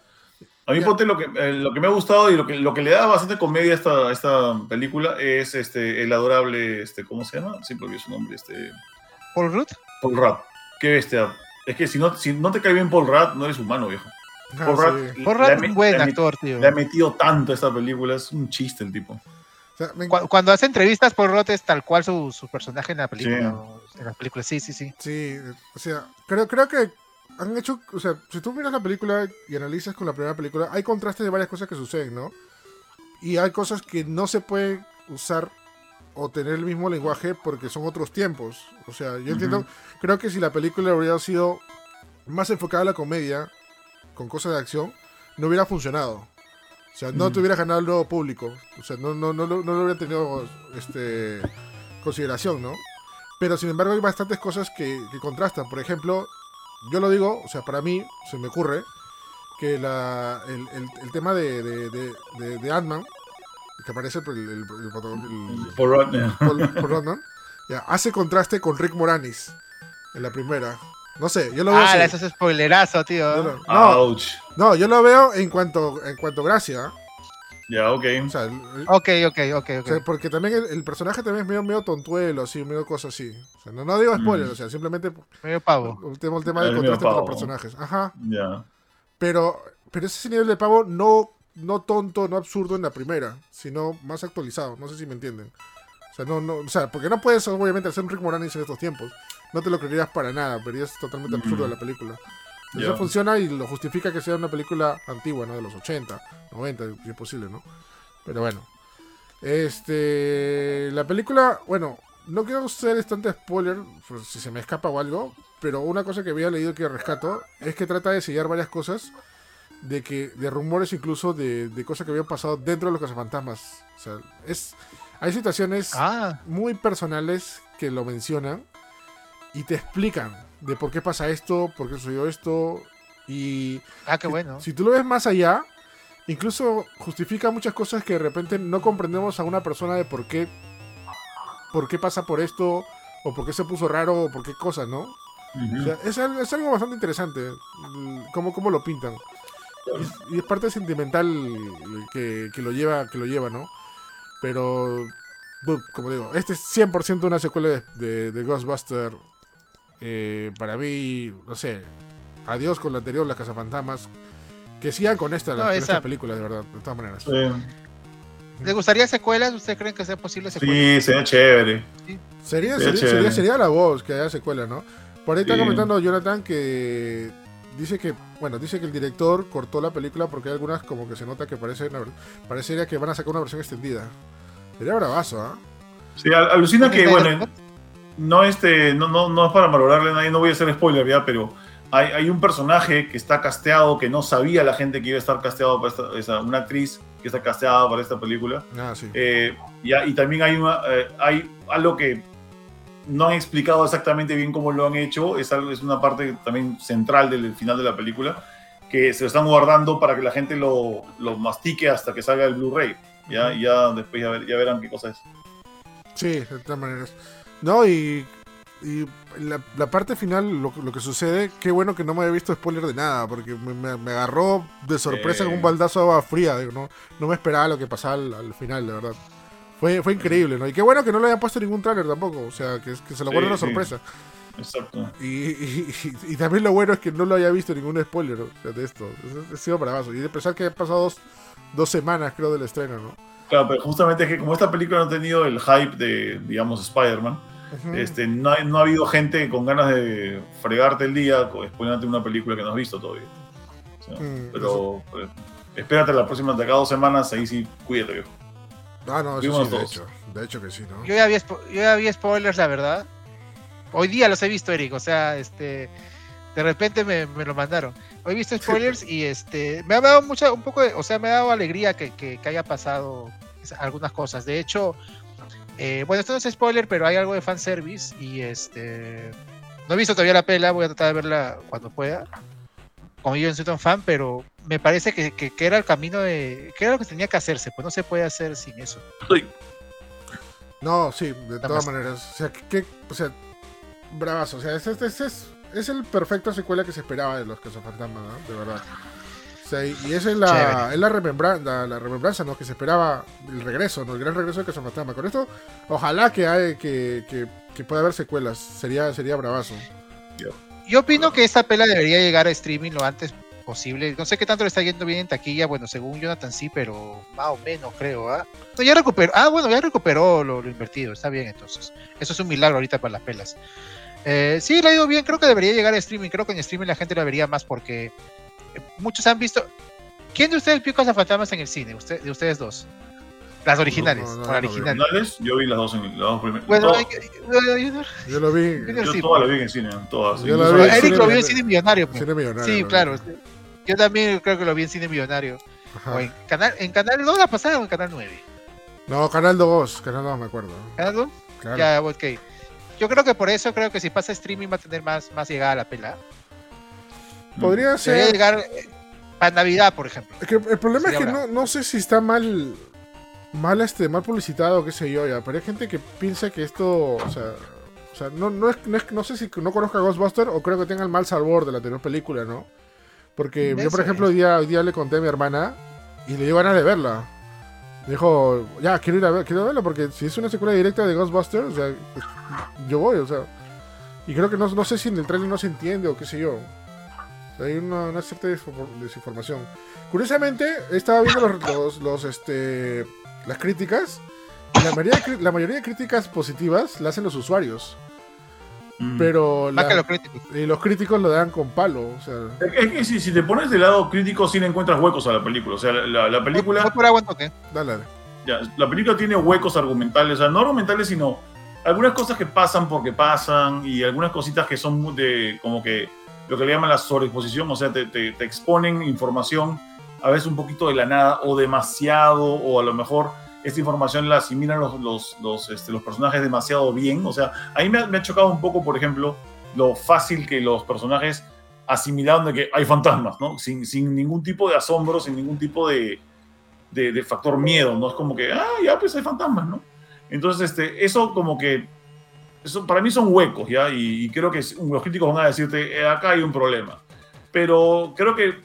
A mí, Ya. ponte, lo que, eh, lo que me ha gustado y lo que, lo que le da bastante comedia a esta, a esta película es este, el adorable, este, ¿cómo se llama? Siempre olvido su nombre, este, Paul Rudd. Paul Rudd. Qué bestia. Es que si no, si no te cae bien Paul Rudd, no eres humano, viejo. Ah, Paul sí. Rudd, Paul le ha Rudd es un buen le actor, tío. Le ha metido tanto a esta película, es un chiste el tipo. O sea, me- Cu- Cuando hace entrevistas, Paul Rudd es tal cual su, su personaje en la película. Sí. En las películas, sí, sí, sí. Sí, o sea, creo, creo que han hecho, o sea, si tú miras la película y analizas con la primera película, hay contrastes de varias cosas que suceden, ¿no? Y hay cosas que no se pueden usar o tener el mismo lenguaje porque son otros tiempos. O sea, yo entiendo, creo que si la película hubiera sido más enfocada a la comedia, con cosas de acción, no hubiera funcionado. O sea, no Ujú. te hubiera ganado el nuevo público. O sea, no, no, no, no, no lo hubiera tenido este, consideración, ¿no? Pero sin embargo hay bastantes cosas que, que contrastan. Por ejemplo, yo lo digo, o sea, para mí se me ocurre que la, el, el- el tema de, de, de- de Ant-Man, que aparece el, el, el, el- Paul Rudd. Paul- Paul Rodman, ya, hace contraste con Rick Moranis en la primera. No sé, yo lo veo Ah, así. eso es spoilerazo, tío. Yo lo- no, Ouch. no, yo lo veo en cuanto en cuanto gracia. Ya, ok. O sea, Ok, ok, ok, o ok. sea, porque también el, el personaje también es medio, medio tontuelo, así, medio cosa así. O sea, no, no digo spoiler, Mm. o sea, simplemente Medio pavo. el tema, el tema del contraste con los personajes. Ajá. Ya. Pero, pero ese nivel de pavo no, no tonto, no absurdo en la primera, sino más actualizado. No sé si me entienden. O sea, no, no, o sea, porque no puedes obviamente hacer un Rick Moranis en estos tiempos. No te lo creerías para nada, pero es totalmente absurdo Mm. la película. Eso funciona y lo justifica que sea una película antigua, ¿no? De los 80, 90, si es posible, ¿no? Pero bueno. Este. La película, bueno, no quiero ser tanto spoiler, si se me escapa o algo, pero una cosa que había leído que rescato es que trata de sellar varias cosas de que de rumores incluso de, de cosas que habían pasado dentro de los cazafantasmas. O sea, es hay situaciones Ah, muy personales que lo mencionan y te explican de por qué pasa esto, por qué sucedió esto y ah, qué bueno. si tú lo ves más allá, incluso justifica muchas cosas que de repente no comprendemos a una persona de por qué, por qué pasa por esto, o por qué se puso raro, o por qué cosas, ¿no? O sea, es, algo, es algo bastante interesante, mm, cómo, cómo lo pintan. Y es, y es parte sentimental que, que lo lleva, que lo lleva, ¿no? Pero, como digo, este es 100% una secuela de, de, de Ghostbuster. Eh, para mí, no sé, adiós con la anterior, Las Cazafantasmas. Que sigan con esta, No, con esa- esta película, de verdad, de todas maneras. Sí, ¿Les gustaría secuelas? ¿Ustedes creen que sea posible secuelas? sí, sería chévere. Sería, Sería sería, chévere. sería, sería la voz que haya secuela, ¿no? Por ahí está Sí. comentando Jonathan que dice que, bueno, dice que el director cortó la película porque hay algunas como que se nota que parece una, parecería que van a sacar una versión extendida. Sería bravazo, ¿ah? Sí, al- alucina que, ¿Snyder bueno, no, este, no, no, no es para valorarle a nadie, no voy a hacer spoiler ya, pero hay, hay un personaje que está casteado, que no sabía la gente que iba a estar casteado para esta, esa- una actriz que está casteada para esta película. Ah, sí. Eh, y también hay, una, eh, hay algo que no han explicado exactamente bien cómo lo han hecho, es, algo, es una parte también central del final de la película, que se lo están guardando para que la gente lo, lo mastique hasta que salga el Blu-ray. ¿ya? Ya después ya, ver- ya verán qué cosa es. Sí, de todas maneras. No, y, y la, la parte final, lo, lo que sucede, qué bueno que no me había visto spoiler de nada, porque me, me- me agarró de sorpresa con un baldazo de agua fría. digo, no, no me esperaba lo que pasaba al, al final, de verdad. Fue, fue increíble, ¿no? Y qué bueno que no le hayan puesto ningún tráiler tampoco, o sea, que, que se lo Sí, guarden una sí. sorpresa. Exacto. Y, y- y- y también lo bueno es que no lo haya visto ningún spoiler o sea, de esto. Es- Ha sido bravazo. Y de pensar que han pasado dos, dos semanas, creo, del estreno, ¿no? Claro, pero justamente es que como esta película no ha tenido el hype de, digamos, Spider-Man, este, no, ha- no ha habido gente con ganas de fregarte el día exponiéndote una película que no has visto todavía. O sea, Mm, pero pues, espérate la próxima, de acá dos semanas, ahí sí, cuídate, viejo. Ah, no, eso sí, de hecho. De hecho que sí, ¿no? Yo ya, vi, yo ya vi spoilers, la verdad. Hoy día los he visto, Eric. O sea, este. De repente me, me lo mandaron. Hoy he visto spoilers y este. Me ha dado mucha, un poco de. O sea, me ha dado alegría que, que- que haya pasado algunas cosas. De hecho, eh, bueno, esto no es spoiler, pero hay algo de fanservice. Y este. No he visto todavía la pela, voy a tratar de verla cuando pueda. Como yo no soy tan fan, pero me parece que, que- que era el camino de. que era lo que tenía que hacerse. Pues no se puede hacer sin eso. No, sí, de Nada todas más. maneras. O sea, que, que- o sea, bravazo. O sea, este, este- este es, es el perfecto secuela que se esperaba de los Cazafantasmas, ¿no? De verdad. sea, y y esa es la, es la, remembranza, la remembranza, ¿no? Que se esperaba el regreso, ¿no? El gran regreso de Cazafantasma. Con esto, ojalá que, hay, que, que, que pueda haber secuelas. Sería, sería bravazo. Yo opino que esta pela debería llegar a streaming lo antes posible. No sé qué tanto le está yendo bien en taquilla. Bueno, según Jonathan sí, pero más o menos creo. ¿ah? Ya recuperó. Ah, bueno, ya recuperó lo, lo invertido. Está bien, entonces. Eso es un milagro ahorita para las pelas. Eh, sí, le ha ido bien. Creo que debería llegar a streaming. Creo que en streaming la gente la vería más porque eh, muchos han visto. ¿Quién de ustedes vio Fantasmas en el cine? Usted, de ustedes dos. Las originales. No, no, o no, la no, original. Finales, yo vi las dos en las dos primeras. Bueno, yo- lo vi. yo sí, todas las pues. vi en cine, todas. Yo vi Eric cine lo vio en cine millonario. pues. Cine millonario. Sí, claro. vi. Yo también creo que lo vi en cine millonario. Ajá. O en canal, en canal 2 la pasada o en canal 9. No, Canal 2. Canal 2 me acuerdo. ¿Canal 2? Claro. Ya, ok. Yo creo que por eso creo que si pasa streaming va a tener más, más llegada a la pela. Podría ser. llegar eh, para Navidad, por ejemplo. Es que el problema es que no, no sé si está mal mal este mal publicitado qué sé yo ya pero hay gente que piensa que esto o sea o sea no, no es, no es- no sé si no conozca Ghostbuster o creo que tenga el mal sabor de la anterior película no porque yo por ejemplo hoy día, hoy día le conté a mi hermana y le dio ganas de verla. Dijo ya quiero ir a ver quiero verla porque si es una secuela directa de Ghostbuster o sea yo voy o sea y creo que no, no sé si en el trailer no se entiende o qué sé yo hay una, una cierta desinfor- desinformación Curiosamente, estaba viendo los, los, los, este, las críticas. Y la mayoría, de, la mayoría de críticas positivas las hacen los usuarios. Mm. Pero la- que los críticos. y los críticos lo dan con palo. O sea, Es que si, si te pones de lado crítico, sí le encuentras huecos a la película. O sea, la, la- la película. Por agua un toque. dale, dale. Ya, la película tiene huecos argumentales, o sea, no argumentales, sino algunas cosas que pasan porque pasan y algunas cositas que son muy de como que lo que le llaman la sobreexposición, o sea, te, exponen información a veces un poquito de la nada o demasiado, o a lo mejor esta información la asimilan los, los, los, este, personajes demasiado bien. O sea, a mí me ha, me ha chocado un poco, por ejemplo, lo fácil que los personajes asimilaron de que hay fantasmas, ¿no? Sin, sin ningún tipo de asombro, sin ningún tipo de, de, de factor miedo, ¿no? Es como que, ah, ya, pues hay fantasmas, ¿no? Entonces, este, eso como que, eso para mí son huecos, ¿ya? Y, y creo que los críticos van a decirte, "Eh, acá hay un problema. Pero creo que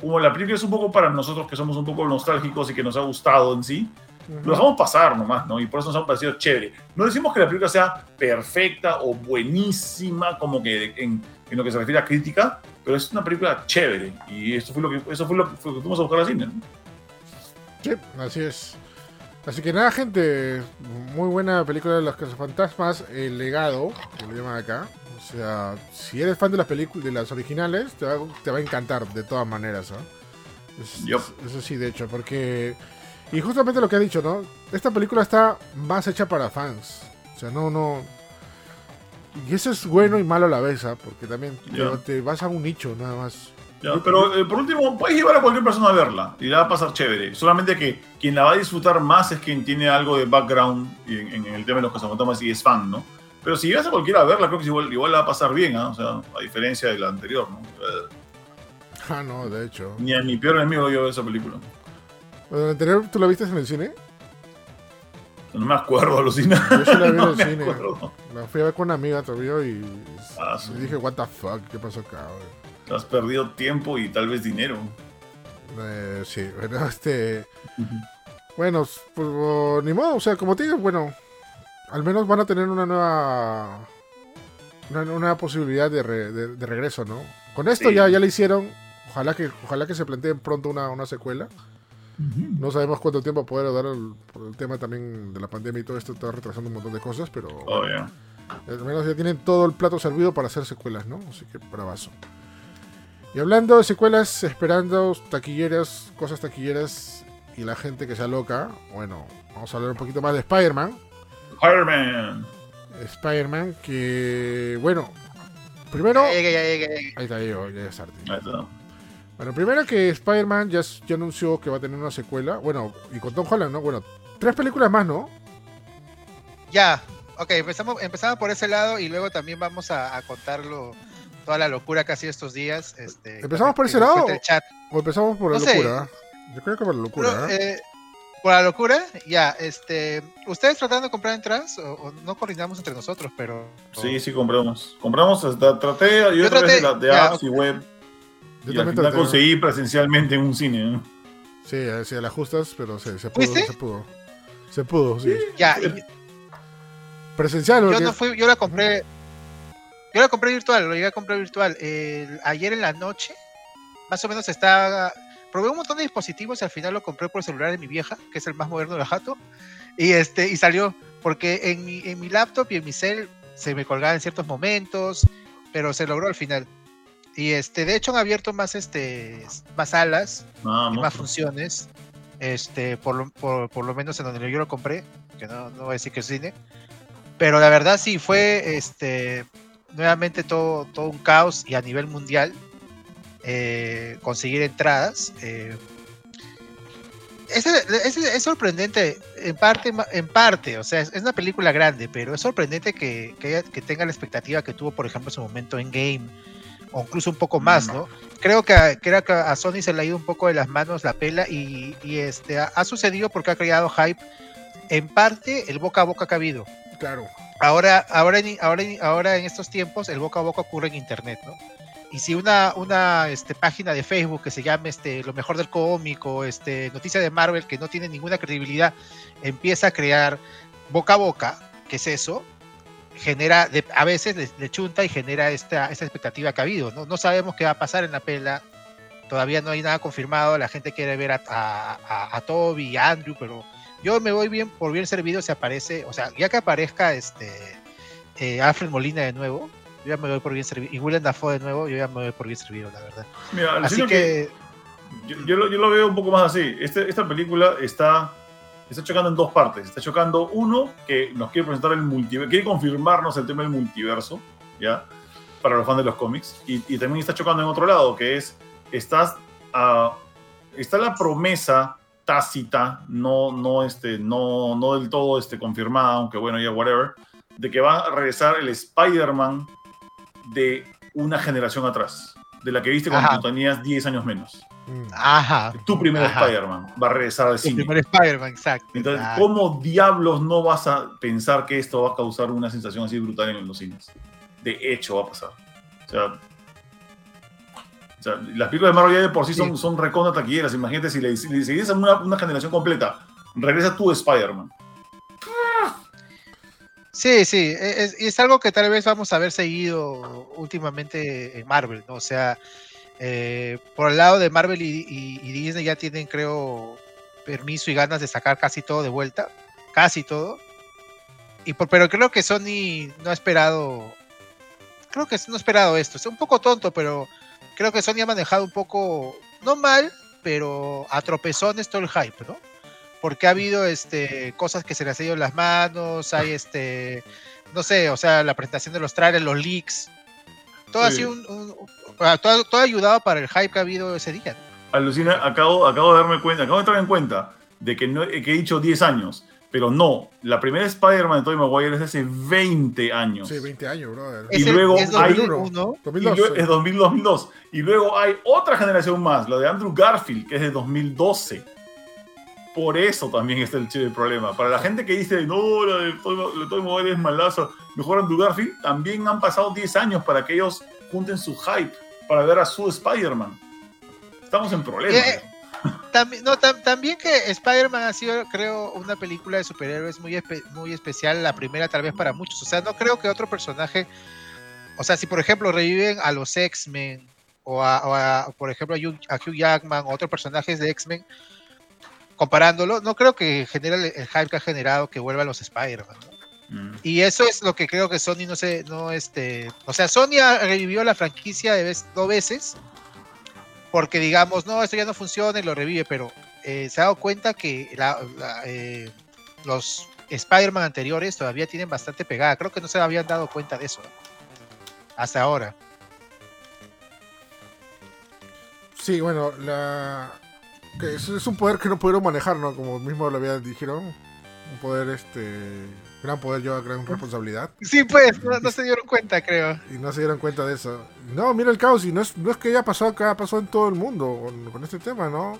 como la película es un poco para nosotros que somos un poco nostálgicos y que nos ha gustado en sí, lo dejamos pasar nomás, ¿no? Y por eso nos ha parecido chévere. No decimos que la película sea perfecta o buenísima, como que en, en lo que se refiere a crítica, pero es una película chévere. Y eso fue lo que, eso fue lo fue lo que fuimos a buscar al cine, ¿no? Sí, así es. Así que nada, gente. Muy buena película de los cazafantasmas. El legado, que lo llaman acá. O sea, si eres fan de las películas, de las originales, te va, te va a encantar de todas maneras. ¿ah? Es- Eso sí, de hecho, porque. Y justamente lo que ha dicho, ¿no? Esta película está más hecha para fans. O sea, no, no. Y eso es bueno y malo a la vez, ¿ah? Porque también te- Ya. te, vas a un nicho, nada más. Ya, pero eh, por último, puedes llevar a cualquier persona a verla y la va a pasar chévere. Solamente que quien la va a disfrutar más es quien tiene algo de background en, en el tema de los cazafantasmas y es fan, ¿no? Pero si llevas a cualquiera a verla, creo que igual, igual la va a pasar bien, ¿ah? O sea, a diferencia de la anterior, ¿no? Eh, [LAUGHS] Ah, no, de hecho. ni a mi peor enemigo yo veo esa película. Bueno, ¿La anterior tú la viste en el cine? No me acuerdo, alucina. Yo sí la vi en [LAUGHS] no el cine. acuerdo. La fui a ver con una amiga todavía y, Ah, sí. y dije, what the fuck, ¿qué pasó acá? güey?" Has perdido tiempo y tal vez dinero. Eh, sí, bueno, [LAUGHS] este... Bueno, pues oh, ni modo, o sea, como te digo, bueno, al menos van a tener una nueva... Una, una nueva posibilidad de, re- de- de regreso, ¿no? Con esto Sí. ya, ya le hicieron, ojalá que, ojalá que se planteen pronto una, una secuela. No sabemos cuánto tiempo poder dar el, por el tema también de la pandemia y todo esto está retrasando un montón de cosas, pero... Oh. Al menos ya tienen todo el plato servido para hacer secuelas, ¿no? Así que bravazo. Y hablando de secuelas, esperando taquilleras, cosas taquilleras y la gente que sea loca, bueno, vamos a hablar un poquito más de Spider-Man. Fireman. Spider-Man, que, bueno, primero... Ahí está, ya, ya es arte. Ahí está. Bueno, primero que Spider-Man ya, ya anunció que va a tener una secuela. Bueno, y con Tom Holland, ¿no? Bueno, tres películas más, ¿no? Ya, ok, empezamos, empezamos por ese lado y luego también vamos a, a contarlo, toda la locura que ha sido estos días. Este, ¿Empezamos por ese lado? cuente El chat. ¿O empezamos por la No sé. locura? Yo creo que por la locura, Pero, ¿eh? eh, por la locura, ya, este, ustedes tratando de comprar entradas o, o no coordinamos entre nosotros, pero Sí, sí, compramos. Compramos, hasta, traté, yo, Yo a través de, traté, la- de ya, apps y web. Yo Y al también final traté. conseguí presencialmente en un cine. ¿no? Sí, sí, la ajustas, pero se, se pudo, ¿Fuiste? se pudo. Se pudo, sí. Ya, y- Presencial, yo porque- no fui, yo la compré. Yo la compré virtual, lo llegué a comprar virtual. El- ayer en la noche, más o menos estaba. Probé un montón de dispositivos y al final lo compré por celular de mi vieja, que es el más moderno de la jato. Y este, y salió. Porque en mi, en mi laptop y en mi cel se me colgaba en ciertos momentos, pero se logró al final. Y este, de hecho han abierto más este más salas Nada y más. funciones. Este, por lo, por, por lo menos en donde yo lo compré, que no, no voy a decir que es cine. Pero la verdad sí fue este nuevamente todo, todo un caos y a nivel mundial eh, conseguir entradas. eh, es, es- es sorprendente en parte, en parte, o sea, es, es una película grande, pero es sorprendente que, que, tenga la expectativa que tuvo, por ejemplo, en su momento en Game, o incluso un poco más, Mm. ¿no? Creo que, a- creo que a Sony se le ha ido un poco de las manos la pela y, y, este, ha, ha sucedido porque ha creado hype, en parte, el boca a boca que ha habido. Claro. Ahora, ahora, ahora, ahora en estos tiempos el boca a boca ocurre en internet, ¿no? Y si una, una este, página de Facebook que se llame este, Lo mejor del cómic o este, Noticia de Marvel que no tiene ninguna credibilidad empieza a crear boca a boca, que es eso, genera, de- a veces le, chunta y genera esta, esta expectativa que ha habido, ¿no? No sabemos qué va a pasar en la pela, todavía no hay nada confirmado, la gente quiere ver a, a, a- a Toby y a Andrew, pero yo me voy bien por bien servido si aparece, o sea, ya que aparezca este eh, Alfred Molina de nuevo, yo ya me voy por bien servido, y Willem Dafoe de nuevo, yo ya me voy por bien servido, la verdad. Mira, Así que, Yo, yo lo, yo lo veo un poco más así. Este- esta película está, está chocando en dos partes. Está chocando, uno, que nos quiere presentar el multiverso, quiere confirmarnos el tema del multiverso, ¿ya? Para los fans de los cómics. Y, y también está chocando en otro lado, que es, estás, ah, está la promesa tácita, no, no, este, no, no del todo este, confirmada, aunque bueno, ya whatever, de que va a regresar el Spider-Man de una generación atrás, de la que viste cuando tenías 10 años menos. Mm. ajá, Tu primer. Spider-Man va a regresar al cine. primer Spider-Man, exacto. Entonces, ¿cómo diablos no vas a pensar que esto va a causar una sensación así brutal en los cines? De hecho, va a pasar. O sea, o sea, las películas de Marvel ya de por sí son, Sí. son recontra taquilleras. Imagínate si le, si le seguís a una, una generación completa, regresa tu Spider-Man. Sí, sí, e, es, es algo que tal vez vamos a ver seguido últimamente en Marvel, ¿no? O sea, eh, por el lado de Marvel y, y- y Disney ya tienen, creo, permiso y ganas de sacar casi todo de vuelta, casi todo. Y por, pero creo que Sony no ha esperado, creo que no ha esperado esto. Es un poco tonto, pero creo que Sony ha manejado un poco, no mal, pero a tropezones todo el hype, ¿no? porque ha habido este cosas que se les ha ido en las manos, hay este, no sé, o sea, la presentación de los trailers, los leaks, todo ha sido un, un- todo, todo ha ayudado para el hype que ha habido ese día. ¿no? Alucina, acabo, acabo de darme cuenta, acabo de entrar en cuenta de que, no, que he dicho 10 años, pero no, la primera Spider-Man de Tobey Maguire es de hace 20 años. Sí, 20 años, brother. Y Es el- luego es hay 2001, Y 2002. luego- sí. es 2000, 2002. Y luego hay otra generación más, la de Andrew Garfield, que es de 2012. Por eso también está el chido problema. Para la gente que dice, no, la de Tobey la de Tobey Maguire es malazo, mejor Andrew Garfield, también han pasado 10 años para que ellos junten su hype para ver a su Spider-Man. Estamos en problemas. Eh, También, no, tam- también que Spider-Man ha sido, creo, una película de superhéroes muy, espe- muy especial, la primera tal vez para muchos. O sea, no creo que otro personaje, o sea, si por ejemplo reviven a los X-Men o, a, o a, por ejemplo, a Hugh, a Hugh Jackman o otros personajes de X-Men, comparándolo, no creo que genere el, el hype que ha generado que vuelva a los Spider-Man. ¿no? Mm. Y eso es lo que creo que Sony no sé, no este, o sea, Sony ha- revivió la franquicia de vez, dos veces, porque digamos, no, esto ya no funciona y lo revive, pero eh, se ha dado cuenta que la- la, eh, los Spider-Man anteriores todavía tienen bastante pegada. Creo que no se habían dado cuenta de eso hasta ahora. Sí, bueno, la... es, es un poder que no pudieron manejar, ¿no? Como mismo lo habían dijeron. Un poder, este... Gran poder lleva gran responsabilidad. Sí, pues, no, no se dieron cuenta, creo. Y no se dieron cuenta de eso. No, mira el caos. Y no es, no es que haya pasado acá, pasó en todo el mundo con, con este tema, ¿no?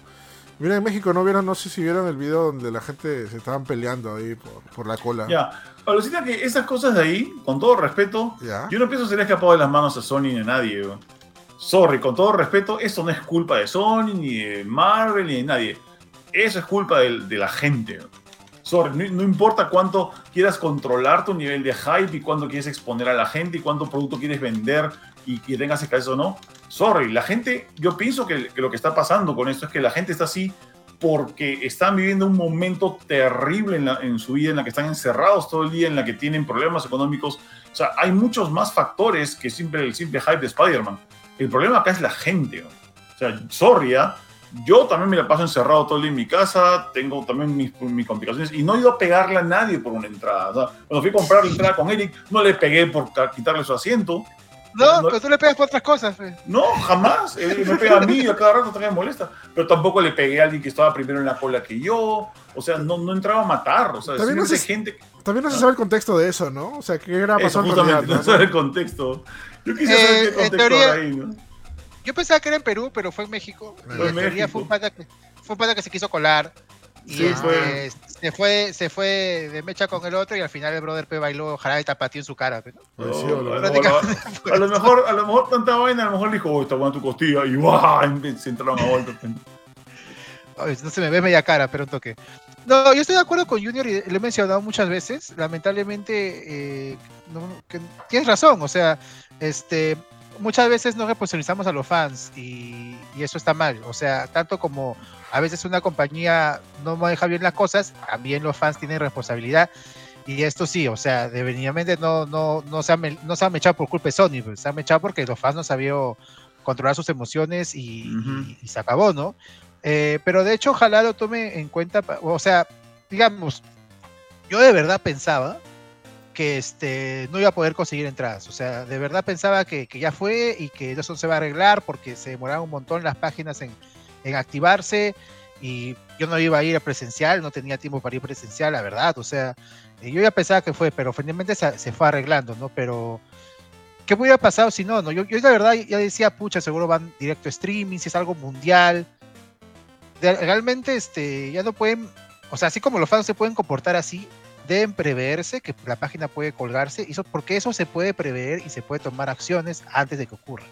Mira, en México no vieron, no sé si vieron el video donde la gente se estaban peleando ahí por, por la cola. Ya, alucina que esas cosas de ahí, con todo respeto, ¿Ya? yo no pienso que se le ha escapado de las manos a Sony ni a nadie. weón. sorry, con todo respeto, esto no es culpa de Sony, ni de Marvel, ni de nadie. Eso es culpa de, de la gente. Sorry, no, importa cuánto quieras controlar tu nivel de hype y cuánto quieres exponer a la gente y cuánto producto quieres vender y que tengas caso o no. Sorry, la gente, yo pienso que, lo que está pasando con esto es que la gente está así porque están viviendo un momento terrible en, su vida, en la que están encerrados todo el día, en la que tienen problemas económicos. O sea, hay muchos más factores que simple, el simple hype de Spider-Man. El problema acá es la gente. O sea, sorry, ¿ah? Yo también me la paso encerrado todo el día en mi casa, tengo también mis, mis, complicaciones y no he ido a pegarle a nadie por una entrada. O sea, cuando fui a comprar la entrada con Eric, no le pegué por quitarle su asiento. No, pero tú le pegas por otras cosas. No, jamás. Él me pega a mí a cada rato también me molesta. Pero tampoco le pegué a alguien que estaba primero en la cola que yo. O sea, no, no entraba a matar. O sea, también no, se, gente... también no se sabe el contexto de eso, ¿no? O sea, ¿qué era pasando en realidad, ¿no? no sabe el contexto. Yo quisiera saber qué contexto teoría, ahí, ¿no? Yo pensaba que era en Perú, pero fue en México. Fue en México. Fue un, pata que, fue un pata que se quiso colar. Y sí, este, se fue se fue de mecha con el otro y al final el brother P bailó jarabe tapatío en su cara. ¿no? Oh, sí, a, lo mejor, a lo mejor tanta vaina, a lo mejor dijo, oh, está buena tu costilla y ¡guau! se entraron a vuelta. no se me ve media cara, pero un toque. No, yo estoy de acuerdo con Junior y lo he mencionado muchas veces. Lamentablemente, eh, no, que, tienes razón. O sea, este, muchas veces no responsabilizamos a los fans y, eso está mal. O sea, tanto como a veces una compañía no maneja bien las cosas, también los fans tienen responsabilidad. Y esto sí, o sea, definitivamente no, no, no, se han, no se han echado por culpa de Sony, pues, se han echado porque los fans no sabían controlar sus emociones y, se acabó, ¿no? Eh, pero de hecho, ojalá lo tome en cuenta, o sea, digamos, yo de verdad pensaba que este, no iba a poder conseguir entradas. O sea, de verdad pensaba que, ya fue y que eso se va a arreglar porque se demoraron un montón las páginas en, activarse y yo no iba a ir a presencial, no tenía tiempo para ir presencial, la verdad. O sea, eh, yo ya pensaba que fue, pero finalmente se, fue arreglando, ¿no? Pero, ¿qué hubiera pasado si no? no? Yo, yo la verdad ya decía, pucha, seguro van directo a streaming, si es algo mundial. realmente, este, ya no pueden, o sea, así como los fans se pueden comportar así, deben preverse que la página puede colgarse, porque eso se puede prever y se puede tomar acciones antes de que ocurra.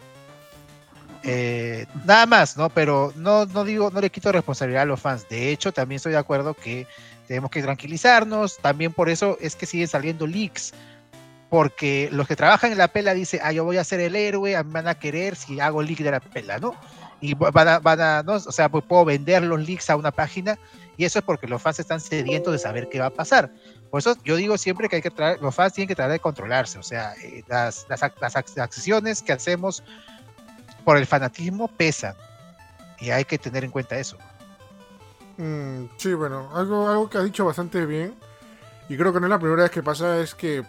Eh, nada más, ¿no? Pero no, no digo, no le quito responsabilidad a los fans. De hecho, también estoy de acuerdo que tenemos que tranquilizarnos. También por eso es que siguen saliendo leaks. Porque los que trabajan en la pela dicen, ah, yo voy a ser el héroe, a mí me van a querer si hago leak de la pela, ¿no? Y van a, van a. O sea, pues puedo vender los leaks a una página y eso es porque los fans están sedientos de saber qué va a pasar. Por eso yo digo siempre que hay que traer, los fans tienen que tratar de controlarse, o sea, eh, las, las, las, acciones que hacemos por el fanatismo pesan y hay que tener en cuenta eso. Mm, sí, bueno, algo, algo que ha dicho bastante bien y creo que no es la primera vez que pasa es que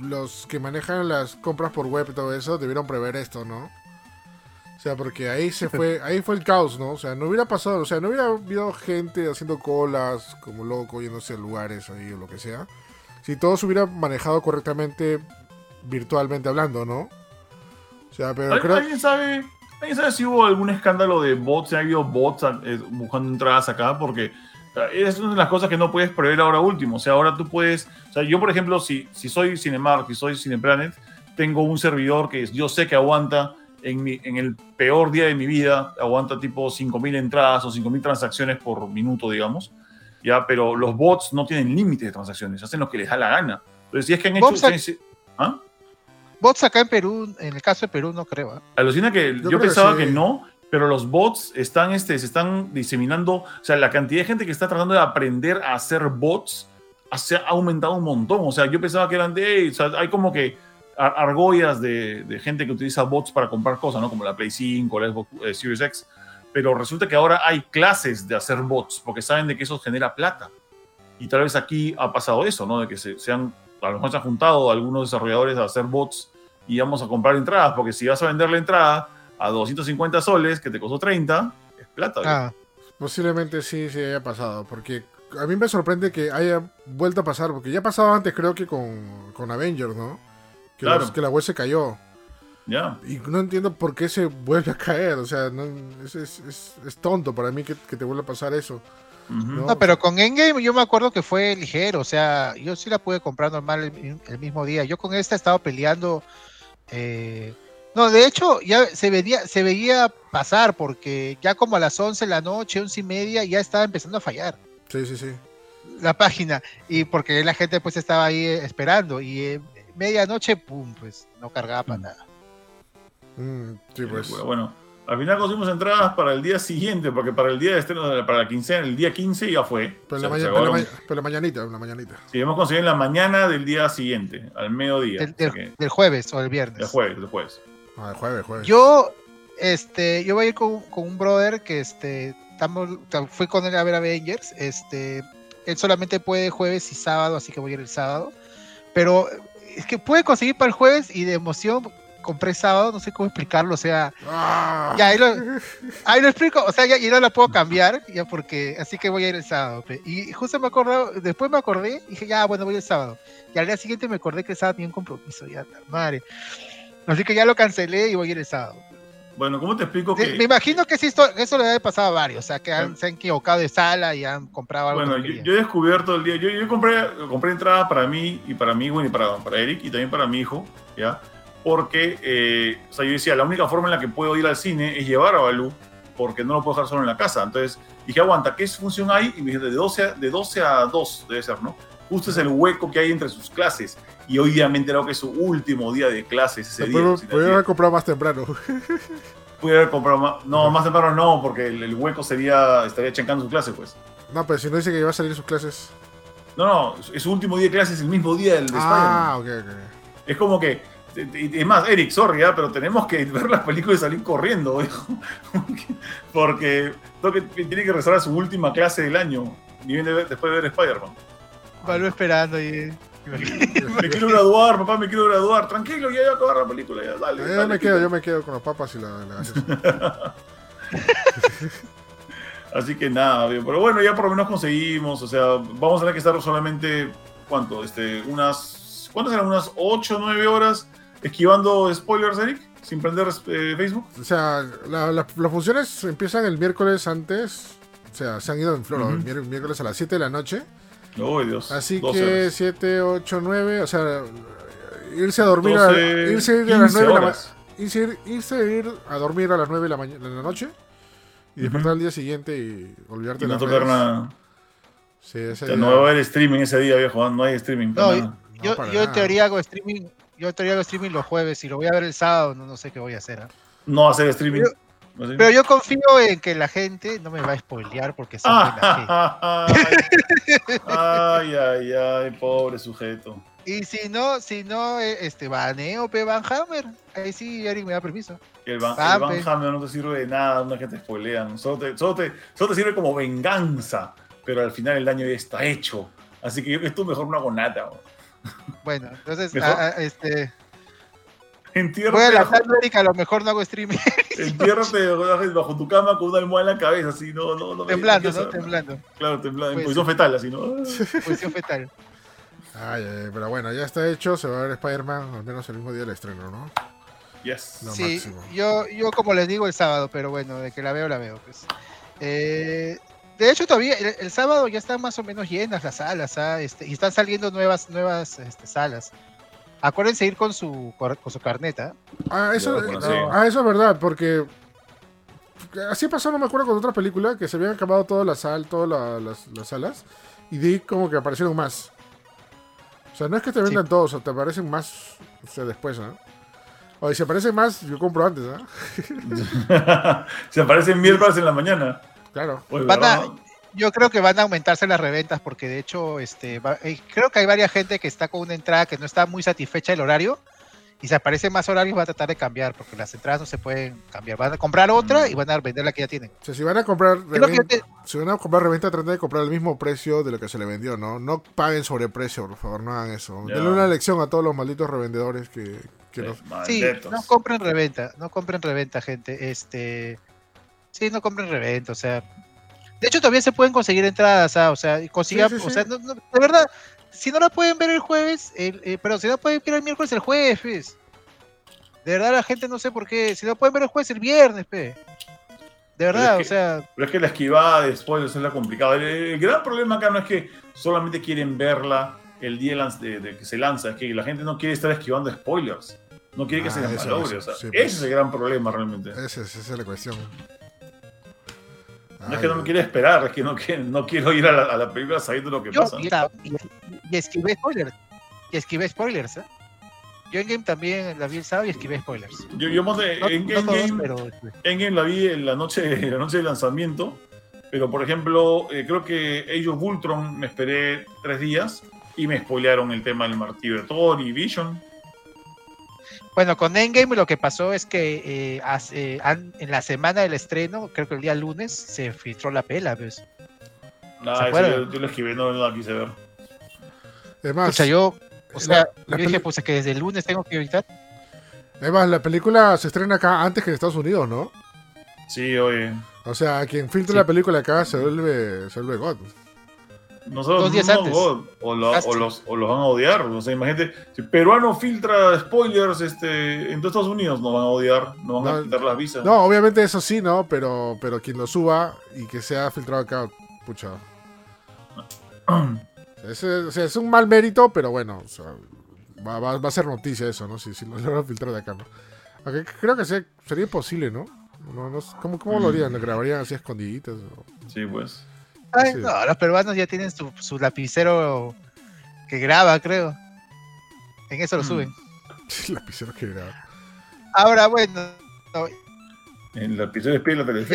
los que manejan las compras por web y todo eso debieron prever esto, ¿no? Sea, porque ahí se fue, [LAUGHS] ahí fue el caos, ¿no? O sea, no hubiera pasado, o sea, no hubiera habido gente haciendo colas como loco, yéndose a lugares ahí o lo que sea. Si todo se hubiera manejado correctamente, virtualmente hablando, ¿no? O sea, pero creo... ¿Alguien sabe, ¿Alguien sabe si hubo algún escándalo de bots? Si ha habido bots eh, buscando entradas acá, porque es una de las cosas que no puedes prever ahora último. O sea, ahora tú puedes. O sea, yo, por ejemplo, si, si soy Cinemark, si soy Cineplanet, tengo un servidor que yo sé que aguanta en, el peor día de mi vida aguanta tipo 5.000 entradas o 5.000 transacciones por minuto, digamos. Ya, pero los bots no tienen límites de transacciones, hacen lo que les da la gana. Entonces, si es que han hecho... ¿Ah? Bots acá en Perú, en el caso de Perú, no creo. ¿eh? Alucina que yo, pensaba que, no, pero los bots están, este, se están diseminando, o sea, la cantidad de gente que está tratando de aprender a hacer bots ha, aumentado un montón. O sea, yo pensaba que eran de, o sea, hay como que argollas de, gente que utiliza bots para comprar cosas, ¿no? Como la Play 5 o la Xbox eh, Series X. Pero resulta que ahora hay clases de hacer bots porque saben de que eso genera plata. Y tal vez aquí ha pasado eso, ¿no? De que se, han, a lo mejor se han juntado algunos desarrolladores a hacer bots y vamos a comprar entradas, porque si vas a vender la entrada a 250 soles, que te costó 30, es plata. Ah, posiblemente sí, sí haya pasado, porque a mí me sorprende que haya vuelto a pasar, porque ya ha pasado antes creo que con Avengers, ¿no? Que, que la web se cayó. Ya. Y no entiendo por qué se vuelve a caer. O sea, es, tonto para mí que, te vuelva a pasar eso. ¿no? pero con Endgame yo me acuerdo que fue ligero. O sea, yo sí la pude comprar normal el, mismo día. Yo con esta he estado peleando. Eh, No, de hecho, ya se veía, se veía pasar, porque ya como a las 11 de la noche, 11 y media, ya estaba empezando a fallar. Sí, sí, sí. La página. Y porque la gente pues estaba ahí eh, esperando. Y eh, medianoche, pum, pues no cargaba para Mm. nada. Mm, sí, pues. Bueno, al final conseguimos entradas para el día siguiente, porque para el día de estreno, para la quincena, el día 15 ya fue. Pero, la mañana, pero, la acabaron. ma- pero la mañanita, la mañanita. Sí, hemos conseguido en la mañana del día siguiente, al mediodía. Del, del- que- del jueves o el viernes. el jueves, el jueves. Ah, el jueves, jueves. Yo, este, yo voy a ir con, con un brother que este, estamos, ta- fui con él a ver Avengers. Este, él solamente puede jueves y sábado, así que voy a ir el sábado. Pero es que puede conseguir para el jueves y de emoción compré sábado, no sé cómo explicarlo, o sea, Ah. ya ahí lo, [LAUGHS] ahí lo explico, o sea, ya, ya no la puedo cambiar, ya porque, así que voy a ir el sábado. pe. Y justo me acordé, después me acordé, y dije, ya, bueno, voy el sábado. Y al día siguiente me acordé que el sábado tenía un compromiso, ya, madre. Así que ya lo cancelé y voy a ir el sábado. Bueno, ¿cómo te explico que.? Me imagino que sí, esto, eso le debe pasar a varios, o sea, que han- se han equivocado de sala y han comprado algo. Bueno, yo, yo he descubierto el día. Yo, yo compré, compré entrada para mí y para mi hijo y para, para Eric y también para mi hijo, ¿ya? Porque, eh, o sea, yo decía, la única forma en la que puedo ir al cine es llevar a Balú, porque no lo puedo dejar solo en la casa. Entonces dije, aguanta, ¿qué función hay? Y me dijeron, de 12 a, de 12 a 2 debe ser, ¿no? Justo es el hueco que hay entre sus clases. Y hoy día me he enterado que es su último día de clases ese día. Podría podría haber comprado más temprano. [LAUGHS] Pude haber comprado más. No, más temprano no, porque el, el hueco sería. estaría chencando su clase, pues. No, pero si no dice que iba a salir sus clases. No, no, es su último día de clases, el mismo día del de Ah, Spider-Man. ok, ok. Es como que. Es más, Eric, sorry, ¿ah? pero tenemos que [LAUGHS] ver las películas y salir corriendo, hijo. [LAUGHS] Porque tengo que- tiene que rezar a su última clase del año. Y viene de- después de ver Spider-Man. Balú esperando y. [LAUGHS] Me quiero graduar, papá, me quiero graduar. Tranquilo, ya voy a acabar la película. Ya, dale, Yo dale, me quedo, yo me quedo con los papas y la, la. [LAUGHS] Así que nada, bien, pero bueno, ya por lo menos conseguimos. O sea, vamos a tener que estar solamente. ¿Cuánto? Este, unas. ¿Cuántas eran? Unas 8 o 9 horas esquivando spoilers, Eric, sin prender eh, Facebook. O sea, la- la- las funciones empiezan el miércoles antes. O sea, se han ido en flor, el miércoles a las 7 de la noche. Oh, Dios. Así 12 que horas. 7, 8, 9. O sea, irse a dormir a, 12, irse a ir a las 15 9 de la irse, ir- irse a ir a dormir a las 9 de la, mañana, de la noche. Y despertar al día siguiente y olvidarte Y de no las tocar redes. nada. Sí, ese O sea, día- no va a haber streaming ese día, viejo. ¿ah? No hay streaming. para No, nada. no, Yo, para yo en teoría hago streaming, yo en teoría hago streaming los jueves y lo voy a ver el sábado, no, no sé qué voy a hacer. ¿ah? No hacer streaming. Pero yo confío en que la gente no me va a spoilear porque son buena [LAUGHS] gente. Ah, ay, ay, ay, pobre sujeto. Y si no, si no, eh, este, baneo, pe, Van Hammer. Ahí sí, Eric me da permiso. El Van, Ah, el Van pe. Hammer no te sirve de nada, una que te spoilean. Solo te, solo, te, solo te sirve como venganza, pero al final el daño ya está hecho. Así que tú mejor no hago nada. bro. Bueno, entonces, ah, ah, este, voy a lanzar Eric, a lo mejor no hago streaming. [LAUGHS] entiérrate bajo, [LAUGHS] bajo tu cama con una almohada en la cabeza, así, no, no, no. temblando, ¿no? Temblando. Claro, temblando, en Pues- posición fetal, así, ¿no? [LAUGHS] Posición fetal. Ay, ay, pero bueno, ya está hecho. Se va a ver Spider-Man al menos el mismo día del estreno, ¿no? Yes. Sí, máximo. yo, yo como les digo el sábado, pero bueno, de que la veo, la veo. Pues. Eh, de hecho, todavía el, el sábado ya están más o menos llenas las salas, ¿ah? este, y están saliendo nuevas, nuevas este, salas. Acuérdense ir con su, con su carneta. Ah, eso, eh, sí. ah, eso es verdad, porque así pasó, no me acuerdo, con otra película, que se habían acabado todas las, sal, todas la- las, las salas, y de ahí como que aparecieron más. O sea, no es que te vendan Sí. todos, o te aparecen más o sea, después, ¿no? O si aparecen más, yo compro antes, [LAUGHS] ¿no? Se aparecen miércoles en la mañana. Claro. Oye, Van a- ¿verdad? Yo creo que van a aumentarse las reventas porque de hecho, este, va- eh, creo que hay varias gente que está con una entrada que no está muy satisfecha del horario y si aparecen más horarios va a tratar de cambiar porque las entradas no se pueden cambiar. Van a comprar otra Mm. y van a vender la que ya tienen. O sea, si van a comprar Creo que yo reven- te- si van a comprar reventa, traten de comprar el mismo precio de lo que se le vendió, ¿no? No paguen sobreprecio, por favor, no hagan eso. Denle una lección a todos los malditos revendedores que, que nos- Sí, no compren reventa, no compren reventa, gente. Este, sí, no compren reventa, o sea, de hecho todavía se pueden conseguir entradas, ah, o sea, y consigan, Sí, sí, o sí. sea, no- no- de verdad, si no la pueden ver el jueves, el, eh, perdón, si no pueden ver el miércoles, el jueves, pues. De verdad la gente no sé por qué, si no pueden ver el jueves, el viernes, pe. De verdad, es que- o sea, Pero es que la esquivada de spoilers es la complicada. El, el gran problema acá no es que solamente quieren verla el día de, de- de que se lanza, es que la gente no quiere estar esquivando spoilers. No quiere que Ah, se le eso, malogre. o sea, sí, pues. ese es el gran problema realmente. Esa es, esa es la cuestión. No es que no me quiera esperar, es que no, que no quiero ir a la, a la película sabiendo lo que Yo, pasa. y, y- y esquivé spoilers. Y esquivé spoilers, ¿eh? Yo en game también la vi el sábado y esquivé spoilers. Yo, yo No, en no todos, Endgame, pero Endgame la vi en la noche, en la noche de lanzamiento, pero por ejemplo, eh, creo que Age of Ultron me esperé tres días y me spoilearon el tema del martillo de Thor y Vision. Bueno, con Endgame lo que pasó es que eh, hace- an- en la semana del estreno, creo que el día lunes, se filtró la pela, ¿ves? Nada, ¿Se eso acuerdan? yo, yo lo esquivé, no la quise ver. Más, Pucha, yo, o sea, la- la yo dije, pues que desde el lunes tengo que evitar. es más, la película se estrena acá antes que en Estados Unidos, ¿no? Sí, oye. O sea, quien filtra Sí. la película acá se vuelve, se vuelve God. Nosotros Dos días no, antes. O, lo- Casi. o los, o los van a odiar. O sea, imagínate, si peruano filtra spoilers este, en todos Estados Unidos, nos van a odiar, nos van No, a quitar las visas. No, obviamente eso sí, ¿no? Pero, pero quien lo suba y que sea filtrado acá, pucha. [CLEARS THROAT] Es, o sea, es un mal mérito, pero bueno, o sea, va, va- va a ser noticia eso, ¿no? Si, si lo [LAUGHS] logran filtrar de acá, ¿no? Aunque creo que se- sería imposible, ¿no? No, no ¿Cómo, cómo lo harían? ¿Lo grabarían así escondiditas? Sí, pues. Ay, Sí. no, los peruanos ya tienen su, su lapicero que graba, creo. En eso lo Mm. suben. [LAUGHS] Lapiceros que graban. Ahora, bueno, no, En la episodio de Spiel, la pues.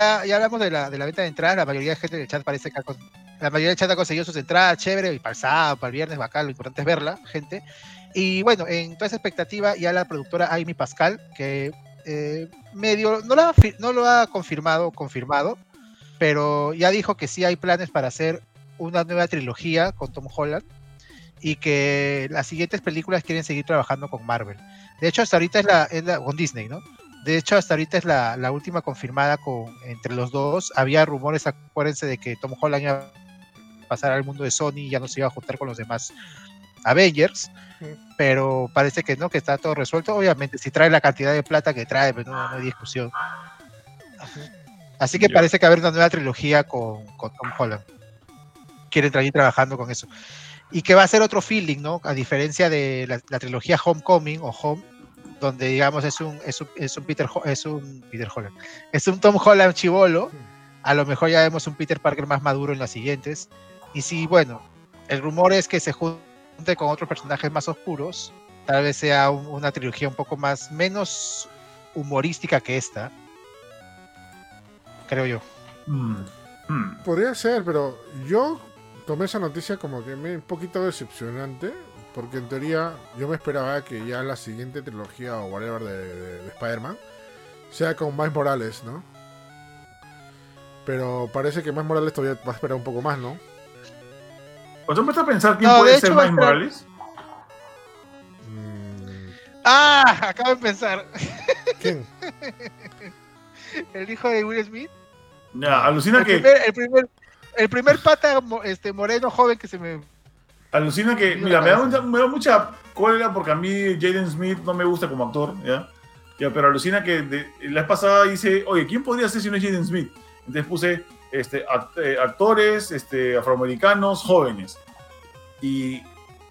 ya, ya hablamos de la, de la venta de entradas. La mayoría de gente del chat parece que ha con- la mayoría del chat ha conseguido sus entradas, chévere, y para el sábado, para el viernes, bacán. Lo importante es verla, gente. Y bueno, en toda esa expectativa, ya la productora Amy Pascal, que eh, medio no lo, ha, fi- no lo ha confirmado, confirmado, pero ya dijo que sí hay planes para hacer una nueva trilogía con Tom Holland y que las siguientes películas quieren seguir trabajando con Marvel. De hecho, hasta ahorita es la, es la- con Disney, ¿no? De hecho, hasta ahorita es la, la última confirmada con, entre los dos. Había rumores, acuérdense, de que Tom Holland iba a pasar al mundo de Sony y ya no se iba a juntar con los demás Avengers. Pero parece que no, que está todo resuelto. Obviamente, si trae la cantidad de plata que trae, pues no, no hay discusión. Así que parece que va a haber una nueva trilogía con, con Tom Holland. Quieren seguir trabajando con eso. Y que va a ser otro feeling, ¿no? A diferencia de la, la trilogía Homecoming o Home, donde digamos es un, es un, es un Peter es un Peter Holland, es un Tom Holland chivolo, a lo mejor ya vemos un Peter Parker más maduro en las siguientes. Y si, bueno, el rumor es que se junte con otros personajes más oscuros, tal vez sea un- una trilogía un poco más, menos humorística que esta, creo yo. Mm. Mm. Podría ser, pero yo tomé esa noticia como que me un poquito decepcionante, porque en teoría yo me esperaba que ya la siguiente trilogía o whatever de, de- de Spider-Man sea con Miles Morales, ¿no? Pero parece que Miles Morales todavía va a esperar un poco más, ¿no? ¿Pues tú me estás a pensar quién No, puede de ser Miles Morales? Mm, ¡Ah! Acabo de pensar. ¿Quién? [LAUGHS] El hijo de Will Smith. Ya, alucina El que, primer, el primer, el primer pata mo- este, moreno joven que se me. alucina que, mira, me da, mucha, me da mucha cólera porque a mí Jaden Smith no me gusta como actor, ¿ya? Ya, pero alucina que de- la vez pasada dice, oye, ¿quién podría ser si no es Jaden Smith? Entonces puse este, act- eh, actores este, afroamericanos jóvenes. Y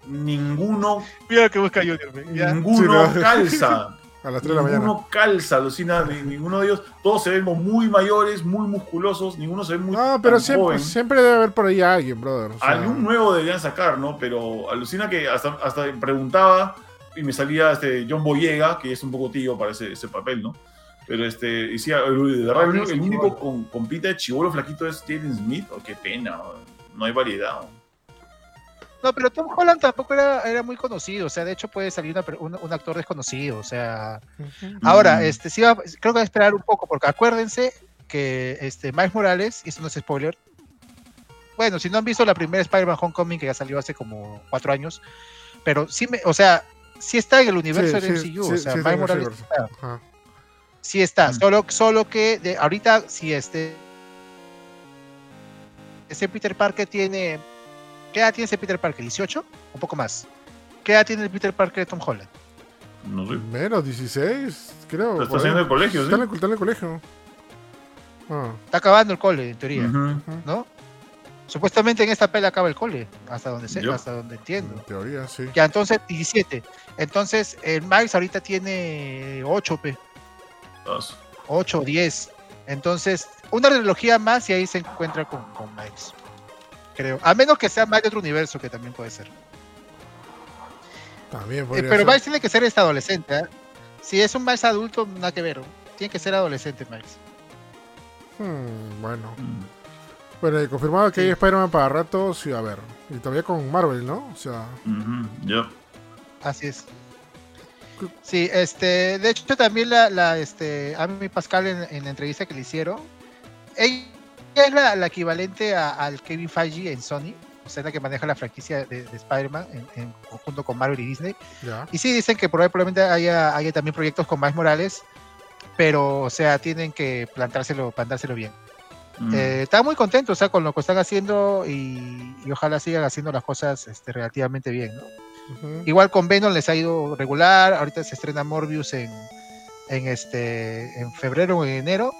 ninguno, Mira lo que busca Junior. ninguno Sí, ¿no? calza. [LAUGHS] A las 3 de la mañana. Ninguno calza, alucina, ni- ninguno de ellos. Todos se ven muy mayores, muy musculosos, ninguno se ve muy No, pero tan siempre, joven. siempre debe haber por ahí alguien, brother. o sea, Algún nuevo deberían sacar, ¿no? Pero alucina que hasta, hasta preguntaba y me salía este John Boyega, que es un poco tío para ese, ese papel, ¿no? Pero este, decía, el- de verdad, el, único- el único con, con pinta de chivolo flaquito es Jaden Smith. Oh, qué pena, no hay variedad. No, pero Tom Holland tampoco era, era muy conocido. O sea, de hecho puede salir una un, un actor desconocido. O sea, ahora, este, sí va- creo que va a esperar un poco, porque acuérdense que este, Miles Morales, y esto no es spoiler. Bueno, si no han visto la primera Spider-Man Homecoming, que ya salió hace como cuatro años, pero sí me, o sea, sí está en el universo Sí, del sí, MCU. sí, o sea, Miles Morales está. Ajá. Sí está, Mm. solo, solo que de, ahorita si este ese Peter Parker tiene ¿qué edad tiene ese Peter Parker? ¿18? Un poco más. ¿Qué edad tiene el Peter Parker de Tom Holland? No sé. Menos 16, creo. Está ahí. saliendo del colegio, ¿sí? Está en el, está en el colegio. Ah, Está acabando el cole, en teoría. ¿no? Supuestamente en esta pela acaba el cole, hasta donde sé, hasta donde entiendo. En teoría, sí. Ya, entonces 17. Entonces, el Miles ahorita tiene 8, pe. Ah, su- 8 o 10. Entonces, una trilogía más y ahí se encuentra con, con Miles. Creo. A menos que sea Miles de otro universo, que también puede ser. También Eh, podría pero ser. Miles tiene que ser este adolescente. ¿eh? Si es un Miles adulto, nada que ver. Tiene que ser adolescente, Miles. Hmm, bueno. Mm. Bueno, y confirmado que Sí. hay Spider-Man para rato, sí, a ver. Y todavía con Marvel, ¿no? O sea, ya. Así es. Sí, este, de hecho también la, la este, Amy Pascal en, en la entrevista que le hicieron, ella es la, la equivalente a- al Kevin Feige en Sony, o sea, la que maneja la franquicia de, de Spider-Man en, en conjunto con Marvel y Disney. Y sí, dicen que probablemente haya, haya también proyectos con Miles Morales, pero, o sea, tienen que plantárselo, plantárselo bien. Mm. Eh, están muy contentos, o sea, con lo que están haciendo y, y ojalá sigan haciendo las cosas este, relativamente bien. Igual con Venom les ha ido regular. Ahorita se estrena Morbius en, en este en febrero o en enero.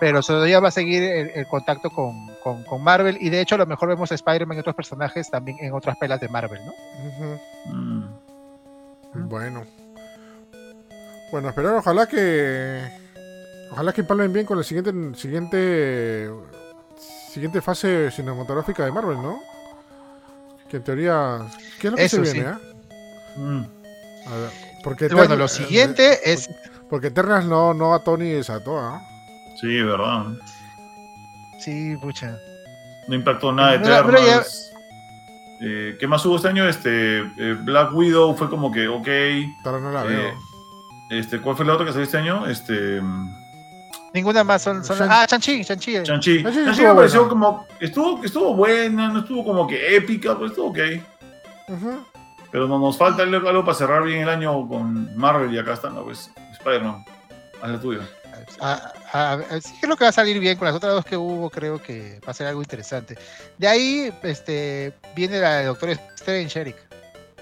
Pero todavía va a seguir el, el contacto con, con- con Marvel. Y de hecho, a lo mejor vemos a Spider-Man y otros personajes también en otras pelas de Marvel, ¿no? Mm. Bueno. Bueno, esperar, ojalá que. Ojalá que empalmen bien con la siguiente. Siguiente. Siguiente fase cinematográfica de Marvel, ¿no? Que en teoría. ¿Qué es lo que Eso se sí. viene? Mm. A ver, porque bueno, lo siguiente es. Porque Eternals no, no a Tony y a Toa. Sí, es verdad. Sí, pucha. No impactó nada Pero- pero ya-. Eh, ¿Qué más hubo este año? Este, eh, Black Widow fue como que, ok. Ahora no la Eh, veo. Este, ¿Cuál fue la otra que salió este año? Este, Ninguna más son. son ah, Chanchi, Chanchi. Shang-Chi Shang-Chi estuvo me pareció como. Estuvo, estuvo buena, no estuvo como que épica, pero estuvo ok. Pero no, nos falta algo, algo para cerrar bien el año con Marvel y acá está, ¿no? Pues, Spider-Man. Haz la tuya. Ah, ah, ah, sí creo que va a salir bien con las otras dos que hubo, creo que va a ser algo interesante. De ahí este, viene la de Doctor Strange, Eric,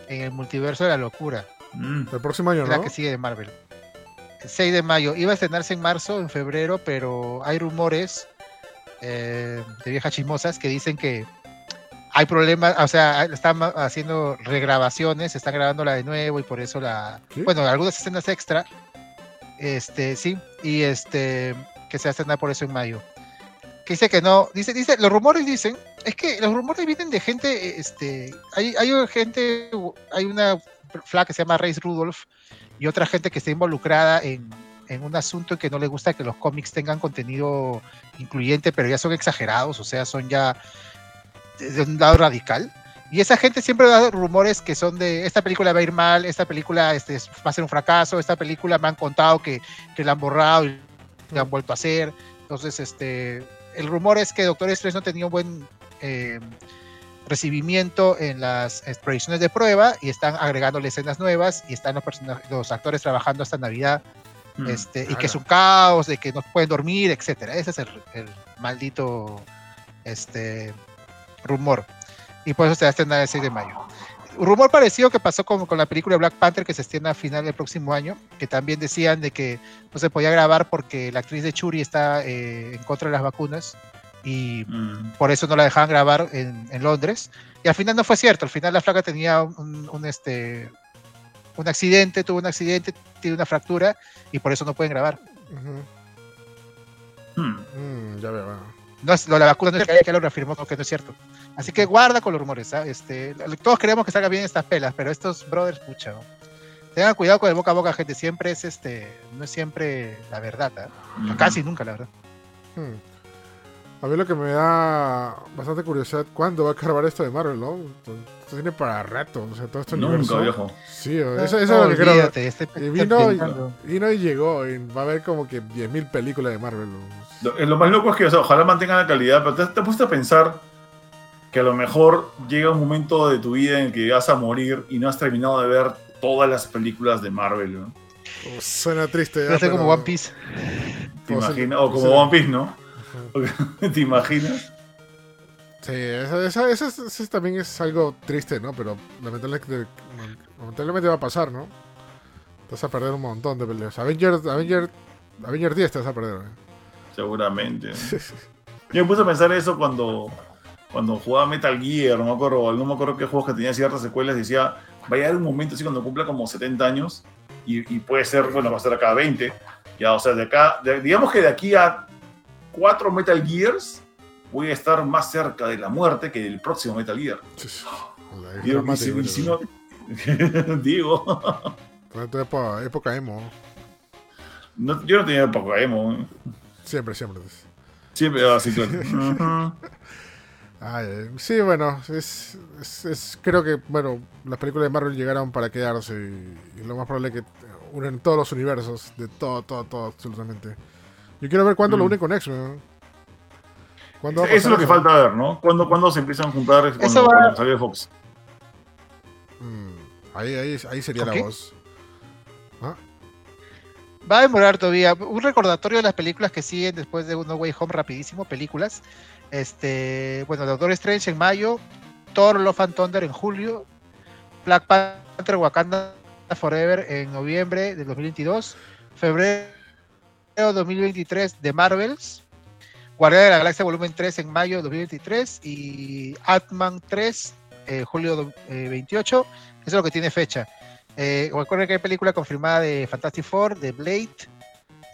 en el multiverso de la locura, Mm. El próximo año, es la ¿no? que sigue de Marvel. El 6 de mayo, iba a estrenarse en marzo, en febrero, pero hay rumores eh, de viejas chismosas que dicen que hay problemas, o sea, están haciendo regrabaciones, están grabándola de nuevo y por eso la, ¿Qué? bueno, algunas escenas extra, este, sí, y este, que se va a por eso en mayo. Que dice que no, dice, dice, los rumores dicen, es que los rumores vienen de gente, este, hay, hay gente, hay una flaca que se llama Reis Rudolph y otra gente que está involucrada en, en un asunto que no le gusta que los cómics tengan contenido incluyente, pero ya son exagerados, o sea, son ya de un lado radical. Y esa gente siempre da rumores que son de esta película va a ir mal, esta película este, va a ser un fracaso, esta película me han contado que, que la han borrado y la han vuelto a hacer. Entonces, este, el rumor es que Doctor Strange no tenía un buen eh, recibimiento en las eh, proyecciones de prueba y están agregándole escenas nuevas y están los, los actores trabajando hasta Navidad Mm. este, y que es un caos, de que no pueden dormir, etcétera. Ese es el, el maldito este, rumor. Y por eso se va a estrenar el 6 de mayo. Un rumor parecido que pasó con, con la película Black Panther que se estrena a final del próximo año, que también decían de que no se podía grabar porque la actriz de Churi está eh, en contra de las vacunas y Mm. por eso no la dejaban grabar en, en Londres. Y al final no fue cierto, al final la flaca tenía un, un, este, un accidente, tuvo un accidente, tiene una fractura y por eso no pueden grabar. Ujú. Mm. Mm, ya veo. No es, lo de la vacuna no es que lo reafirmó que no es cierto. Así que guarda con los rumores. ¿ah? Este, todos queremos que salgan bien estas pelas, pero estos brothers, pucha. ¿no? Tengan cuidado con el boca a boca, gente. Siempre es este, no es siempre la verdad. ¿ah? Ujú. Casi nunca, la verdad. Hmm. A mí lo que me da bastante curiosidad, ¿cuándo va a acabar esto de Marvel, no? Esto tiene para rato, o sea, todo este Nunca, universo. viejo. Sí, eso, eso No, es lo que creo. este- Y vino, y, vino y llegó, y va a haber como que 10.000 películas de Marvel. ¿no? Lo, eh, lo más loco es que, o sea, ojalá mantengan la calidad, pero te, te has puesto a pensar que a lo mejor llega un momento de tu vida en el que vas a morir y no has terminado de ver todas las películas de Marvel, ¿no? Oh, suena triste. Va a ser pero- como One Piece. ¿Te O sea, imaginas? O como. One Piece, ¿no? [LAUGHS] ¿Te imaginas? Sí, eso, eso- eso es- eso también es algo triste, ¿no? Pero lamentablemente, lamentablemente va a pasar, ¿no? Te vas a perder un montón de peleas. Avenger, Avenger, Avenger 10 te vas a perder. ¿eh? Seguramente. Yo me puse a pensar eso cuando, cuando jugaba Metal Gear, no me acuerdo, no me acuerdo qué juegos que tenía ciertas secuelas, decía, va a llegar un momento así cuando cumpla como 70 años, y, y puede ser, bueno, va a ser acá 20, ya, o sea, de acá, de- digamos que de aquí a cuatro Metal Gears, voy a estar más cerca de la muerte que del próximo Metal Gear. Digo, si- si no- [LAUGHS] digo, época, época emo. no- yo no tenía poco emo, ¿eh? Siempre, siempre. siempre así, claro. [LAUGHS] Ujú. Ay, sí, bueno, es, es- es- creo que bueno, las películas de Marvel llegaron para quedarse y, y lo más probable es que unen todos los universos, de todo, todo, todo, absolutamente. Yo quiero ver cuándo lo Mm. unen con X-Men. ¿Cuándo va a Eso es lo que falta ver, ¿no? ¿Cuándo, cuándo se empiezan a juntar cuando, Eso va- cuando salió de Fox? Mm, ahí, ahí, ahí sería ¿Con la qué? voz. ¿Ah? Va a demorar todavía. Un recordatorio de las películas que siguen después de No Way Home, rapidísimo, películas. Este, bueno, Doctor Strange en mayo, Thor Love and Thunder en julio, Black Panther Wakanda Forever en noviembre del 2022, febrero 2023 de Marvels, Guardián de la Galaxia Volumen 3 en mayo de 2023 y Ant-Man 3 eh, julio eh, 28. Eso es lo que tiene fecha. Eh, recuerden que hay película confirmada de Fantastic Four, de Blade,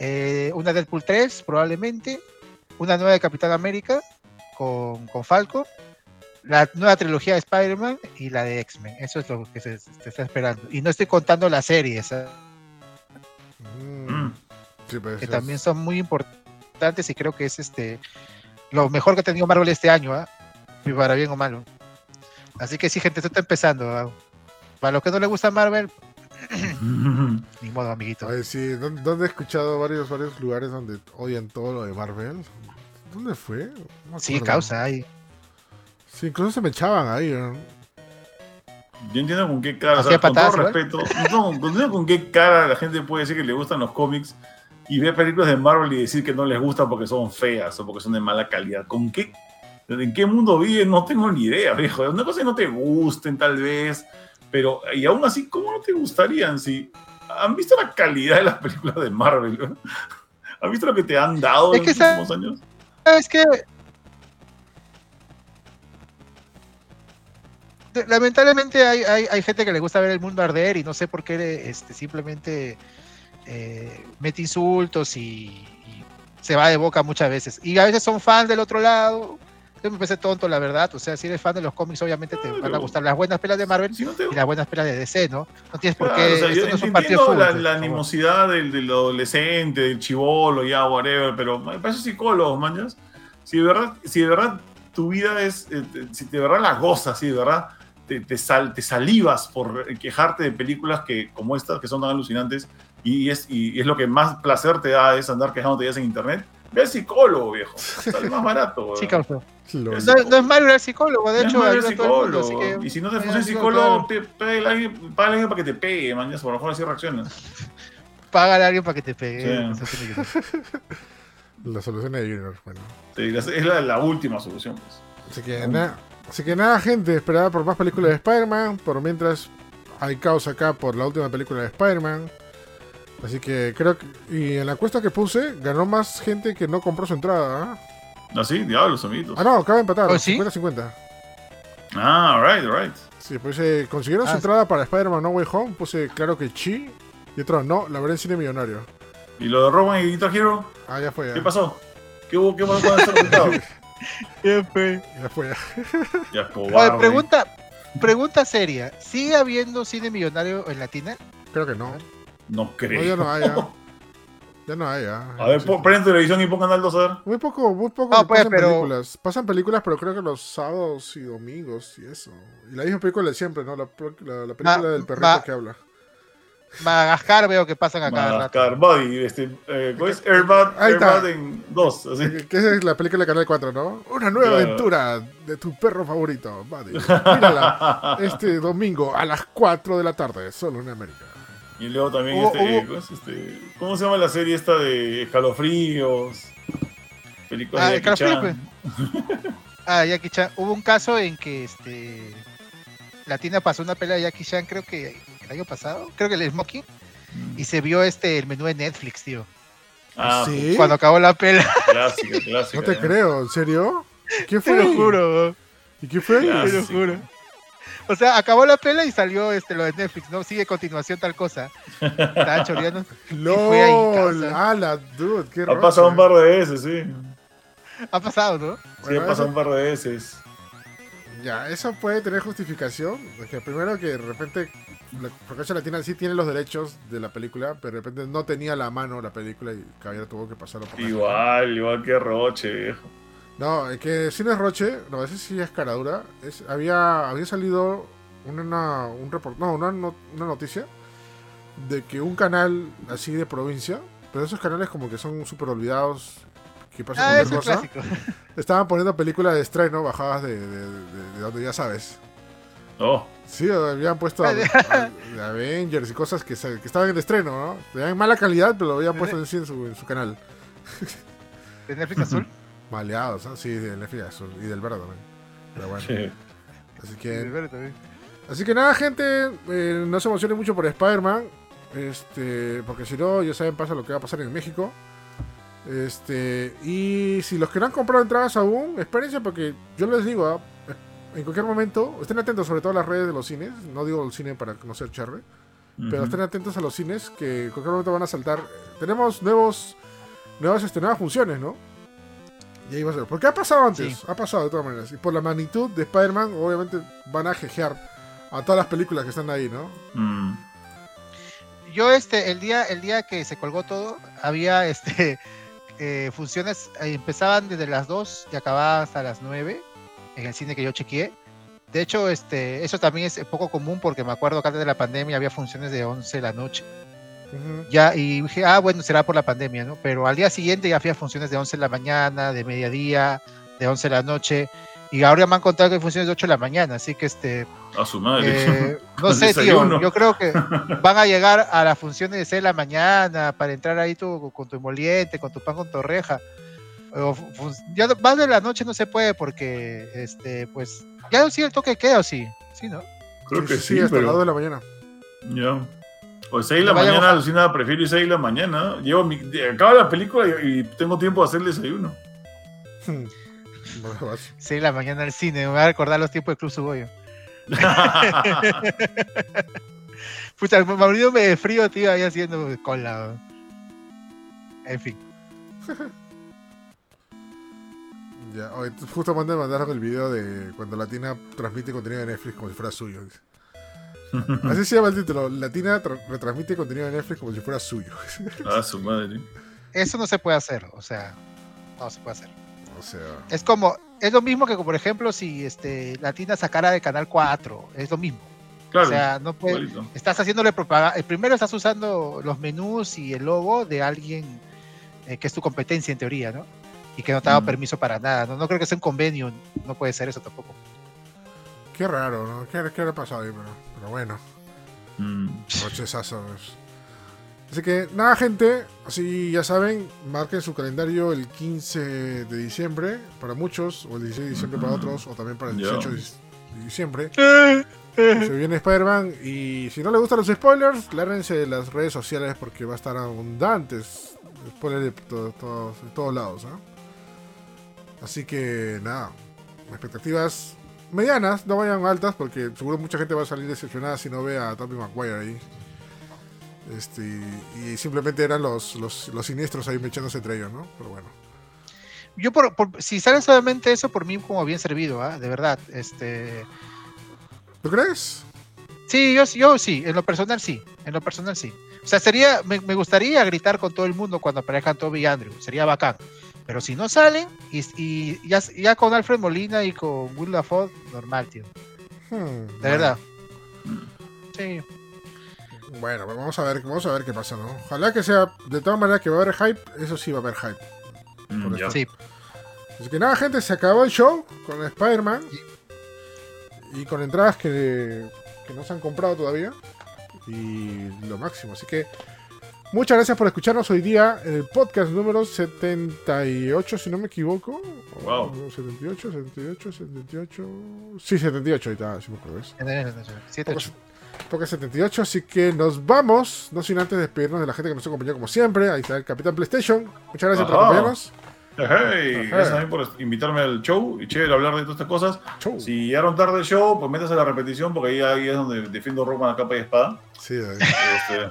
eh, una Deadpool 3 probablemente, una nueva de Capitán América con, con Falco, la nueva trilogía de Spider-Man y la de X-Men. Eso es lo que se, se está esperando. Y no estoy contando las series, ¿ah? Mm, Mm. sí, pues, que es- también son muy importantes y creo que es este lo mejor que ha tenido Marvel este año, ¿ah? Y para bien o malo. Así que sí, gente, esto está empezando. ¿ah? Para los que no les gusta Marvel, [LAUGHS] ni modo, amiguito. Ay, sí, ¿dónde, dónde he escuchado varios, varios lugares donde odian todo lo de Marvel? ¿Dónde fue? No Sí, causa, hay. Sí, incluso se me echaban ahí. ¿no? Yo entiendo con qué cara, o sea, con todo respeto, no, no entiendo con qué cara la gente puede decir que le gustan los cómics y ver películas de Marvel y decir que no les gusta porque son feas o porque son de mala calidad. ¿Con qué? ¿En qué mundo viven? No tengo ni idea, viejo. Una cosa que no te gusten, tal vez, pero y aún así, ¿cómo no te gustarían si han visto la calidad de las películas de Marvel? [LAUGHS] ¿Han visto lo que te han dado Es en los últimos años? Es que. Lamentablemente hay, hay, hay gente que le gusta ver el mundo arder y no sé por qué este, simplemente eh, mete insultos y, y se va de boca muchas veces. Y a veces son fans del otro lado. Yo me parece tonto, la verdad. O sea, si eres fan de los cómics, obviamente te van a Claro. gustar las buenas pelas de Marvel Si no te y las buenas pelas de DC, ¿no? No tienes por Claro, qué. o sea, esto yo no es un partido fútbol, la, por la animosidad del, del adolescente, del chivolo, ya, whatever, pero para eso psicólogos, mañas. Si de verdad, si de verdad tu vida es, eh, si de verdad la gozas, si de verdad te, te, sal- te salivas por quejarte de películas que, como estas, que son tan alucinantes, y es, y es lo que más placer te da es andar quejándote ya en internet, ve al psicólogo, viejo. Sale más barato, weón. Sí, causa. No, no es malo ir al psicólogo, de No es hecho, malo todo el mundo, psicólogo. así que- y si no te funciona el psicólogo, claro. te, págale a alguien, alguien para que te pegue, mañas, por lo mejor así reaccionas. Págale a alguien para que te pegue. Sí. [LAUGHS] La solución de Junior, bueno. Te dirás, Es la, la última solución. Pues. Así que, nada, así que nada, gente, esperada por más películas de Spider-Man. Por mientras hay caos acá por la última película de Spider-Man. Así que creo que. Y en la encuesta que puse, ganó más gente que no compró su entrada. ¿ah? Así, diablos, amiguitos. Ah, no, acaba de empatar. ¿Oh, sí? 50-50. Ah, alright, alright. Sí, puse. ¿Consiguieron su Ah, entrada para Spider-Man No Way Home? Puse claro que Chi. Y otro, no, la veré en cine millonario. ¿Y lo de Roman y Guitar Hero? Ah, ya fue, ya. ¿Qué pasó? ¿Qué hubo? ¿Qué pasó con este resultado? [LAUGHS] Ya fue, ya. Ya, [LAUGHS] Oye, cobarde. pregunta, pregunta seria. ¿Sigue habiendo cine millonario en Latina? Creo que no. No No, creo. ya no hay, ya. Ya no hay, ya. A ver, Sí. po- prende televisión y pongan Aldo a ver. Muy poco, muy poco No, que pues, pasan pero- películas. Pasan películas, pero creo que los sábados y domingos y eso. Y la misma película de siempre, ¿no? La, la- la película Ma- del perrito ma- que habla. Madagascar veo que pasan a cada rato. Madagascar, Buddy, este, eh. Airbud, Ahí está. Airbud en dos, así. Que- Que esa es la película de Canal 4, ¿no? Una nueva Claro. aventura de tu perro favorito, Buddy. Mírala [LAUGHS] este domingo a las 4 de la tarde, solo en América. Y luego también, Hubo- este, hubo- ¿cómo, es este, ¿cómo se llama la serie esta de escalofríos? Películas Ah, de Jackie Escalofríos, Chan. Ah, Jackie Chan. Hubo un caso en que este Latina pasó una pelea de Jackie Chan, creo que el año pasado, creo que el Smoking, y se vio este el menú de Netflix, tío. Ah, ¿Sí? Cuando acabó la pelea, pues, clásica, clásica. No te creo, ¿en serio? ¿Quién te fue? lo juro. ¿Y qué fue? Te lo Clásico. juro. O sea, acabó la pela y salió este lo de Netflix, ¿no? Sigue continuación tal cosa. Estaban choreando. [LAUGHS] LOL, causa. ala, dude, qué Ha pasado un par de veces, sí. Ha pasado, ¿no? Sí, Bueno, ha pasado eso- un par de veces. Ya, eso puede tener justificación. Es que primero que de repente la Latina sí tiene los derechos de la película, pero de repente no tenía a la mano la película y Caballero tuvo que pasarlo por la Igual, igual que Roche, viejo. No, es que Cines Roche, no, ese sí es caradura. Es, había, había salido una, un report, no, una, no- una noticia de que un canal así de provincia, pero esos canales como que son súper olvidados, que pasa Ah, cosa, [LAUGHS] estaban poniendo películas de estreno bajadas de, de, de- de donde ya sabes. Oh, Sí, habían puesto a, a- de Avengers y cosas que, se- que estaban en estreno, ¿no? Tenían mala calidad, pero lo habían puesto en, en, su, en su canal. [LAUGHS] ¿De Netflix azul? Maleados, ¿no? Sí, del azul y del verde también. Pero bueno, sí. así que... verde también. Así que nada, gente, eh, no se emocionen mucho por Spider-Man. Este, porque si no, ya saben, pasa lo que va a pasar en México. Este, y si los que no han comprado entradas aún, espérense porque yo les digo, ah, en cualquier momento, estén atentos sobre todo a las redes de los cines. No digo el cine para no ser charre, pero estén atentos a los cines que en cualquier momento van a saltar. Tenemos nuevos, nuevas, este, nuevas funciones, ¿no? Y ahí va a ser. Porque ha pasado antes, Sí. ha pasado de todas maneras. Y por la magnitud de Spider-Man, obviamente van a jejear a todas las películas que están ahí, ¿no? Mm. Yo este, el día, el día que se colgó todo, había [LAUGHS] este eh, funciones, eh, empezaban desde las 2 y acababan hasta las 9 en el cine que yo chequeé. De hecho, este, eso también es poco común porque me acuerdo que antes de la pandemia había funciones de 11 de la noche. Ya, y dije, ah, bueno, será por la pandemia, ¿no? Pero al día siguiente ya había funciones de 11 de la mañana, de mediodía, de 11 de la noche. Y ahora me han contado que hay funciones de 8 de la mañana, así que este, A su madre. eh, [LAUGHS] no sé, tío. Yo creo que [LAUGHS] van a llegar a las funciones de 6 de la mañana para entrar ahí tú con tu emoliente, con tu pan con torreja. O ya más de la noche no se puede porque, este, pues, ya no sigue el toque de queda, o sí. Sí, ¿no? Creo que sí, hasta las 2 de pero. la mañana. Ya. O 6 de la vayamos mañana, a- alucina, prefiero 6 de la mañana. Llevo mi, acaba la película y, y tengo tiempo de hacer el desayuno. [LAUGHS] Bueno, vas. 6 de la mañana al cine, me va a recordar los tiempos de Club Suboyo. [LAUGHS] [LAUGHS] Pucha, muriéndome de frío, tío, ahí haciendo cola. En fin. Ya, justo mandé mandaron el video de cuando Latina transmite contenido de Netflix como si fuera suyo. dice. [LAUGHS] Así se llama el título. Latina tra- retransmite contenido de Netflix como si fuera suyo. A [LAUGHS] su madre. Eso no se puede hacer, o sea, no se puede hacer. o sea, Es como, es lo mismo que, por ejemplo, si este, Latina sacara de Canal 4, es lo mismo. Claro. O sea, no puede, igualito. estás haciéndole propaganda. Primero estás usando los menús y el logo de alguien eh, que es tu competencia en teoría, ¿no? Y que no te ha dado Mm. permiso para nada. ¿no? no creo que sea un convenio, no puede ser eso tampoco. Qué raro, ¿no? ¿Qué, qué habrá pasado ahí? Pero, pero bueno, Mm. rochezazo. pues. Así que nada, gente. Así ya saben, marquen su calendario el 15 de diciembre para muchos, o el 16 de diciembre para otros, o también para el Ya. 18 de diciembre. [LAUGHS] Se viene Spider-Man y si no les gustan los spoilers, lárguense de las redes sociales porque va a estar abundantes spoilers de, to- to- de todos lados. ¿ah? Así que nada, expectativas medianas, no vayan altas porque seguro mucha gente va a salir decepcionada si no ve a Tobey Maguire ahí. Este, y simplemente eran los, los, los siniestros ahí mechándose entre ellos, ¿no? Pero bueno. Yo, por, por- si sale solamente eso, por mí como bien servido, ¿ah? de verdad. Este, ¿Tú crees? Sí, yo, yo sí, en lo personal sí, en lo personal sí. O sea, sería, me, me gustaría gritar con todo el mundo cuando aparezcan Toby y Andrew, sería bacán. Pero si no salen, y, y ya, ya con Alfred Molina y con Will Dafoe, normal, tío. Hmm, De bueno. verdad. Sí. Bueno, pues vamos a ver, vamos a ver qué pasa, ¿no? Ojalá que sea, de todas maneras que va a haber hype, eso sí va a haber hype. Mm, esto. Sí. Así que nada, gente, se acabó el show con Spider-Man y con entradas que, que no se han comprado todavía y lo máximo. Así que muchas gracias por escucharnos hoy día en el podcast número 78, si no me equivoco. Wow. 78, 78, 78. Sí, 78, ahí está, si me acuerdo. ¿ves? Siete, Pocas- ocho. Podcast 78, así que nos vamos. No sin antes despedirnos de la gente que nos acompañó como siempre. Ahí está el Capitán PlayStation. Muchas gracias por acompañarnos. Hey, Ajá. gracias también por invitarme al show y chévere hablar de todas estas cosas. Chau. Si llegaron tarde el show, pues métase a la repetición porque ahí, ahí es donde defiendo Rockman a capa y espada. Sí, ahí. Este,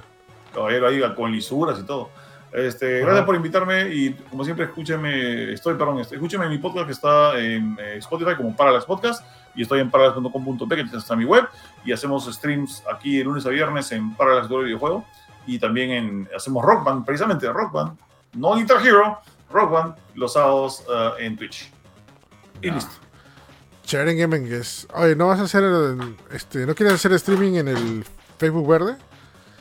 caballero ahí con lisuras y todo. Este, gracias por invitarme y como siempre escúcheme, estoy, perdón, este, escúcheme en mi podcast que está en eh, Spotify como Parallax Podcast y estoy en parallax.com.p que está mi web y hacemos streams aquí de lunes a viernes en Parallax Duelo Videojuego y también en, hacemos Rock Band, precisamente Rock Band, no Guitar Hero, Rock Band, los sábados eh, en Twitch. Y listo. En Gaming es. Oye, ¿no vas a hacer el- este, ¿no quieres hacer streaming en el Facebook verde?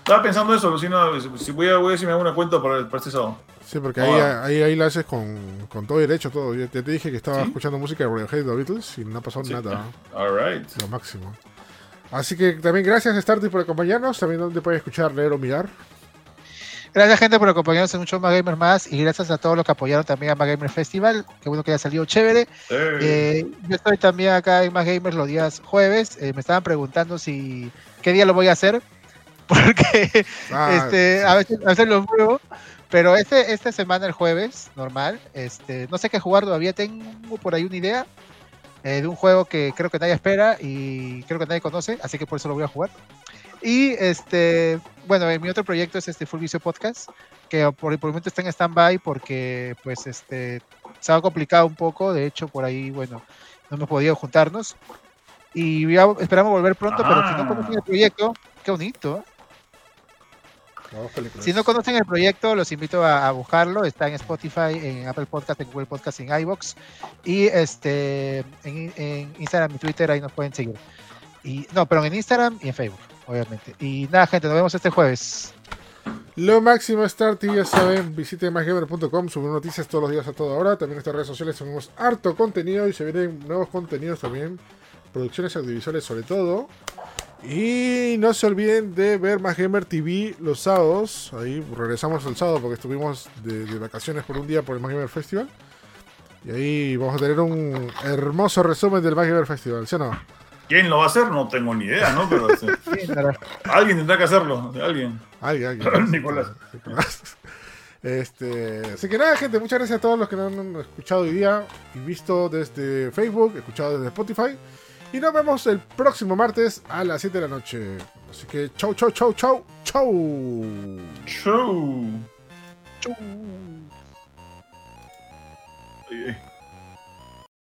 Estaba pensando eso, Lucina, si voy a, voy a ver si me hago una cuenta para, para este sábado. Sí, porque Ah. ahí, ahí, ahí la haces con, con todo derecho, todo. Yo te, te dije que estaba ¿Sí? escuchando música de Radiohead y The Beatles y no ha pasado Sí. nada. [LAUGHS] All right. Lo máximo. Así que también gracias, Starty, por acompañarnos. También donde puedes escuchar, leer o mirar. Gracias, gente, por acompañarnos en un show más Gamer más. Y gracias a todos los que apoyaron también a Más Gamer Festival. Qué bueno que haya salido chévere. Eh, yo estoy también acá en Más Gamers los días jueves. Eh, me estaban preguntando si qué día lo voy a hacer. [LAUGHS] Porque Ah, este, a, veces, a veces lo muevo. Pero este, esta semana, el jueves, normal. Este, no sé qué jugar todavía. Tengo por ahí una idea eh, de un juego que creo que nadie espera y creo que nadie conoce. Así que por eso lo voy a jugar. Y este, bueno, eh, mi otro proyecto es este Full Vicio Podcast. Que por, por el momento está en stand-by porque, pues, este, se ha complicado un poco. De hecho, por ahí, bueno, no hemos podido juntarnos. Y ya esperamos volver pronto, pero si no Ah. conocen el proyecto, qué bonito. Películas. Si no conocen el proyecto, los invito a, a buscarlo. Está en Spotify, en Apple Podcast, en Google Podcast, en iBox y este en, en Instagram y Twitter ahí nos pueden seguir. Y no, pero en Instagram y en Facebook, obviamente. Y nada, gente, nos vemos este jueves. Lo máximo Starty, ya saben, visiten másgamer.com, subimos noticias todos los días a toda hora. También en nuestras redes sociales subimos harto contenido y se vienen nuevos contenidos también, producciones audiovisuales sobre todo. Y no se olviden de ver Más Gamer TV los sábados. Ahí regresamos el sábado porque estuvimos de, de vacaciones por un día por el Más Gamer Festival. Y ahí vamos a tener un hermoso resumen del Más Gamer Festival, ¿sí o no? ¿Quién lo va a hacer? No tengo ni idea, ¿no? Pero Sí, [LAUGHS] nada. alguien tendrá que hacerlo. Alguien. Alguien, alguien. Nicolás. [LAUGHS] Nicolás. Este, así que nada, gente, muchas gracias a todos los que nos han escuchado hoy día y visto desde Facebook, escuchado desde Spotify. Y nos vemos el próximo martes a las 7 de la noche. Así que chau, chau, chau, chau, chau. Chau. Chau. Eh,